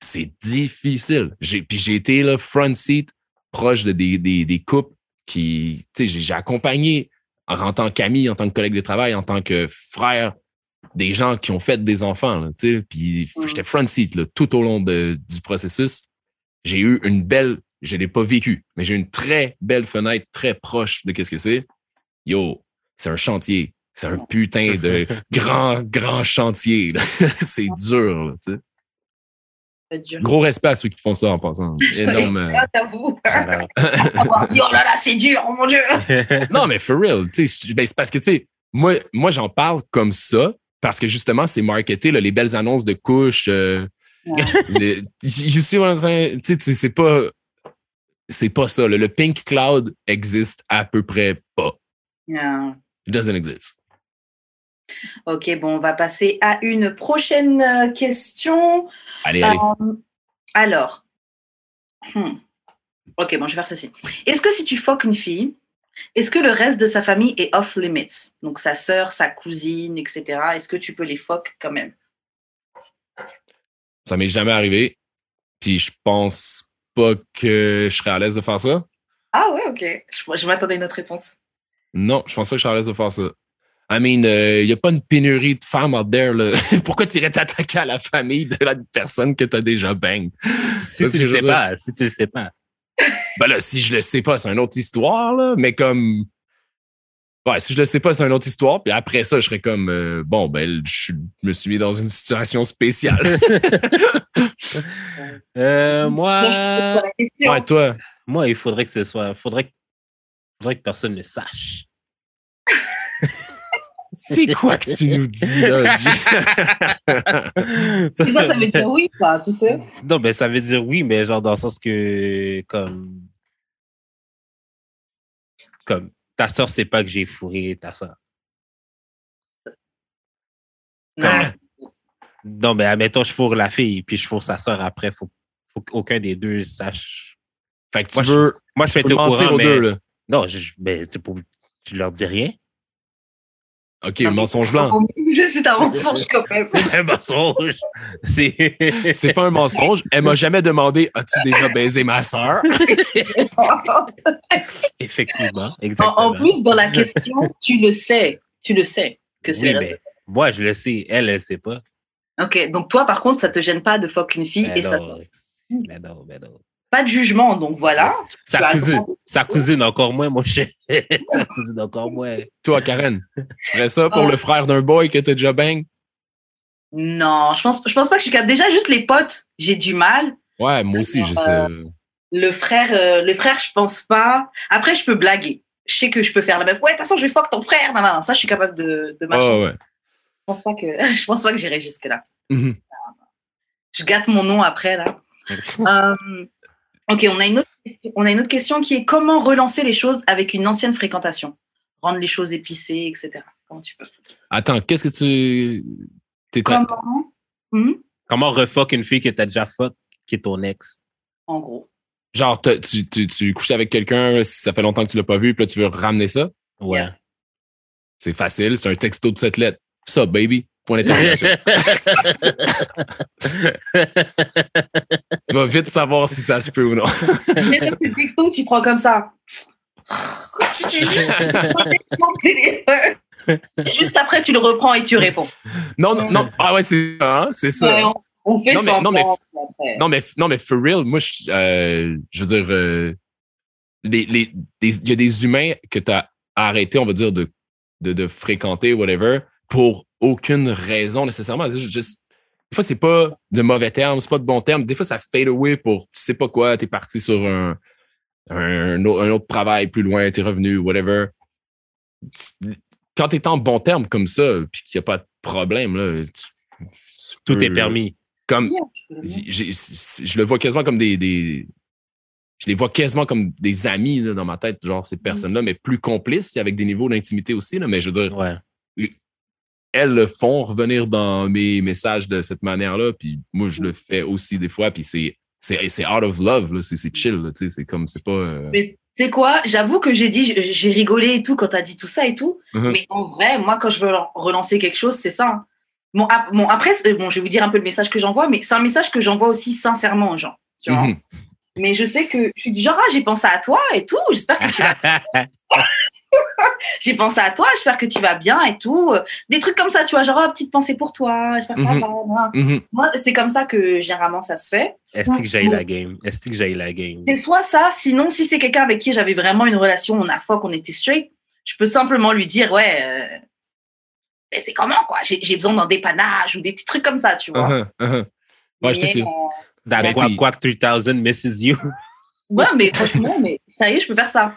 [SPEAKER 1] c'est difficile. J'ai, puis j'ai été là, front seat, proche de des, des, des couples qui, tu sais, j'ai, accompagné en, en tant qu'ami, en tant que collègue de travail, en tant que frère, des gens qui ont fait des enfants, tu sais. Puis
[SPEAKER 2] Mhm.
[SPEAKER 1] j'étais front seat là, tout au long de- du processus. J'ai eu une belle, je l'ai pas vécu, mais j'ai eu une très belle fenêtre très proche de qu'est-ce que c'est. Yo, c'est un chantier. C'est un putain de grand, grand chantier. c'est dur. là, tu sais.
[SPEAKER 2] Dur.
[SPEAKER 1] Gros respect à ceux qui font ça en passant. Énorme.
[SPEAKER 2] t'avoues.
[SPEAKER 3] Alors,
[SPEAKER 2] Avoir dit, oh là là, c'est dur, oh mon Dieu.
[SPEAKER 1] non, mais for real. tu sais, je- ben, c'est parce que, tu sais, moi, moi j'en parle comme ça parce que justement, c'est marketé, là, les belles annonces de couches. euh,
[SPEAKER 2] Ouais.
[SPEAKER 1] les- you see what I'm saying? Tu sais, c'est pas. C'est pas ça. là. Le pink cloud existe à peu près pas.
[SPEAKER 2] Yeah.
[SPEAKER 1] It doesn't exist.
[SPEAKER 2] Ok, bon, on va passer à une prochaine euh, question.
[SPEAKER 1] Allez, allez.
[SPEAKER 2] Euh, alors, hmm. ok, bon, je vais faire ceci. Est-ce que si tu foques une fille, est-ce que le reste de sa famille est off limits? Donc sa sœur, sa cousine, etc. Est-ce que tu peux les foques quand même?
[SPEAKER 1] Ça m'est jamais arrivé. Puis je pense pas que je serais à l'aise de faire ça.
[SPEAKER 2] Ah ouais, ok. Je, je m'attendais à une autre réponse.
[SPEAKER 1] Non, je pense pas que je serais à l'aise de faire ça. I mean, il n'y a pas une pénurie de femmes out there. Là. Pourquoi tu irais t'attaquer à la famille de la personne que tu as déjà bang?
[SPEAKER 3] si tu le sais pas, si tu le sais pas.
[SPEAKER 1] Ben là, si je le sais pas, c'est une autre histoire, là, mais comme. Ouais, si je le sais pas, c'est une autre histoire. Puis après ça, je serais comme euh, bon, ben, je me suis mis dans une situation spéciale.
[SPEAKER 3] Euh, moi,
[SPEAKER 1] ouais, toi.
[SPEAKER 3] moi, il faudrait que ce soit, faudrait, que- faudrait que personne ne sache.
[SPEAKER 1] C'est quoi que tu nous dis là?
[SPEAKER 2] Ça, ça veut dire oui, ça, tu sais.
[SPEAKER 3] Non, ben ça veut dire oui, mais genre dans le sens que comme comme ta soeur sait pas que j'ai fourré ta soeur.
[SPEAKER 2] Non,
[SPEAKER 3] Non, ben admettons, je fourre la fille, puis je fourre sa soeur après. Faut, faut qu'aucun des deux sache.
[SPEAKER 1] Fait que tu
[SPEAKER 3] Moi, je-
[SPEAKER 1] veux
[SPEAKER 3] Moi, je fais tout au courant, mais...
[SPEAKER 1] deux, là.
[SPEAKER 3] Non, je, tu, pour- tu leur dis rien.
[SPEAKER 1] OK,
[SPEAKER 2] mais-
[SPEAKER 1] mensonge blanc.
[SPEAKER 2] C'est un mensonge quand même.
[SPEAKER 3] Un mensonge. C'est...
[SPEAKER 1] C'est pas un mensonge. Elle m'a jamais demandé As-tu déjà baisé ma sœur?
[SPEAKER 3] Effectivement,
[SPEAKER 2] En,
[SPEAKER 3] exactement.
[SPEAKER 2] en plus, dans la question, tu le sais. Tu le sais que c'est
[SPEAKER 3] oui, ben, moi, je le sais. Elle, elle sait pas.
[SPEAKER 2] Ok, donc toi, par contre, ça te gêne pas de fuck une fille
[SPEAKER 3] Ben
[SPEAKER 2] et ça
[SPEAKER 3] non,
[SPEAKER 2] te-
[SPEAKER 3] ben non, ben non.
[SPEAKER 2] Pas de jugement, donc voilà.
[SPEAKER 3] Sa cousine, sa encore moins, mon cher. sa cousine encore moins.
[SPEAKER 1] Toi, Karen, tu ferais ça pour
[SPEAKER 2] Ah.
[SPEAKER 1] le frère d'un boy que t'as déjà bang?
[SPEAKER 2] Non, je pense, je pense pas que je suis capable. Déjà, juste les potes, j'ai du mal.
[SPEAKER 1] Ouais, moi aussi, je sais.
[SPEAKER 2] Le frère, euh, le frère, je pense pas. Après, je peux blaguer. Je sais que je peux faire la meuf. Ouais, de toute façon, je vais fuck ton frère. Non, non, non, ça, je suis capable de, de.
[SPEAKER 1] Oh, ouais.
[SPEAKER 2] Je pense pas que, je pense pas que j'irai jusque là.
[SPEAKER 1] Mhm.
[SPEAKER 2] Je gâte mon nom après là. Euh, ok, on a une autre, on a une autre question qui est comment relancer les choses avec une ancienne fréquentation, rendre les choses épicées, etc. Comment tu peux
[SPEAKER 1] Attends, qu'est-ce que tu. T'es
[SPEAKER 2] Comment? Hmm?
[SPEAKER 3] Comment refuck une fille que t'as déjà fuck, qui est ton ex?
[SPEAKER 2] En gros.
[SPEAKER 1] Genre, tu, tu, tu couches avec quelqu'un, ça fait longtemps que tu l'as pas vu, puis là, tu veux ramener ça?
[SPEAKER 3] Ouais.
[SPEAKER 2] Yeah.
[SPEAKER 1] C'est facile, c'est un texto de cette lettre. Ça, baby? Point d'interrogation. tu vas vite savoir si ça se peut ou non.
[SPEAKER 2] Le texto, tu prends comme ça. Juste- après, tu le reprends et tu réponds.
[SPEAKER 1] Non, non, non. Ah ouais, c'est ça, hein, c'est ça.
[SPEAKER 2] Ouais, on, on fait
[SPEAKER 1] Non, mais-
[SPEAKER 2] semblant.
[SPEAKER 1] non, mais-
[SPEAKER 2] après.
[SPEAKER 1] Non, mais, non, mais for real, moi, je, euh, je veux dire, euh, les, les, des- il y a des humains que tu as arrêté, on va dire, de, de, de fréquenter, whatever, pour aucune raison nécessairement. Juste- des fois, c'est pas de mauvais termes, c'est pas de bons termes. Des fois, ça fade away pour tu sais pas quoi, t'es parti sur un, un, au- un autre travail plus loin, t'es revenu, whatever. Quand t'es en bon terme comme ça, puis qu'il n'y a pas de problème, là, tu- tu
[SPEAKER 3] Tout
[SPEAKER 1] peux-
[SPEAKER 3] est permis.
[SPEAKER 1] Comme, je le vois quasiment comme des, des- je les vois quasiment comme des amis là, dans ma tête, genre ces personnes-là, mais plus complices, avec des niveaux d'intimité aussi. Là, mais je veux dire,
[SPEAKER 3] Ouais.
[SPEAKER 1] Elles le font revenir dans mes messages de cette manière-là, puis moi je le fais aussi des fois, puis c'est c'est c'est out of love, c'est chill, tu sais, c'est comme c'est pas. euh,
[SPEAKER 2] Mais c'est quoi? J'avoue que j'ai dit, j'ai- rigolé et tout quand t'as dit tout ça et tout.
[SPEAKER 1] Mhm.
[SPEAKER 2] Mais en vrai, moi, quand je veux relancer quelque chose, c'est ça. hein. Bon, ap- bon, après, bon, je vais vous dire un peu le message que j'envoie, mais c'est un message que j'envoie aussi sincèrement aux gens. Tu vois
[SPEAKER 1] mhm.
[SPEAKER 2] Mais je sais que je suis du genre, ah, j'ai pensé à toi et tout. J'espère que tu vas. j'ai pensé à toi. J'espère que tu vas bien et tout. Des trucs comme ça, tu vois, genre, ah, petite pensée pour toi. J'espère que ça
[SPEAKER 1] Mhm.
[SPEAKER 2] va. voilà.
[SPEAKER 1] Mhm.
[SPEAKER 2] Moi, c'est comme ça que généralement ça se fait.
[SPEAKER 3] Est-ce que j'aille la game? Est-ce que j'aille la game?
[SPEAKER 2] C'est soit ça, sinon, si c'est quelqu'un avec qui j'avais vraiment une relation, on a fois qu'on était straight, je peux simplement lui dire, ouais, euh, c'est comment, quoi? J'ai besoin d'un dépannage ou des petits trucs comme ça, tu vois.
[SPEAKER 1] Uh-huh, uh-huh. Ouais, je te file.
[SPEAKER 2] euh,
[SPEAKER 3] That Quack 3000 misses you.
[SPEAKER 2] ouais, mais franchement, mais ça y est, je peux faire ça.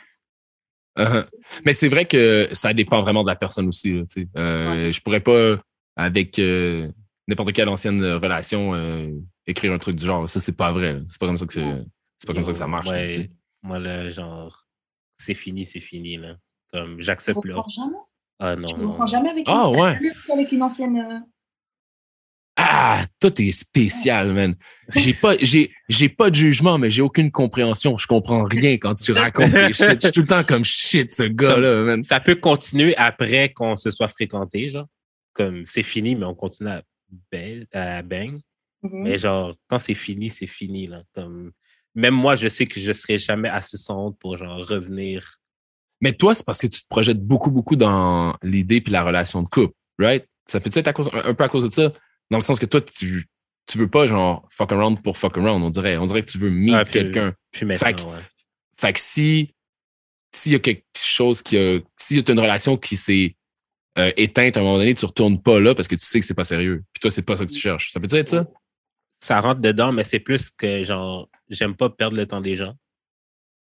[SPEAKER 1] Uh-huh. Mais c'est vrai que ça dépend vraiment de la personne aussi. Là, euh, Je pourrais pas, avec euh, n'importe quelle ancienne relation, euh, écrire un truc du genre. Ça, c'est pas vrai. là. C'est pas comme ça que c'est. C'est pas comme ça que ça marche. là,
[SPEAKER 3] Ouais.
[SPEAKER 1] sais.
[SPEAKER 3] Moi, là, genre, c'est fini, c'est fini, là. Comme,
[SPEAKER 2] Tu
[SPEAKER 3] j'accepte
[SPEAKER 2] jamais?
[SPEAKER 3] Ah non,
[SPEAKER 2] Tu
[SPEAKER 3] non.
[SPEAKER 2] reprends jamais avec
[SPEAKER 1] Ah,
[SPEAKER 2] une,
[SPEAKER 1] ouais.
[SPEAKER 2] jamais avec une ancienne.
[SPEAKER 1] Ah, toi, t'es spécial, man. J'ai pas, j'ai, j'ai pas de jugement, mais j'ai aucune compréhension. Je comprends rien quand tu racontes tes shit. Je suis tout le temps comme shit, ce gars-là, man.
[SPEAKER 3] Ça peut continuer après qu'on se soit fréquenté, genre. Comme, c'est fini, mais on continue à, à bang.
[SPEAKER 2] mhm.
[SPEAKER 3] Mais genre, quand c'est fini, c'est fini, là. Comme, même moi, je sais que je serai jamais assez sonde pour, genre, revenir.
[SPEAKER 1] Mais toi, c'est parce que tu te projettes beaucoup, beaucoup dans l'idée puis la relation de couple, right? Ça peut être à cause, un, un peu à cause de ça? Dans le sens que toi, tu, tu veux pas, genre, fuck around pour fuck around, on dirait. On dirait que tu veux meet
[SPEAKER 3] Ah,
[SPEAKER 1] quelqu'un.
[SPEAKER 3] Puis
[SPEAKER 1] Fait
[SPEAKER 3] ouais.
[SPEAKER 1] Fait que si, s'il y a quelque chose qui a, s'il y a une relation qui s'est euh, éteinte à un moment donné, tu retournes pas là parce que tu sais que c'est pas sérieux. Puis toi, c'est pas ça que tu cherches. Ça peut être ça?
[SPEAKER 3] Ça rentre dedans, mais c'est plus que, genre, j'aime pas perdre le temps des gens.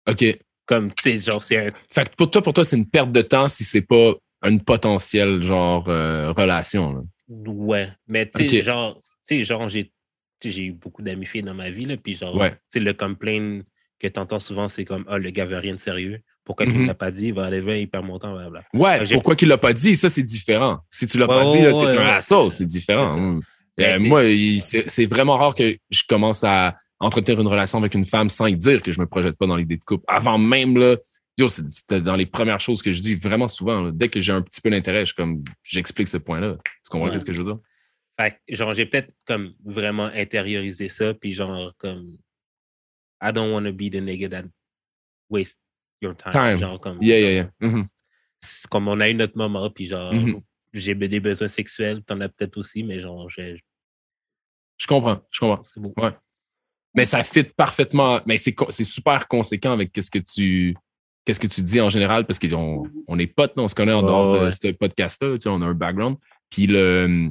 [SPEAKER 1] OK.
[SPEAKER 3] Comme, tu sais, genre, c'est un
[SPEAKER 1] Fait que pour toi, pour toi, c'est une perte de temps si c'est pas une potentielle genre euh, relation. là.
[SPEAKER 3] Ouais, mais tu sais, genre, genre, j'ai eu beaucoup d'amis filles dans ma vie, là, puis genre,
[SPEAKER 1] Ouais.
[SPEAKER 3] tu sais, le complaint que tu entends souvent, c'est comme, ah, le gars veut rien de sérieux. Pourquoi
[SPEAKER 1] Mhm.
[SPEAKER 3] ne l'a pas dit? Il va aller vers hyper montant, blablabla.
[SPEAKER 1] Ouais,
[SPEAKER 3] J'ai-
[SPEAKER 1] pourquoi qu'il l'a pas dit, ça c'est différent. Si tu l'as
[SPEAKER 3] Ouais,
[SPEAKER 1] pas dit,
[SPEAKER 3] ouais,
[SPEAKER 1] t'es un assaut,
[SPEAKER 3] c'est
[SPEAKER 1] différent.
[SPEAKER 3] Mais
[SPEAKER 1] Euh, moi, il- c'est c'est vraiment rare que je commence à entretenir une relation avec une femme sans dire que je me projette pas dans l'idée de couple. Avant même, là, yo, c'était dans les premières choses que je dis vraiment souvent. là. Dès que j'ai un petit peu d'intérêt, je comme, j'explique ce point-là. Tu comprends
[SPEAKER 3] Ouais.
[SPEAKER 1] ce que je veux dire?
[SPEAKER 3] Fait que, genre, j'ai peut-être comme vraiment intériorisé ça, puis genre, comme, I don't want to be the nigga that waste your time.
[SPEAKER 1] Time.
[SPEAKER 3] Genre, comme,
[SPEAKER 1] Yeah, yeah, yeah.
[SPEAKER 3] C'est comme on a eu notre moment, puis genre,
[SPEAKER 1] Mhm.
[SPEAKER 3] j'ai des besoins sexuels, t'en as peut-être aussi, mais genre, j'ai-
[SPEAKER 1] Je comprends, je comprends.
[SPEAKER 3] c'est beau.
[SPEAKER 1] Mais ça fit parfaitement. Mais c'est super conséquent avec qu'est-ce que tu qu'est-ce que tu dis en général? Parce qu'on on est potes, on se connaît en
[SPEAKER 3] Ouais,
[SPEAKER 1] dehors de
[SPEAKER 3] ouais.
[SPEAKER 1] ce podcast-là, tu sais, on a un background. Puis le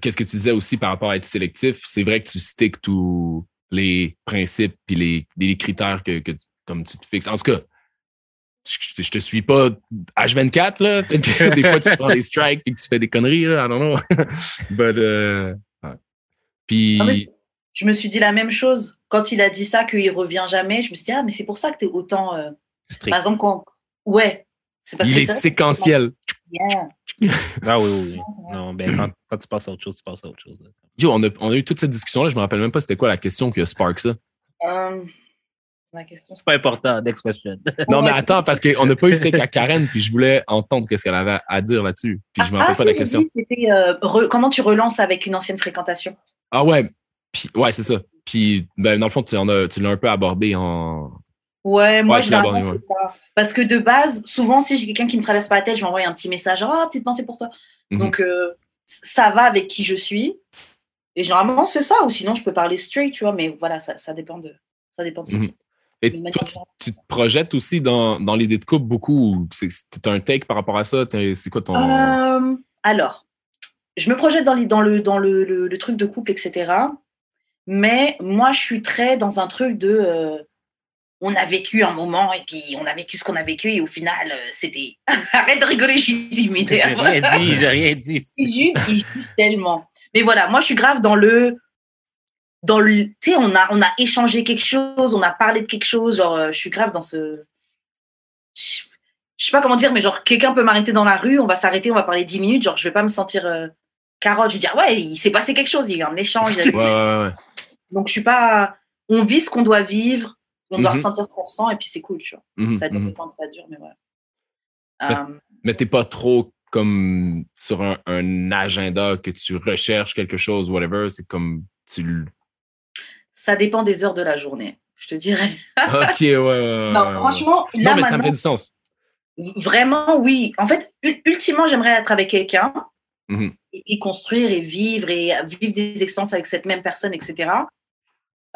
[SPEAKER 1] qu'est-ce que tu disais aussi par rapport à être sélectif, c'est vrai que tu sticks tous les principes puis les, les critères que, comme tu te fixes. En tout cas, je, je te suis pas H24, là. Peut-être que des fois tu prends des strikes et que tu fais des conneries, là. I don't know. But, euh, ouais. Puis.
[SPEAKER 2] Ah, mais- Je me suis dit la même chose. Quand il a dit ça, qu'il revient jamais, je me suis dit, ah, mais c'est pour ça que tu es autant. euh,
[SPEAKER 3] Strict.
[SPEAKER 2] Par exemple, quand. Ouais. C'est parce
[SPEAKER 1] il
[SPEAKER 2] que
[SPEAKER 1] est
[SPEAKER 2] ça,
[SPEAKER 1] séquentiel.
[SPEAKER 2] Yeah.
[SPEAKER 3] Ah oui, oui. Non, ben, quand, quand tu passes à autre chose, tu passes à autre chose.
[SPEAKER 1] Yo, on a, on a eu toute cette discussion-là. Je me rappelle même pas c'était quoi la question qui a spark ça.
[SPEAKER 2] La question, c'est.
[SPEAKER 3] Pas important, next question.
[SPEAKER 1] Non, mais attends, parce qu'on n'a pas eu le take à Karen, puis je voulais entendre qu'est-ce qu'elle avait à dire là-dessus. Puis je me
[SPEAKER 2] Ah,
[SPEAKER 1] rappelle pas
[SPEAKER 2] si,
[SPEAKER 1] de la question.
[SPEAKER 2] dit, c'était euh, re- comment tu relances avec une ancienne fréquentation?
[SPEAKER 1] Ah ouais, puis, ouais, c'est ça. Puis, ben, dans le fond, tu, en as- tu l'as un peu abordé en.
[SPEAKER 2] Ouais, moi,
[SPEAKER 1] Ouais,
[SPEAKER 2] je
[SPEAKER 1] tu abordé
[SPEAKER 2] ça. Parce que de base, souvent, si j'ai quelqu'un qui me traverse pas la tête, je vais envoyer un petit message. Ah, petite pensée pour toi.
[SPEAKER 1] Mhm.
[SPEAKER 2] Donc, euh, ça va avec qui je suis. Et généralement, c'est ça. Ou sinon, je peux parler straight, tu vois. Mais voilà, ça, ça dépend de. Ça dépend de ça.
[SPEAKER 1] Mhm. Et toi, tu, tu te projettes aussi dans, dans l'idée de couple beaucoup. c'est un take par rapport à ça? C'est quoi ton.
[SPEAKER 2] Euh, alors, je me projette dans, les- dans, le, dans le, le- le truc de couple, etc. Mais moi, je suis très dans un truc de. euh, on a vécu un moment et puis on a vécu ce qu'on a vécu et au final, euh, c'était. Arrête de rigoler, je suis timide.
[SPEAKER 3] J'ai rien dit, j'ai rien dit.
[SPEAKER 2] Tellement. Mais voilà, moi, je suis grave dans le. Dans le. Tu sais, on a, on a échangé quelque chose, on a parlé de quelque chose. Genre, euh, je suis grave dans ce. Je, je sais pas comment dire, mais genre, quelqu'un peut m'arrêter dans la rue, on va s'arrêter, on va parler 10 minutes. Genre, je vais pas me sentir euh, carotte. Je vais dire, ouais, il s'est passé quelque chose, il y a eu un échange.
[SPEAKER 1] Ouais, ouais, ouais.
[SPEAKER 2] Donc, je suis pas. On vit ce qu'on doit vivre, on doit
[SPEAKER 1] Mhm.
[SPEAKER 2] ressentir ce qu'on ressent, et puis c'est cool, tu vois.
[SPEAKER 1] Mhm,
[SPEAKER 2] ça dure le temps que ça dure, mais voilà.
[SPEAKER 1] Mais-
[SPEAKER 2] Euh,
[SPEAKER 1] Mais t'es pas trop comme sur un, un agenda que tu recherches quelque chose, whatever. C'est comme tu.
[SPEAKER 2] ça dépend des heures de la journée, je te dirais.
[SPEAKER 1] Ok, ouais, ouais. ouais,
[SPEAKER 2] non,
[SPEAKER 1] ouais.
[SPEAKER 2] franchement, là,
[SPEAKER 1] Non, mais ça me fait du sens.
[SPEAKER 2] Vraiment, oui. En fait, ul- ultimement, j'aimerais être avec quelqu'un
[SPEAKER 1] Mhm.
[SPEAKER 2] et, et construire et vivre et vivre des expériences avec cette même personne, etc.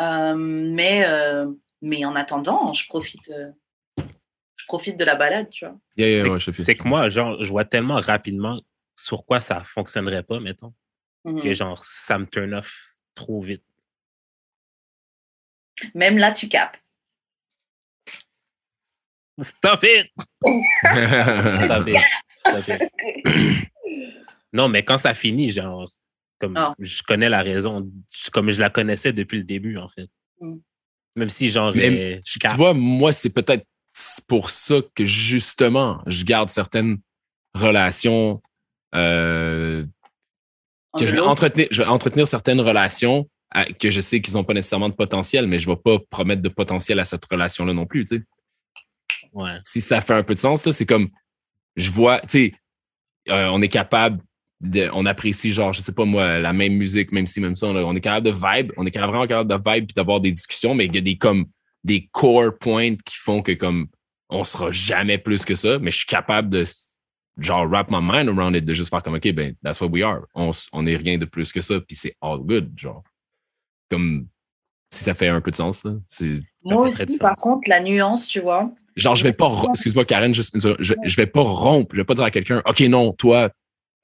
[SPEAKER 2] Euh, mais, euh, mais en attendant, je profite, euh, je profite de la balade, tu vois.
[SPEAKER 1] Yeah, yeah,
[SPEAKER 3] C'est-
[SPEAKER 1] ouais,
[SPEAKER 3] que moi, genre, je vois tellement rapidement sur quoi ça fonctionnerait pas, mettons,
[SPEAKER 2] Mhm.
[SPEAKER 3] que genre, ça me turn off trop vite.
[SPEAKER 2] Même là, tu capes.
[SPEAKER 3] Stop it! Stop it. Stop it. Non, mais quand ça finit, genre, comme
[SPEAKER 2] Ah.
[SPEAKER 3] je connais la raison, comme je la connaissais depuis le début, en fait.
[SPEAKER 2] Mm.
[SPEAKER 3] Même si, genre,
[SPEAKER 1] Mais
[SPEAKER 3] euh, je
[SPEAKER 1] tu vois, moi, c'est peut-être pour ça que justement, je garde certaines relations, euh, que je vais, entretenir, je vais entretenir certaines relations à- que je sais qu'ils n'ont pas nécessairement de potentiel, mais je ne vais pas promettre de potentiel à cette relation-là non plus. Tu sais.
[SPEAKER 3] Ouais.
[SPEAKER 1] Si ça fait un peu de sens, là, c'est comme, je vois, tu sais, euh, on est capable, de, on apprécie, genre, je sais pas moi, la même musique, même si, même ça, on, on est capable de vibe, on est capable- vraiment capable de vibe puis d'avoir des discussions, mais il y a des comme des core points qui font que comme on sera jamais plus que ça, mais je suis capable de genre wrap my mind around it, de juste faire comme OK, ben that's what we are. On, on est rien de plus que ça, puis c'est all good, genre. Comme si ça fait un peu de sens, là.
[SPEAKER 2] Moi aussi, par
[SPEAKER 3] sens.
[SPEAKER 2] contre, la nuance, tu vois.
[SPEAKER 1] Genre, je vais pas, excuse-moi, Karen, juste je, je vais pas rompre, je vais pas dire à quelqu'un, OK, non, toi,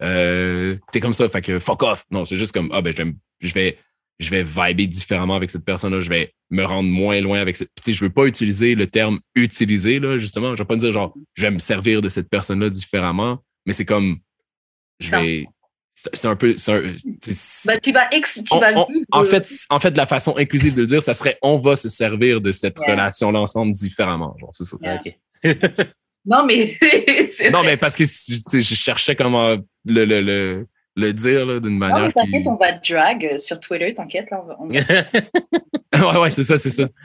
[SPEAKER 1] euh, t'es comme ça, fait que fuck off. Non, c'est juste comme, ah, ben, je vais, je vais, je vais vibrer différemment avec cette personne-là, je vais me rendre moins loin avec cette. Puis, tu sais, je veux pas utiliser le terme utiliser, là, justement. Je vais pas me dire, genre, je vais me servir de cette personne-là différemment. mais c'est comme, je vais, c'est un peu, c'est un- c'est-
[SPEAKER 2] tu vas, ex- tu
[SPEAKER 1] on-
[SPEAKER 2] vas
[SPEAKER 1] on-
[SPEAKER 2] vivre,
[SPEAKER 1] en fait, en fait, la façon inclusive de le dire, ça serait, on va se servir de cette
[SPEAKER 2] Yeah.
[SPEAKER 1] relation-là ensemble différemment, genre, c'est ça.
[SPEAKER 2] Yeah. Non, mais
[SPEAKER 1] Non, mais parce que je cherchais comment le, le, le, le dire d'une
[SPEAKER 2] Non,
[SPEAKER 1] manière
[SPEAKER 2] mais
[SPEAKER 1] qui...
[SPEAKER 2] t'inquiète, on va drag euh, sur Twitter, t'inquiète, là, on va-
[SPEAKER 1] ouais, ouais, c'est ça, c'est ça.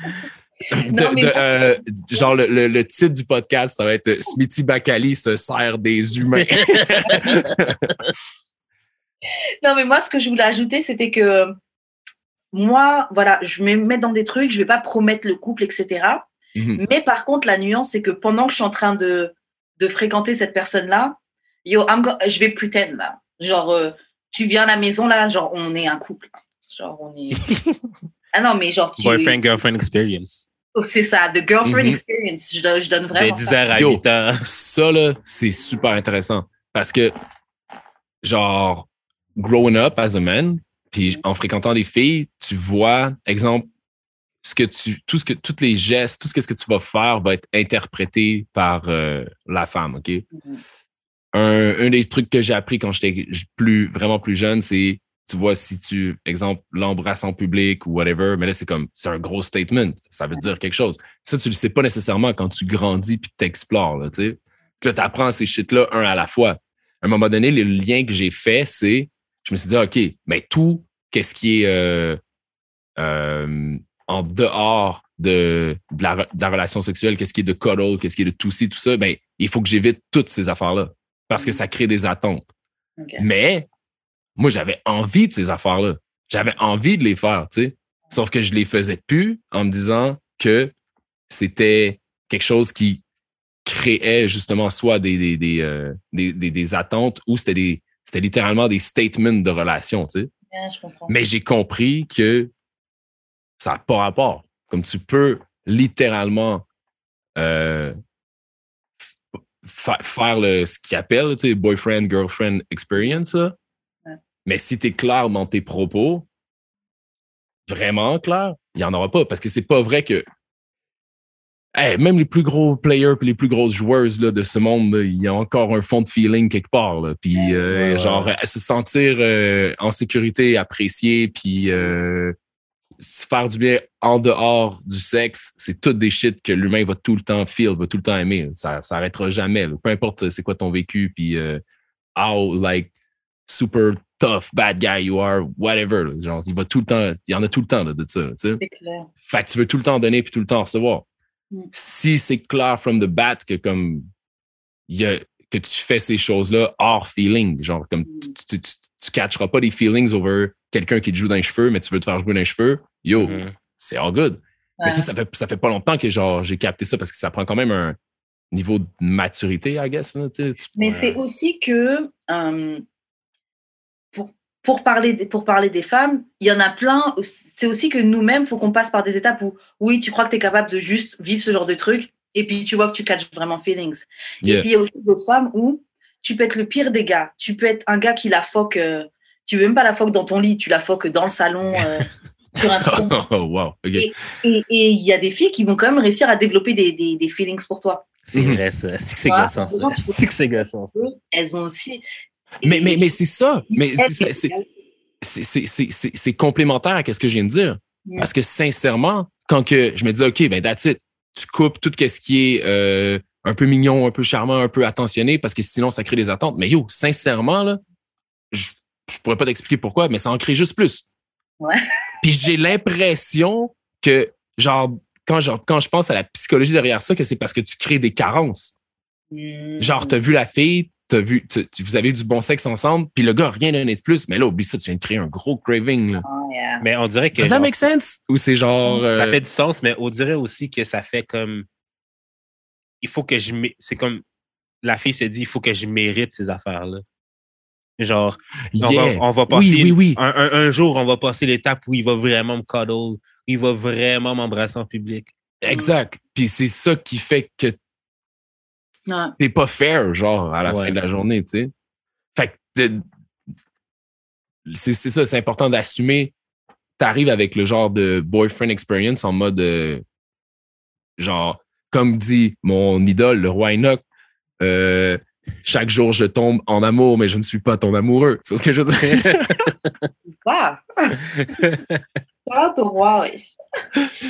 [SPEAKER 1] De-
[SPEAKER 2] Non, mais-
[SPEAKER 1] de, euh, genre, le, le, le titre du podcast, ça va être euh, Smithy Bakali se sert des humains.
[SPEAKER 2] Non, mais moi, ce que je voulais ajouter, c'était que moi, voilà, je me mets dans des trucs, je vais pas promettre le couple, etc.
[SPEAKER 1] Mhm.
[SPEAKER 2] Mais par contre, la nuance, c'est que pendant que je suis en train de, de fréquenter cette personne-là, yo, I'm go- je vais pretend, là. Genre, euh, tu viens à la maison, là, genre, on est un couple. Genre, on est. ah non, mais genre, tu.
[SPEAKER 3] Boyfriend, girlfriend experience.
[SPEAKER 2] Oh, c'est ça, the girlfriend
[SPEAKER 1] Mhm.
[SPEAKER 2] experience. Je, donne- je donne
[SPEAKER 3] De
[SPEAKER 2] vraiment.
[SPEAKER 3] 10
[SPEAKER 2] ça.
[SPEAKER 3] heures à
[SPEAKER 1] Yo.
[SPEAKER 3] 8 heures.
[SPEAKER 1] ça, là, c'est super intéressant. Parce que, genre, growing up as a man, puis en fréquentant des filles, tu vois, exemple, ce que tu, tout ce que, tous les gestes, tout ce que, ce que tu vas faire va être interprété par euh, la femme, OK?
[SPEAKER 2] Mhm.
[SPEAKER 1] Un, un des trucs que j'ai appris quand j'étais plus, vraiment plus jeune, c'est, tu vois, si tu, exemple, l'embrasses en public ou whatever, mais là, c'est comme, c'est un gros statement. Ça veut dire quelque chose. Ça, tu le sais pas nécessairement quand tu grandis puis t'explores, là, tu sais. Là, t'apprends ces shit-là un à la fois. À un moment donné, le lien que j'ai fait, c'est, je me suis dit, OK, mais tout, qu'est-ce qui est euh, euh, en dehors de, de, la, de la relation sexuelle, qu'est-ce qui est de cuddle, qu'est-ce qui est de ci, tout ça, ben, il faut que j'évite toutes ces affaires-là parce que ça crée des attentes. Mais moi, j'avais envie de ces affaires-là. J'avais envie de les faire, tu sais. Sauf que je les faisais plus en me disant que c'était quelque chose qui créait justement soit des, des, des, euh, des, des, des attentes ou c'était des c'était littéralement des statements de relation, tu sais.
[SPEAKER 2] Yeah.
[SPEAKER 1] Mais j'ai compris que ça n'a pas rapport. Comme tu peux littéralement euh, fa- faire le, ce qu'ils appellent, tu sais, boyfriend, girlfriend experience, là.
[SPEAKER 2] Ouais.
[SPEAKER 1] Mais si tu es clair dans tes propos, vraiment clair, il n'y en aura pas. Parce que c'est pas vrai que Hey, même les plus gros players et les plus grosses joueuses là, de ce monde, là, il y a encore un fond de feeling quelque part. Là. Puis, euh,
[SPEAKER 3] Ouais,
[SPEAKER 1] genre, euh, se sentir euh, en sécurité, apprécié, puis euh, se faire du bien en dehors du sexe, c'est tout des shit que l'humain va tout le temps feel, va tout le temps aimer. Ça ça arrêtera jamais. là. Peu importe c'est quoi ton vécu, puis euh, how, like, super tough, bad guy you are, whatever. là. Genre, il va tout le temps, il y en a tout le temps là, de ça.
[SPEAKER 2] C'est clair.
[SPEAKER 1] Fait que tu veux tout le temps donner puis tout le temps recevoir.
[SPEAKER 2] Mm.
[SPEAKER 1] Si c'est clair from the bat que comme il y a, que tu fais ces choses-là hors feeling, genre comme
[SPEAKER 2] Mm.
[SPEAKER 1] tu, tu, tu, tu catcheras pas des feelings over quelqu'un qui te joue dans les cheveux, mais tu veux te faire jouer dans les cheveux, yo,
[SPEAKER 3] Mhm.
[SPEAKER 1] c'est all good.
[SPEAKER 2] Ouais.
[SPEAKER 1] Mais ça, ça fait, ça fait pas longtemps que genre j'ai capté ça parce que ça prend quand même un niveau de maturité, I guess. Là, tu
[SPEAKER 2] Mais c'est aussi que euh, pour, pour, parler, des- pour parler des femmes, il y en a plein. C'est aussi que nous-mêmes, il faut qu'on passe par des étapes où, oui, tu crois que tu es capable de juste vivre ce genre de truc, et puis tu vois que tu catches vraiment feelings. Et puis il y a aussi d'autres femmes où tu peux être le pire des gars. Tu peux être un gars qui la foque, euh, tu veux même pas la foque dans ton lit, tu la foques dans le salon. euh, sur un truc
[SPEAKER 1] oh, wow.
[SPEAKER 2] Et- il y a des filles qui vont quand même réussir à développer des, des, des feelings pour toi.
[SPEAKER 3] C'est
[SPEAKER 1] Mhm.
[SPEAKER 3] vrai. C'est que c'est que c'est gossant, ça.
[SPEAKER 2] Elles ont aussi.
[SPEAKER 1] Mais, mais, mais c'est ça. Mais
[SPEAKER 2] Elles-
[SPEAKER 1] c'est- c'est- c'est- c'est- c'est c'est- c'est complémentaire à ce que je viens de dire.
[SPEAKER 2] Mm.
[SPEAKER 1] Parce que sincèrement, quand que je me dis, OK, ben that's it, tu coupes tout ce qui est euh, un peu mignon, un peu charmant, un peu attentionné, parce que sinon, ça crée des attentes. Mais yo, sincèrement, là, je, je pourrais pas t'expliquer pourquoi, mais ça en crée juste plus.
[SPEAKER 2] Ouais.
[SPEAKER 1] Puis j'ai l'impression que, genre, quand, genre, quand je pense à la psychologie derrière ça, que c'est parce que tu crées des carences.
[SPEAKER 2] Mm.
[SPEAKER 1] Genre, t'as vu la fille, t'as vu, tu- vous avez eu du bon sexe ensemble, puis le gars, a rien donné de plus, mais là, oublie ça, tu viens de créer un gros craving. Là.
[SPEAKER 2] Oh, yeah.
[SPEAKER 3] Mais on dirait que.
[SPEAKER 1] Does that
[SPEAKER 3] genre,
[SPEAKER 1] make sense? Ou c'est genre.
[SPEAKER 3] Ça
[SPEAKER 1] euh,
[SPEAKER 3] fait du sens, mais on dirait aussi que ça fait comme. Il faut que je. C'est comme. La fille se dit, il faut que je mérite ces affaires-là. Genre, on,
[SPEAKER 1] yeah.
[SPEAKER 3] va, on va passer.
[SPEAKER 1] Oui, oui, oui.
[SPEAKER 3] Un, un- un jour, on va passer l'étape où il va vraiment me cuddle, où il va vraiment m'embrasser en public.
[SPEAKER 1] Exact. Puis c'est ça qui fait que t'es pas fair, genre, à la
[SPEAKER 3] Ouais.
[SPEAKER 1] fin de la journée, tu sais. Fait que c'est ça, c'est important d'assumer. T'arrives avec le genre de boyfriend experience en mode euh, genre, comme dit mon idole, le roi Enoch, euh, chaque jour je tombe en amour, mais je ne suis pas ton amoureux. C'est ce que je veux dire?
[SPEAKER 2] Ah! Au roi, oui.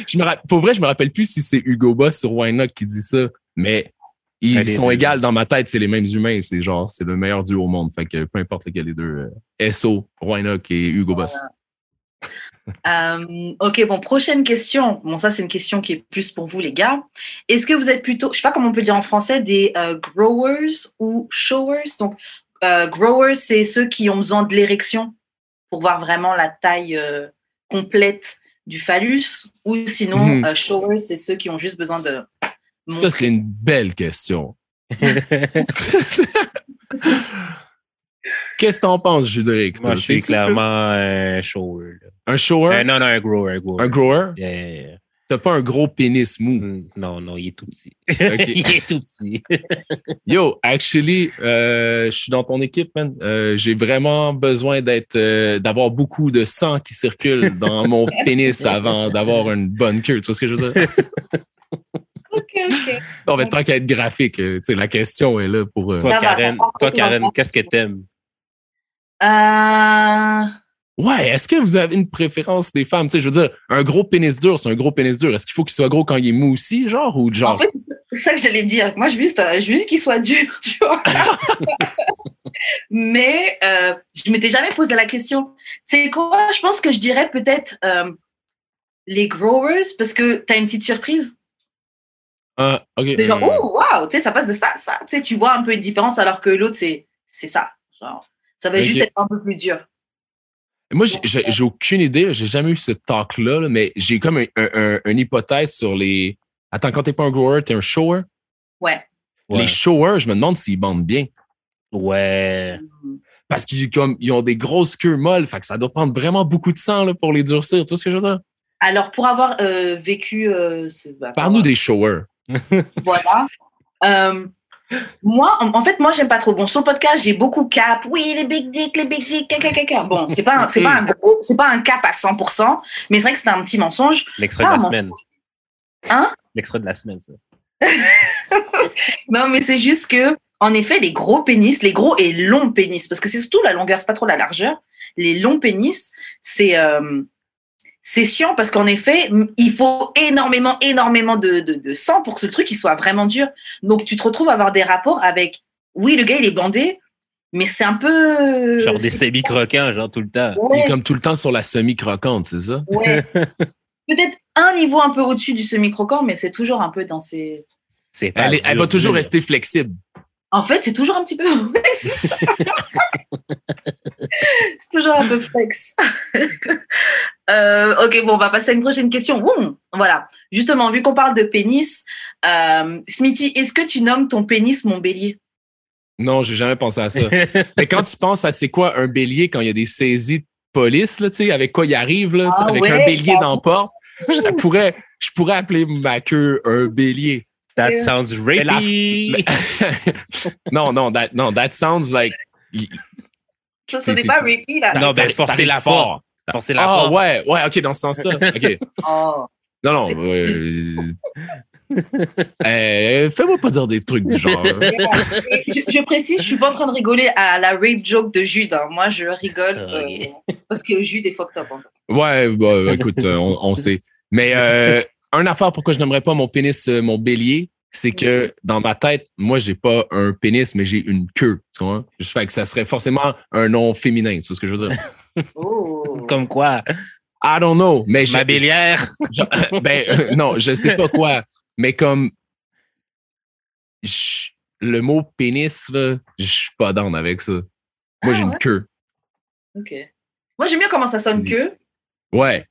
[SPEAKER 1] je me ra- pour vrai, je me rappelle plus si c'est Hugo Boss sur Why Not qui dit ça, mais ils sont égaux dans ma tête, c'est les mêmes humains, c'est genre, c'est le meilleur duo au monde. Fait que peu importe lequel des deux, euh, SO, Winock et Hugo Boss.
[SPEAKER 2] Euh, ok, bon, prochaine question. Bon, ça, c'est une question qui est plus pour vous, les gars. Est-ce que vous êtes plutôt, je sais pas comment on peut dire en français, des euh, growers ou showers? Donc, euh, growers, c'est ceux qui ont besoin de l'érection pour voir vraiment la taille euh, complète du phallus, ou sinon,
[SPEAKER 1] Mhm.
[SPEAKER 2] euh, showers, c'est ceux qui ont juste besoin de.
[SPEAKER 1] Ça, c'est une belle question. Qu'est-ce que t'en penses, Judric?
[SPEAKER 3] Moi,
[SPEAKER 1] toi?
[SPEAKER 3] je suis clairement un shower.
[SPEAKER 1] Un shower?
[SPEAKER 3] Euh, non, non, un grower. Un grower.
[SPEAKER 1] un grower?
[SPEAKER 3] Yeah, yeah, yeah.
[SPEAKER 1] T'as pas un gros pénis mou?
[SPEAKER 3] Mm, Non, non, il est tout petit. Il est tout petit.
[SPEAKER 1] Yo, actually, euh, je suis dans ton équipe, man. Euh, J'ai vraiment besoin d'être, euh, d'avoir beaucoup de sang qui circule dans mon pénis avant d'avoir une bonne queue. Tu vois ce que je veux dire?
[SPEAKER 2] Ok, ok.
[SPEAKER 1] Non, mais tant qu'à être graphique, tu sais, la question est là pour. euh,
[SPEAKER 3] Toi, Karen, toi, Karen, qu'est-ce que t'aimes?
[SPEAKER 2] Euh,
[SPEAKER 1] Ouais, est-ce que vous avez une préférence des femmes? Tu sais, je veux dire, un gros pénis dur, c'est un gros pénis dur. Est-ce qu'il faut qu'il soit gros quand il est mou aussi, genre, ou genre?
[SPEAKER 2] En fait, c'est ça que j'allais dire. Moi, je veux juste, euh, juste qu'il soit dur, tu vois. Mais euh, je m'étais jamais posé la question. C'est quoi? Je pense que je dirais peut-être euh, les growers parce que tu as une petite surprise.
[SPEAKER 1] Ah, ok.
[SPEAKER 2] Des gens, oh, waouh, tu sais, ça passe de ça à ça. Tu sais, tu vois un peu une différence alors que l'autre, c'est c'est ça. Genre, ça va juste être un peu plus dur.
[SPEAKER 1] Moi, j'ai- aucune idée. J'ai jamais eu ce talk-là, là, mais j'ai comme un, un- un- une hypothèse sur les. Attends, quand t'es pas un grower, t'es un shower?
[SPEAKER 2] Ouais.
[SPEAKER 3] Ouais.
[SPEAKER 1] Les showers, je me demande s'ils bandent bien.
[SPEAKER 3] Ouais.
[SPEAKER 1] Parce qu'ils comme, ils ont des grosses queues molles. Fait que ça doit prendre vraiment beaucoup de sang là, pour les durcir. Tu vois ce que je veux dire?
[SPEAKER 2] Alors, pour avoir euh, vécu. Euh, ce, bah,
[SPEAKER 1] Parle-nous des showers.
[SPEAKER 2] Voilà. Euh, moi, en, fait, moi, j'aime pas trop. Bon, sur le podcast, j'ai beaucoup cap. Oui, les big dick, les big dick, caca, caca. Bon, c'est pas, un- c'est pas un gros, c'est pas un cap à 100%, mais c'est vrai que c'est un petit mensonge.
[SPEAKER 3] L'extrait
[SPEAKER 2] Ah,
[SPEAKER 3] de la semaine.
[SPEAKER 2] Hein?
[SPEAKER 3] L'extrait de la semaine, ça.
[SPEAKER 2] Non, mais c'est juste que, en effet, les gros pénis, les gros et longs pénis, parce que c'est surtout la longueur, c'est pas trop la largeur. Les longs pénis, c'est, euh, c'est chiant parce qu'en effet, il faut énormément, énormément de, de, de sang pour que ce truc il soit vraiment dur. Donc, tu te retrouves à avoir des rapports avec, oui, le gars, il est bandé, mais c'est un peu.
[SPEAKER 3] Genre des semi-croquants, genre tout le temps.
[SPEAKER 2] Ouais,
[SPEAKER 1] est comme tout le temps sur la semi-croquante, c'est ça?
[SPEAKER 2] ouais. Peut-être un niveau un peu au-dessus du semi-croquant, mais c'est toujours un peu dans ces.
[SPEAKER 3] C'est pas
[SPEAKER 1] Elle, est- elle
[SPEAKER 3] dur,
[SPEAKER 1] va toujours rester flexible.
[SPEAKER 2] En fait, c'est toujours un petit peu. C'est toujours un peu flex. Euh, ok, bon, on va passer à une prochaine question. Ouh, voilà. Justement, vu qu'on parle de pénis, euh, Smithy, est-ce que tu nommes ton pénis mon bélier?
[SPEAKER 1] Non, j'ai jamais pensé à ça. Mais quand tu penses à c'est quoi un bélier quand il y a des saisies de police, là, tu sais, avec quoi il arrive, là,
[SPEAKER 2] Ah
[SPEAKER 1] avec
[SPEAKER 2] ouais,
[SPEAKER 1] un bélier dans ça pourrait, je pourrais appeler ma queue un bélier.
[SPEAKER 3] That sounds rapey.
[SPEAKER 1] non, non, that, non, that sounds like.
[SPEAKER 2] Ça, ce n'est pas repeat, là.
[SPEAKER 3] Non, ben, forcer la porte. Forcer la
[SPEAKER 1] Ah,
[SPEAKER 3] porte.
[SPEAKER 1] ouais, ouais, ok, dans ce sens-là. Ok.
[SPEAKER 2] Oh.
[SPEAKER 1] Non, non. euh, euh, Fais-moi pas dire des trucs du genre.
[SPEAKER 2] je, je précise, je suis pas en train de rigoler à la rape joke de Jude. hein. Moi, je rigole euh,
[SPEAKER 3] Ok.
[SPEAKER 2] parce que Jude est fucked up. hein.
[SPEAKER 1] Ouais, bah, écoute, euh, on, on sait. Mais euh, un affaire pourquoi je n'aimerais pas mon pénis, euh, mon bélier, c'est que dans ma tête, moi, j'ai pas un pénis, mais j'ai une queue. Tu comprends? Je fais que ça serait forcément un nom féminin. Tu vois ce que je veux dire?
[SPEAKER 2] Oh.
[SPEAKER 3] Comme quoi?
[SPEAKER 1] I don't know. Mais
[SPEAKER 3] Ma bélière.
[SPEAKER 1] je- ben, euh, non, je sais pas quoi. Mais comme je- le mot pénis, là, je suis pas down avec ça. Moi,
[SPEAKER 2] Ah,
[SPEAKER 1] j'ai une
[SPEAKER 2] ouais?
[SPEAKER 1] queue.
[SPEAKER 2] Ok. Moi, j'aime bien comment ça sonne que.
[SPEAKER 1] Ouais.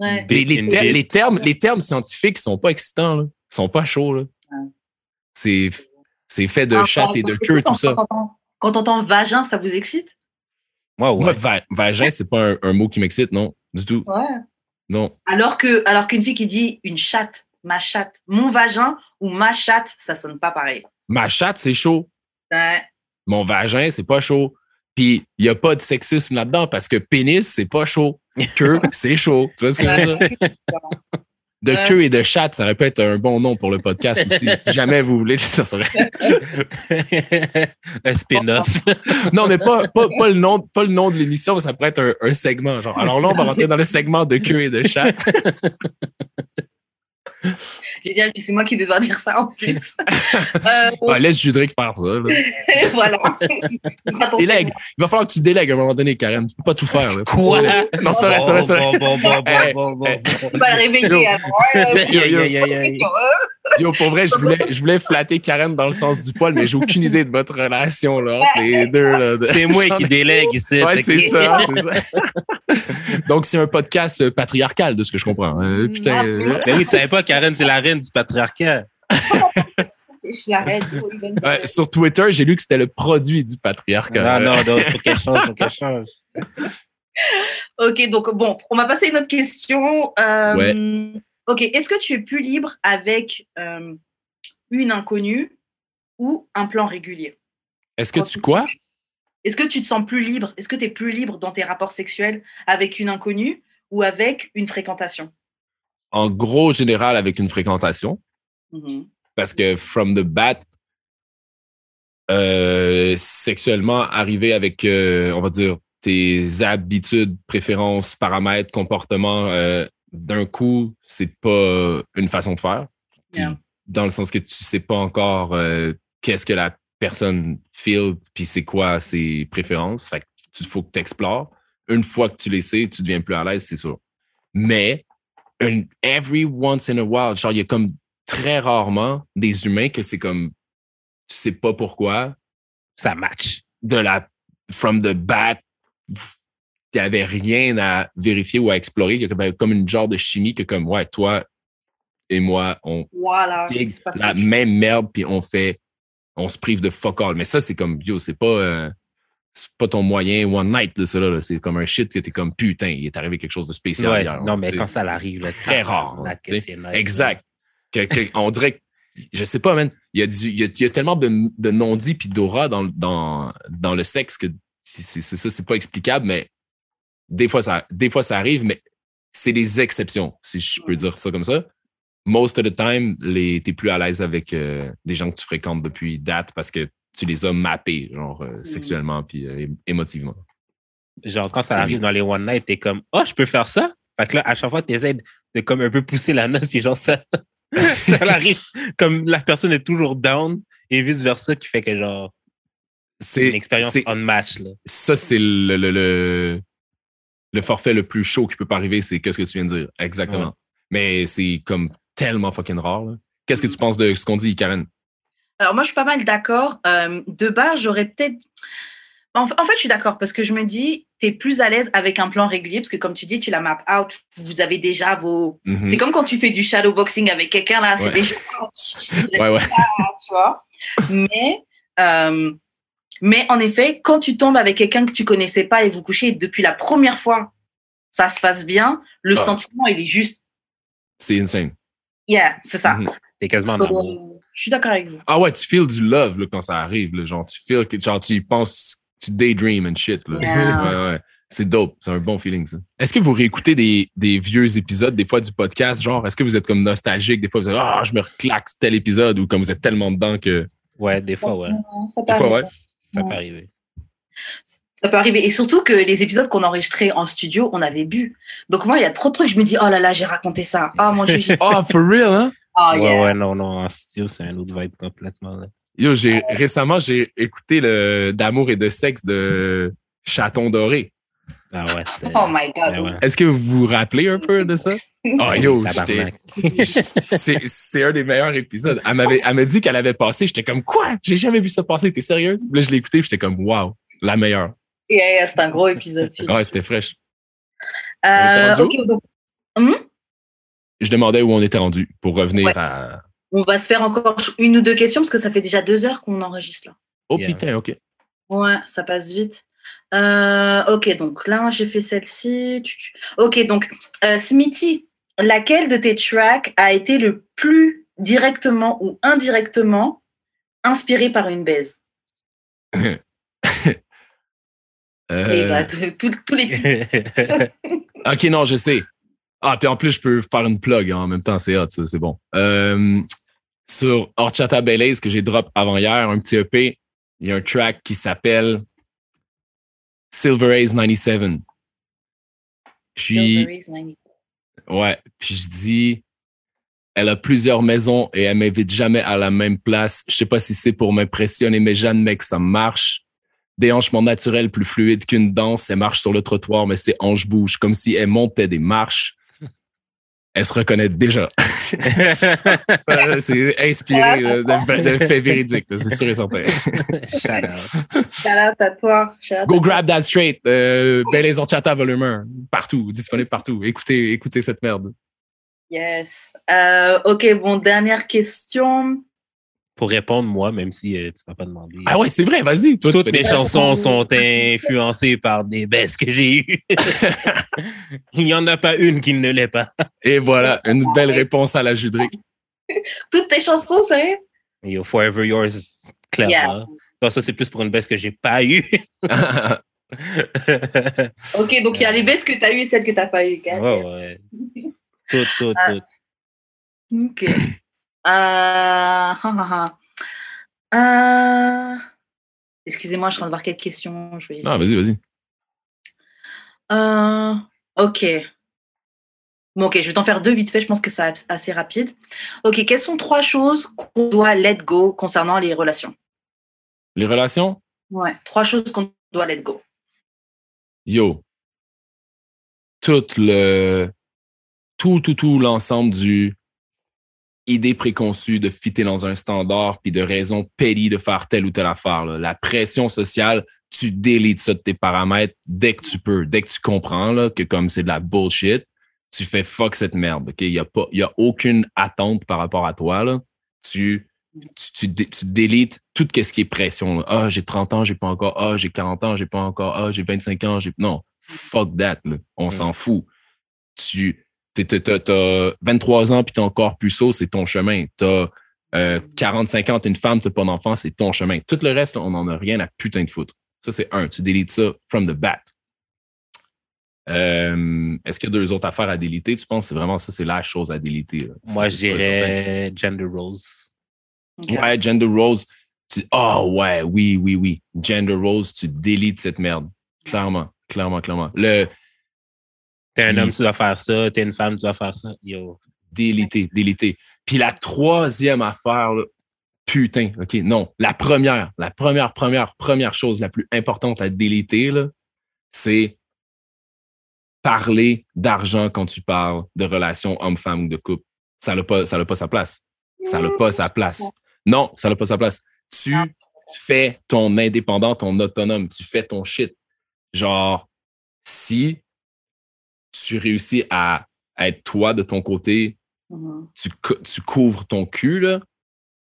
[SPEAKER 2] Ouais.
[SPEAKER 1] Les, les
[SPEAKER 3] Une
[SPEAKER 1] ter-
[SPEAKER 3] bite.
[SPEAKER 1] les termes, les termes scientifiques sont pas excitants, là. Ils sont pas chauds, là.
[SPEAKER 2] Ouais.
[SPEAKER 1] C'est, c'est fait de
[SPEAKER 2] Ah,
[SPEAKER 1] chatte et de queue, tout ça.
[SPEAKER 2] Quand t'entends vagin, ça vous excite?
[SPEAKER 3] Moi,
[SPEAKER 1] Moi,
[SPEAKER 3] ouais.
[SPEAKER 1] va- vagin, c'est pas un, un mot qui m'excite, non. Du tout.
[SPEAKER 2] Ouais.
[SPEAKER 1] Non.
[SPEAKER 2] Alors que, alors qu'une fille qui dit une chatte, ma chatte, mon vagin ou ma chatte, ça sonne pas pareil.
[SPEAKER 1] Ma chatte, c'est chaud.
[SPEAKER 2] Ouais.
[SPEAKER 1] Mon vagin, c'est pas chaud. Puis, il y a pas de sexisme là-dedans parce que pénis, c'est pas chaud. Queue, c'est chaud. Tu vois ce que je veux dire? De
[SPEAKER 2] Ouais.
[SPEAKER 1] queue et de chatte, ça aurait pu être un bon nom pour le podcast aussi. si jamais vous voulez, ça serait.
[SPEAKER 3] un spin-off.
[SPEAKER 1] Non, mais pas, pas, pas, le nom, pas le nom de l'émission, mais ça pourrait être un, un segment. Genre. Alors là, on va rentrer dans le segment de queue et de chatte.
[SPEAKER 2] Génial, puis c'est moi qui vais devoir dire ça en plus. Euh,
[SPEAKER 1] laisse Judric faire ça. là.
[SPEAKER 2] voilà.
[SPEAKER 1] Délègue. Il va falloir que tu délègues à un moment donné, Karen. Tu peux pas tout faire. là.
[SPEAKER 3] Quoi?
[SPEAKER 1] Non, c'est vrai, c'est vrai, c'est vrai.
[SPEAKER 3] Bon, bon, bon, bon,
[SPEAKER 1] Eh,
[SPEAKER 3] bon, bon,
[SPEAKER 1] eh.
[SPEAKER 3] bon.
[SPEAKER 2] Tu vas le réveiller.
[SPEAKER 1] Yo,
[SPEAKER 2] question, hein.
[SPEAKER 1] Yo, pour vrai, je voulais, je voulais flatter Karen dans le sens du poil, mais j'ai aucune idée de votre relation là, entre les deux. Là, de-
[SPEAKER 3] C'est moi qui délègue ici.
[SPEAKER 1] Ouais, c'est ça, c'est ça. Donc, c'est un podcast euh, patriarcal, de ce que je comprends. Euh, putain. euh,
[SPEAKER 3] Mais oui, tu savais pas, Karen, c'est la reine du patriarcat.
[SPEAKER 2] Je suis la reine.
[SPEAKER 1] Ouais, sur Twitter, j'ai lu que c'était le produit du patriarcat.
[SPEAKER 3] Non, non, non, faut qu'elle change, faut qu'elle change.
[SPEAKER 2] Ok, donc bon, on va passer à une autre question. Euh, Ok, est-ce que tu es plus libre avec euh, une inconnue ou un plan régulier?
[SPEAKER 1] Est-ce que tu quoi?
[SPEAKER 2] Est-ce que tu te sens plus libre? Est-ce que tu es plus libre dans tes rapports sexuels avec une inconnue ou avec une fréquentation?
[SPEAKER 1] En gros, général, avec une fréquentation.
[SPEAKER 2] Mhm.
[SPEAKER 1] Parce que from the bat, euh, sexuellement, arriver avec, euh, on va dire, tes habitudes, préférences, paramètres, comportements, euh, d'un coup, c'est pas une façon de faire.
[SPEAKER 2] Yeah.
[SPEAKER 1] Dans le sens que tu sais pas encore qu'est-ce que la personne feel, puis c'est quoi ses préférences. Fait que tu faut que tu explores. Une fois que tu les sais, tu deviens plus à l'aise, c'est sûr. Mais une, every once in a while, genre, il y a comme très rarement des humains que c'est comme tu sais pas pourquoi,
[SPEAKER 3] Ça match.
[SPEAKER 1] de la from the bat, il n'y avait rien à vérifier ou à explorer. Il y a comme, comme une genre de chimie que comme ouais, toi et moi, on
[SPEAKER 2] Voilà.
[SPEAKER 1] la même merde puis on fait on se prive de fuck all. Mais ça, c'est comme yo, c'est pas euh, c'est pas ton moyen one night de ça là. C'est comme un shit que t'es comme putain, il est arrivé quelque chose de spécial
[SPEAKER 3] Ouais,
[SPEAKER 1] hier.
[SPEAKER 3] non, mais quand ça l'arrive, là,
[SPEAKER 1] Très rare,
[SPEAKER 3] nice,
[SPEAKER 1] Exact. Que- que- on dirait que, je sais pas, man, il y a, du, il y a, il y a tellement de, de non-dits puis d'aura dans, dans, dans le sexe que c'est c'est- c'est ça, c'est pas explicable, mais des fois, ça, des fois, ça arrive, mais c'est des exceptions, si je peux dire ça comme ça. Most of the time, les, t'es plus à l'aise avec euh, des gens que tu fréquentes depuis date parce que tu les as mappés, genre, euh, sexuellement puis euh, émotivement.
[SPEAKER 3] Genre, quand ça arrive dans les one night, t'es comme, oh, je peux faire ça? Fait que là, à chaque fois, t'essaies de, de comme un peu pousser la note, puis genre, ça, ça arrive comme la personne est toujours down et vice versa, qui fait que genre, c'est une expérience
[SPEAKER 1] c'est-
[SPEAKER 3] on match, là.
[SPEAKER 1] ça, c'est le, le, le, le forfait le plus chaud qui peut pas arriver, c'est qu'est-ce que tu viens de dire. Exactement.
[SPEAKER 3] Ouais.
[SPEAKER 1] Mais c'est comme tellement fucking rare. là. Qu'est-ce que tu penses de ce qu'on dit, Karen?
[SPEAKER 2] Alors moi, je suis pas mal d'accord. Euh, de base, j'aurais peut-être... En, fait, je suis d'accord parce que je me dis, tu es plus à l'aise avec un plan régulier parce que comme tu dis, tu la map out, vous avez déjà vos...
[SPEAKER 1] Mhm.
[SPEAKER 2] C'est comme quand tu fais du shadowboxing avec quelqu'un, là, c'est déjà...
[SPEAKER 1] Ouais, ouais.
[SPEAKER 2] tu vois. Mais, euh, mais en effet, quand tu tombes avec quelqu'un que tu connaissais pas et vous couchez depuis la première fois, ça se passe bien, le
[SPEAKER 1] Ah.
[SPEAKER 2] sentiment, il est juste...
[SPEAKER 1] C'est insane.
[SPEAKER 2] Yeah, c'est ça.
[SPEAKER 3] T'es quasiment
[SPEAKER 2] So. Je suis d'accord avec vous.
[SPEAKER 1] Ah ouais, tu feels du love là, quand ça arrive. Là. Genre, tu feels que genre, tu y penses, tu daydream and shit. Là.
[SPEAKER 2] Yeah.
[SPEAKER 1] Ouais, ouais. C'est dope. C'est un bon feeling, ça. Est-ce que vous réécoutez des, des vieux épisodes, des fois du podcast? Genre, est-ce que vous êtes comme nostalgique? Des fois, vous êtes, ah, je me reclaque tel épisode ou comme vous êtes tellement dedans que.
[SPEAKER 3] Ouais, des fois, ouais.
[SPEAKER 2] Ça peut
[SPEAKER 1] Des fois,
[SPEAKER 2] arriver.
[SPEAKER 1] ouais.
[SPEAKER 3] Ça
[SPEAKER 2] Ouais.
[SPEAKER 3] peut arriver.
[SPEAKER 2] Ça peut arriver. Et surtout que les épisodes qu'on enregistrait en studio, on avait bu. Donc moi, il y a trop de trucs, je me dis, oh là là, j'ai raconté ça. Oh mon Dieu. j'ai-
[SPEAKER 1] Oh, for real, hein?
[SPEAKER 2] Oh,
[SPEAKER 3] ouais,
[SPEAKER 2] yeah.
[SPEAKER 3] ouais, non, non, en studio, c'est un autre vibe complètement, là.
[SPEAKER 1] Yo, j'ai récemment, j'ai écouté le d'amour et de sexe de Chaton Doré.
[SPEAKER 3] Ah ouais, c'était.
[SPEAKER 2] Oh my God.
[SPEAKER 3] Ouais, ouais.
[SPEAKER 1] Est-ce que vous vous rappelez un peu de ça? Oh yo, c'est c'est un des meilleurs épisodes. Elle m'avait, elle m'a dit qu'elle avait passé. J'étais comme quoi? J'ai jamais vu ça passer. T'es sérieuse? Là, je l'ai écouté. J'étais comme wow, la meilleure.
[SPEAKER 2] Yeah, yeah, c'est un gros épisode.
[SPEAKER 1] Ouais, c'était fraîche.
[SPEAKER 2] Euh, ok, donc,
[SPEAKER 1] Je demandais où on était rendu pour revenir
[SPEAKER 2] Ouais.
[SPEAKER 1] à.
[SPEAKER 2] on va se faire encore une ou deux questions parce que ça fait déjà deux heures qu'on enregistre là.
[SPEAKER 1] Oh
[SPEAKER 3] Yeah.
[SPEAKER 1] putain, ok.
[SPEAKER 2] Ouais, ça passe vite. Euh, ok, donc là, j'ai fait celle-ci. Ok, donc, euh, Smithy, laquelle de tes tracks a été le plus directement ou indirectement inspiré par une baise?
[SPEAKER 1] Euh,
[SPEAKER 2] Et bah, tous les
[SPEAKER 1] ok, non, je sais. Ah, puis en plus, je peux faire une plug en même temps, c'est hot, ça, c'est bon. Euh, sur Horchata Belays que j'ai drop avant hier, un petit EP, il y a un track qui s'appelle Silver Ace 97. Puis,
[SPEAKER 2] Silver Ace 90.
[SPEAKER 1] ouais, puis je dis, elle a plusieurs maisons et elle m'invite jamais à la même place. Je sais pas si c'est pour m'impressionner, mais jamais que ça marche. Des hanchements naturels plus fluides qu'une danse. Elle marche sur le trottoir, mais ses hanches bougent comme si elle montait des marches. Elle se reconnaît déjà. Euh, c'est inspiré d'un fait véridique, c'est sûr et certain.
[SPEAKER 3] Shout out.
[SPEAKER 2] Shout out à toi. Out
[SPEAKER 1] Go
[SPEAKER 2] à
[SPEAKER 1] grab that straight. Euh, Belles Horchata volume 1. Partout, disponible partout. Écoutez, écoutez cette merde.
[SPEAKER 2] Yes. Euh, ok, bon, dernière question.
[SPEAKER 3] Pour répondre, moi, même si euh, tu m'as pas demandé.
[SPEAKER 1] Ah ouais, c'est vrai, vas-y. Toi, tu
[SPEAKER 3] Toutes mes chansons sont influencées par des baisses que j'ai eues. Il n'y en a pas une qui ne l'est pas.
[SPEAKER 1] Et voilà, une belle réponse à la Judric.
[SPEAKER 2] Toutes tes chansons, sérieux?
[SPEAKER 3] Yo, Forever Yours, clairement.
[SPEAKER 2] Yeah.
[SPEAKER 3] Non, ça, c'est plus pour une baisse que j'ai pas eue.
[SPEAKER 2] Ok, donc il y a les baisses que tu as eues et celles que tu n'as pas eues.
[SPEAKER 3] ouais. Tout, tout,
[SPEAKER 2] Ah.
[SPEAKER 3] tout.
[SPEAKER 2] Ok. Ah. Euh, Excusez-moi, je suis en train de voir quelques questions. Je vais...
[SPEAKER 1] non, vas-y, vas-y.
[SPEAKER 2] Euh, ok. Bon, ok, je vais t'en faire deux vite fait. Je pense que c'est assez rapide. Ok, quelles sont trois choses qu'on doit let go concernant les relations?
[SPEAKER 1] Les relations,
[SPEAKER 2] Ouais. Trois choses qu'on doit let go.
[SPEAKER 1] yo. Tout le. Tout, tout, tout l'ensemble du idée préconçue de fitter dans un standard puis de raison petty de faire telle ou telle affaire. là. La pression sociale, tu délites ça de tes paramètres dès que tu peux, dès que tu comprends là, que comme c'est de la bullshit, tu fais fuck cette merde. Il n'y a, pas- il y a aucune attente par rapport à toi. Là. Tu, tu, tu, dé- tu délites tout ce qui est pression. Ah, j'ai 30 ans, j'ai pas encore. Ah, j'ai 40 ans, j'ai pas encore. Ah, j'ai 25 ans, j'ai. Non, fuck that. là. On
[SPEAKER 3] Mm.
[SPEAKER 1] s'en fout. Tu t'as- t'as t'as 23 ans puis t'es encore puceau, c'est ton chemin. T'as euh, 45 ans, t'es une femme, t'as pas d'enfant, c'est ton chemin. Tout le reste, là, on en a rien à putain de foutre. Ça, c'est un. Tu délites ça from the bat. Euh, Est-ce qu'il y a deux autres affaires à déliter? Tu penses que c'est vraiment ça, c'est la chose à déliter? là?
[SPEAKER 3] Moi, je dirais Gender Rose.
[SPEAKER 2] Ok.
[SPEAKER 1] Ouais, gender roles. Tu, oh ouais, oui, oui, oui. Gender roles, tu délites cette merde. Clairement, clairement, clairement. Le
[SPEAKER 3] T'es un homme, tu dois faire ça. T'es une femme, tu dois faire ça. Yo.
[SPEAKER 1] délité, délité. Puis la troisième affaire, là, putain, OK, non. La première, la première, première, première chose la plus importante à déliter, c'est parler d'argent quand tu parles de relations homme-femme ou de couple. Ça n'a pas, ça pas sa place. Ça n'a pas sa place. Non, ça n'a pas sa place. Tu fais ton indépendant, ton autonome. Tu fais ton shit. Genre, si tu réussis à être toi de ton côté,
[SPEAKER 2] Mhm,
[SPEAKER 1] tu, cou- tu couvres ton cul, là,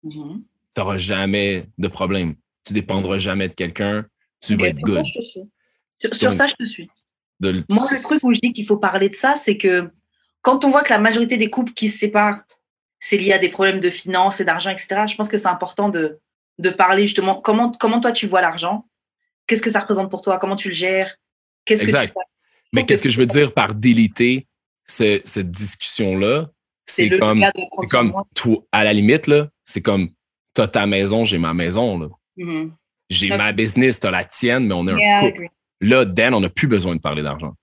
[SPEAKER 2] mhm.
[SPEAKER 1] tu n'auras jamais de problème. Tu dépendras jamais de quelqu'un. Tu vas être good.
[SPEAKER 2] je te suis. Sur, ça, je te suis.
[SPEAKER 1] De-
[SPEAKER 2] Moi, le truc où je dis qu'il faut parler de ça, c'est que quand on voit que la majorité des couples qui se séparent, c'est lié à des problèmes de finances et d'argent, etc., je pense que c'est important de, de parler justement comment, comment toi tu vois l'argent, qu'est-ce que ça représente pour toi, comment tu le gères, qu'est-ce que tu fais.
[SPEAKER 1] Mais qu'est-ce
[SPEAKER 2] que
[SPEAKER 1] je veux dire par déliter ce- cette discussion-là? C'est
[SPEAKER 2] le
[SPEAKER 1] comme, comme à la limite, là, c'est comme t'as ta maison, j'ai ma maison. là.
[SPEAKER 2] Mhm.
[SPEAKER 1] J'ai ma business, t'as la tienne, mais on est un
[SPEAKER 2] Yeah,
[SPEAKER 1] couple. Là, Dan, on n'a plus besoin de parler d'argent.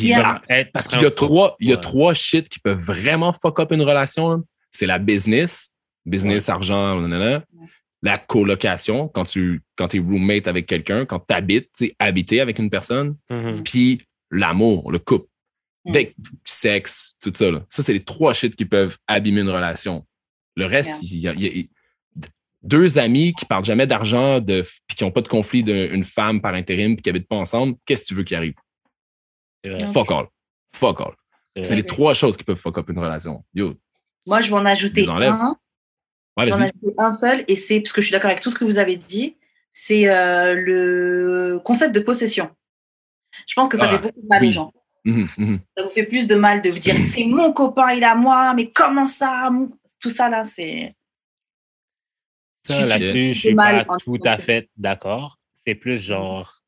[SPEAKER 2] Yeah.
[SPEAKER 1] Parce qu'il y a trois, il y a
[SPEAKER 3] Ouais.
[SPEAKER 1] trois shit qui peuvent vraiment fuck up une relation. C'est la business, business, argent, nanana. la colocation, quand tu quand es roommate avec quelqu'un, quand tu habites, tu habiter avec une personne,
[SPEAKER 3] Mhm.
[SPEAKER 1] puis l'amour, le couple.
[SPEAKER 2] Mm.
[SPEAKER 1] Dès sexe, tout ça. Là. Ça, c'est les trois shit qui peuvent abîmer une relation. Le reste, il y a, il y a- il- deux amis qui parlent jamais d'argent, de, puis qui n'ont pas de conflit d'une femme par intérim, puis qui habitent pas ensemble, qu'est-ce que tu veux qui arrive? Fuck all. Fuck all.
[SPEAKER 3] c'est
[SPEAKER 1] les trois choses qui peuvent fuck up une relation. Yo.
[SPEAKER 2] Moi, je vais en ajouter.
[SPEAKER 1] Ouais,
[SPEAKER 2] J'en ai un seul, et c'est parce que je suis d'accord avec tout ce que vous avez dit, c'est euh, le concept de possession. Je pense que ça
[SPEAKER 1] Ah,
[SPEAKER 2] fait beaucoup de mal
[SPEAKER 1] oui.
[SPEAKER 2] aux gens.
[SPEAKER 1] Mhm, mhm.
[SPEAKER 2] Ça vous fait plus de mal de vous dire c'est mon copain, il est à moi, mais comment ça Tout ça là, c'est.
[SPEAKER 3] Ça, là-dessus, je suis pas tout à fait d'accord. C'est plus genre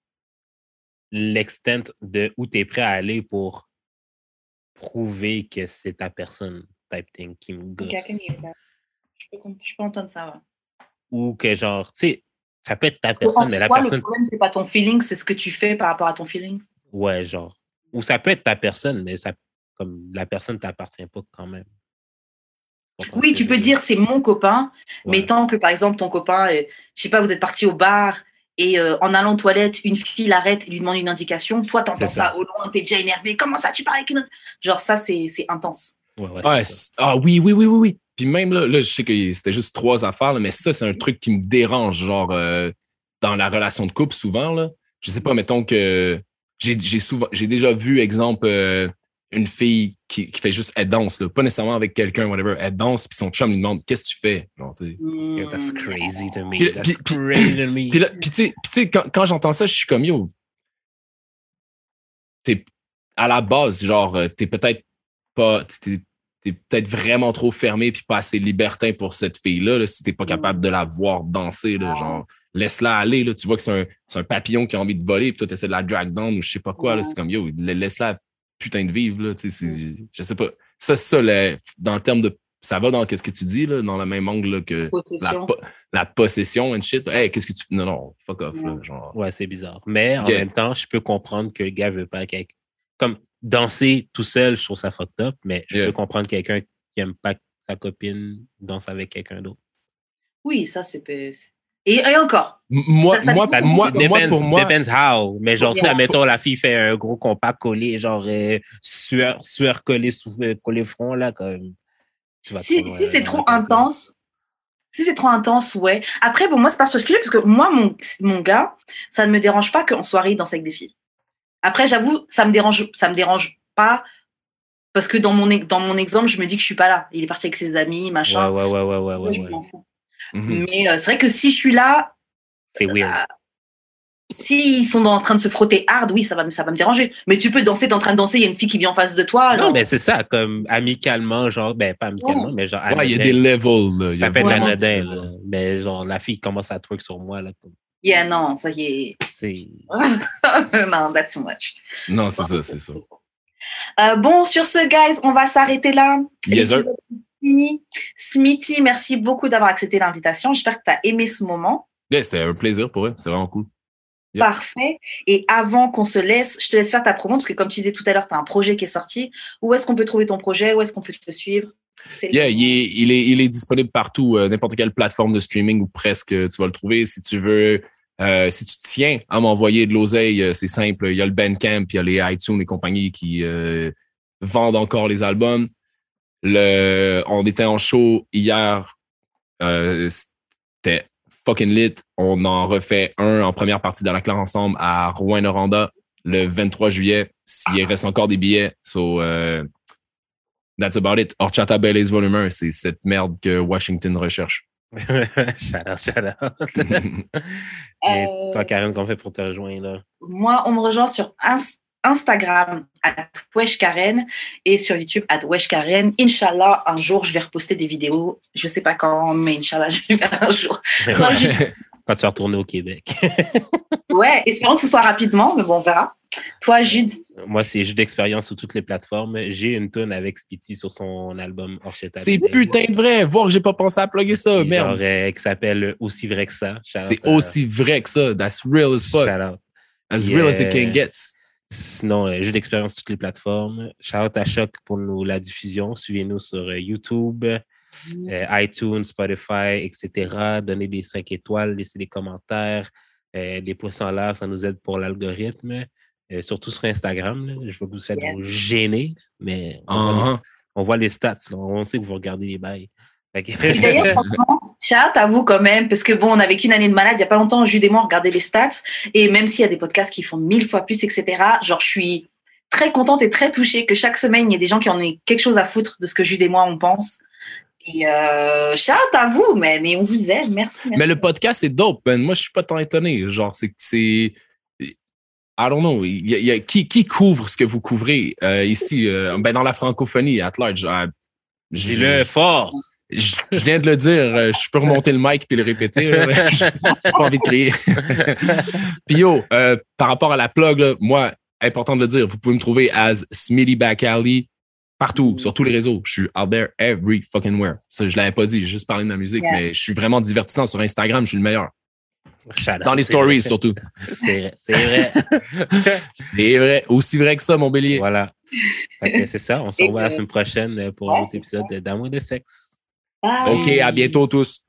[SPEAKER 3] l'extent de où tu es prêt à aller pour prouver que c'est ta personne, type thing, qui me gosse.
[SPEAKER 2] That. Je peux, comp- je peux entendre ça. Ouais.
[SPEAKER 3] Ou que genre, tu sais, ça peut être ta
[SPEAKER 2] Parce
[SPEAKER 3] personne, mais la
[SPEAKER 2] soi,
[SPEAKER 3] personne.
[SPEAKER 2] Le problème, c'est pas ton feeling, c'est ce que tu fais par rapport à ton feeling.
[SPEAKER 3] Ouais, genre. Ou ça peut être ta personne, mais ça, comme la personne t'appartient pas quand même.
[SPEAKER 2] Oui, tu
[SPEAKER 3] je
[SPEAKER 2] peux dire c'est mon copain, mais tant que par exemple ton copain, euh, je sais pas, vous êtes parti au bar et euh, en allant aux toilettes, une fille l'arrête et lui demande une indication, toi t'entends
[SPEAKER 3] ça.
[SPEAKER 2] ça. au loin, t'es déjà énervé, comment ça tu parles avec une autre? Genre ça c'est c'est intense.
[SPEAKER 3] Ouais, ouais,
[SPEAKER 1] Ouais,
[SPEAKER 3] c'est ça.
[SPEAKER 1] c'est- ah oui, oui, oui, oui, oui. Puis même là, là je sais que c'était juste trois affaires, là, mais ça, c'est un truc qui me dérange, genre euh, dans la relation de couple, souvent. Là. Je sais pas, mettons que j'ai j'ai souvent j'ai déjà vu, exemple, euh, une fille qui, qui fait juste elle danse, là, pas nécessairement avec quelqu'un, whatever, elle danse, puis son chum lui demande Qu'est-ce que tu fais? Genre, tu sais.
[SPEAKER 3] Yeah, that's crazy to me.
[SPEAKER 1] Puis-
[SPEAKER 3] That's
[SPEAKER 1] puis- puis-
[SPEAKER 3] crazy to me.
[SPEAKER 1] Puis là, puis tu sais, puis tu sais, quand, quand j'entends ça, je suis comme yo. T'es à la base, genre, euh, t'es peut-être pas. T'es, t'es peut-être vraiment trop fermé puis pas assez libertin pour cette fille-là, là, si t'es pas capable de la voir danser, là, genre. Laisse-la aller, là. Tu vois que c'est un, c'est un papillon qui a envie de voler, puis toi, t'essaies de la drag down ou je sais pas quoi.
[SPEAKER 2] Ouais.
[SPEAKER 1] C'est comme yo, la- laisse-la putain de vivre, là. Tu sais, c'est- je sais pas. Ça, c'est ça, dans le terme de. Ça va dans qu'est-ce que tu dis, là, dans le même angle là, que la, po- la possession and shit. Hey, qu'est-ce que tu. Non, non, fuck off, là.
[SPEAKER 2] Ouais.
[SPEAKER 1] Genre.
[SPEAKER 3] Ouais, c'est bizarre. Mais en
[SPEAKER 1] Yeah.
[SPEAKER 3] même temps, je peux comprendre que le gars veut pas. Comme danser tout seul, je trouve ça fucked up, mais je
[SPEAKER 1] Yeah.
[SPEAKER 3] peux comprendre quelqu'un qui aime pas que sa copine danse avec quelqu'un d'autre.
[SPEAKER 2] Oui, ça c'est et, et encore.
[SPEAKER 1] Moi,
[SPEAKER 2] Ça- ça
[SPEAKER 1] moi,
[SPEAKER 2] dépend
[SPEAKER 1] moi,
[SPEAKER 3] depends,
[SPEAKER 1] pour moi,
[SPEAKER 3] depends how. Mais genre,
[SPEAKER 2] Yeah.
[SPEAKER 3] ça, mettons, la fille fait un gros compact collé, genre euh, sueur, sueur collé sous euh, collé front, là, comme. Tu vas
[SPEAKER 2] Si, si c'est
[SPEAKER 3] là,
[SPEAKER 2] trop intense, si c'est trop intense, ouais. Après, pour moi, c'est pas particulier parce que moi, mon, mon gars, ça ne me dérange pas qu'en soirée, il danse avec des filles. Après, j'avoue, ça me dérange, ça me dérange pas parce que dans mon, dans mon exemple, je me dis que je suis pas là. Il est parti avec ses amis, machin.
[SPEAKER 3] ouais, ouais, ouais, ouais,
[SPEAKER 2] je.
[SPEAKER 1] Mhm.
[SPEAKER 2] Mais euh, c'est vrai que si je suis là,
[SPEAKER 3] C'est weird.
[SPEAKER 2] s'ils sont en train de se frotter hard, oui, ça va, me- ça va me déranger. Mais tu peux danser, t'es en train de danser, il y a une fille qui vient en face de toi.
[SPEAKER 3] Non,
[SPEAKER 2] genre,
[SPEAKER 3] mais c'est ça, comme amicalement, genre, ben pas amicalement, mais genre.
[SPEAKER 1] Ouais, il y a des levels, là. Il y a
[SPEAKER 3] Ça peut être
[SPEAKER 1] vraiment-
[SPEAKER 3] anodin, là. Mais genre, la fille commence à twerk sur moi, là. comme,
[SPEAKER 2] yeah, non, ça y est.
[SPEAKER 3] C'est.
[SPEAKER 2] non, that's too much.
[SPEAKER 1] Non, c'est ça, c'est ça.
[SPEAKER 2] Euh, bon, sur ce, guys, on va s'arrêter là.
[SPEAKER 1] Yes, sir.
[SPEAKER 2] Fini. Smithy, merci beaucoup d'avoir accepté l'invitation. J'espère que tu as aimé ce moment.
[SPEAKER 1] Yeah, c'était un plaisir pour eux. C'était vraiment cool. Yep.
[SPEAKER 2] Parfait. Et avant qu'on se laisse, je te laisse faire ta promo parce que comme tu disais tout à l'heure, tu as un projet qui est sorti. Où est-ce qu'on peut trouver ton projet? Où est-ce qu'on peut te suivre?
[SPEAKER 1] Yeah, il est, il est, il est disponible partout, euh, n'importe quelle plateforme de streaming ou presque, euh, tu vas le trouver. Si tu veux, euh, si tu tiens à m'envoyer de l'oseille, euh, c'est simple. Il y a le Bandcamp, il y a les iTunes et compagnie qui vendent encore les albums. Le, on était en show hier. C'était fucking lit. On en refait un en première partie de la classe ensemble à Rouen-Noranda le 23 juillet. S'il reste encore des billets. So, That's about it. Horchata Baileys Volume 1, c'est cette merde que Washington recherche.
[SPEAKER 3] shout out, shout out. Et
[SPEAKER 2] Euh,
[SPEAKER 3] toi, Karen, qu'on fait pour te rejoindre?
[SPEAKER 2] Moi, on me rejoint sur Ins- Instagram à Weshkaren et sur YouTube à Weshkaren. Inch'Allah, un jour, je vais reposter des vidéos. Je sais pas quand, mais Inch'Allah, je vais le faire un jour. Toi, Jude-
[SPEAKER 3] Quand tu vas retourner au Québec.
[SPEAKER 2] Ouais, espérons que ce soit rapidement, mais bon, on verra. Toi, Jude,
[SPEAKER 3] Moi, c'est jeu d'expérience sur toutes les plateformes. J'ai une tune avec Spitty sur son album Orchetta.
[SPEAKER 1] c'est putain de vrai. Voir que j'ai pas pensé à plugger ça,
[SPEAKER 3] Genre,
[SPEAKER 1] merde.
[SPEAKER 3] euh, qui s'appelle Aussi vrai que ça.
[SPEAKER 1] C'est
[SPEAKER 3] à-
[SPEAKER 1] aussi vrai que ça. That's real as fuck.
[SPEAKER 3] shout out.
[SPEAKER 1] As
[SPEAKER 3] Yeah.
[SPEAKER 1] real as it can get.
[SPEAKER 3] Sinon, euh, jeu d'expérience sur toutes les plateformes. Shout out à Choc pour nous la diffusion. Suivez-nous sur euh, YouTube, euh, iTunes, Spotify, etc. Donnez des 5 étoiles, laissez des commentaires, euh, des pouces en l'air, ça nous aide pour l'algorithme. Euh, surtout sur Instagram. là. Je vois que vous faites
[SPEAKER 2] Yeah.
[SPEAKER 3] vous gêner, mais on, voit les, on voit les stats. là. On sait que vous regardez les bails. Fait que-
[SPEAKER 2] Et d'ailleurs, franchement, shout à vous quand même, parce que bon, on a vécu une année de malade, il y a pas longtemps, Jude et moi, on regardait les stats, et même s'il y a des podcasts qui font mille fois plus, etc., genre, je suis très contente et très touchée que chaque semaine, il y ait des gens qui en aient quelque chose à foutre de ce que Jude et moi, on pense. Et euh, shout à vous, man, et on vous aime, merci. merci.
[SPEAKER 1] Mais le podcast, c'est dope, man. Moi, je suis pas tant étonné. Genre, c'est. I don't know. Il y a, il y a- qui, qui couvre ce que vous couvrez euh, ici, euh, ben, dans la francophonie, at large? Euh, j'ai-
[SPEAKER 3] Dis-le fort.
[SPEAKER 1] Je, je viens de le dire, euh, je peux remonter le mic puis le répéter. J'ai pas envie de crier. puis yo, euh, par rapport à la plug, là, moi, important de le dire, vous pouvez me trouver as Smitty Back Alley Partout, sur tous les réseaux. Je suis out there every fucking where. Ça, je l'avais pas dit, j'ai juste parlé de ma musique,
[SPEAKER 2] Yeah.
[SPEAKER 1] mais je suis vraiment divertissant sur Instagram, je suis le meilleur.
[SPEAKER 3] Shout out,
[SPEAKER 1] Dans les
[SPEAKER 3] vrai.
[SPEAKER 1] stories, surtout.
[SPEAKER 3] C'est vrai. C'est vrai.
[SPEAKER 1] C'est vrai. Aussi vrai que ça, mon bélier.
[SPEAKER 3] voilà. C'est ça. On se revoit la semaine prochaine pour
[SPEAKER 2] Ouais,
[SPEAKER 3] un autre épisode d'amour de sexe.
[SPEAKER 2] Bye.
[SPEAKER 1] OK, à bientôt tous.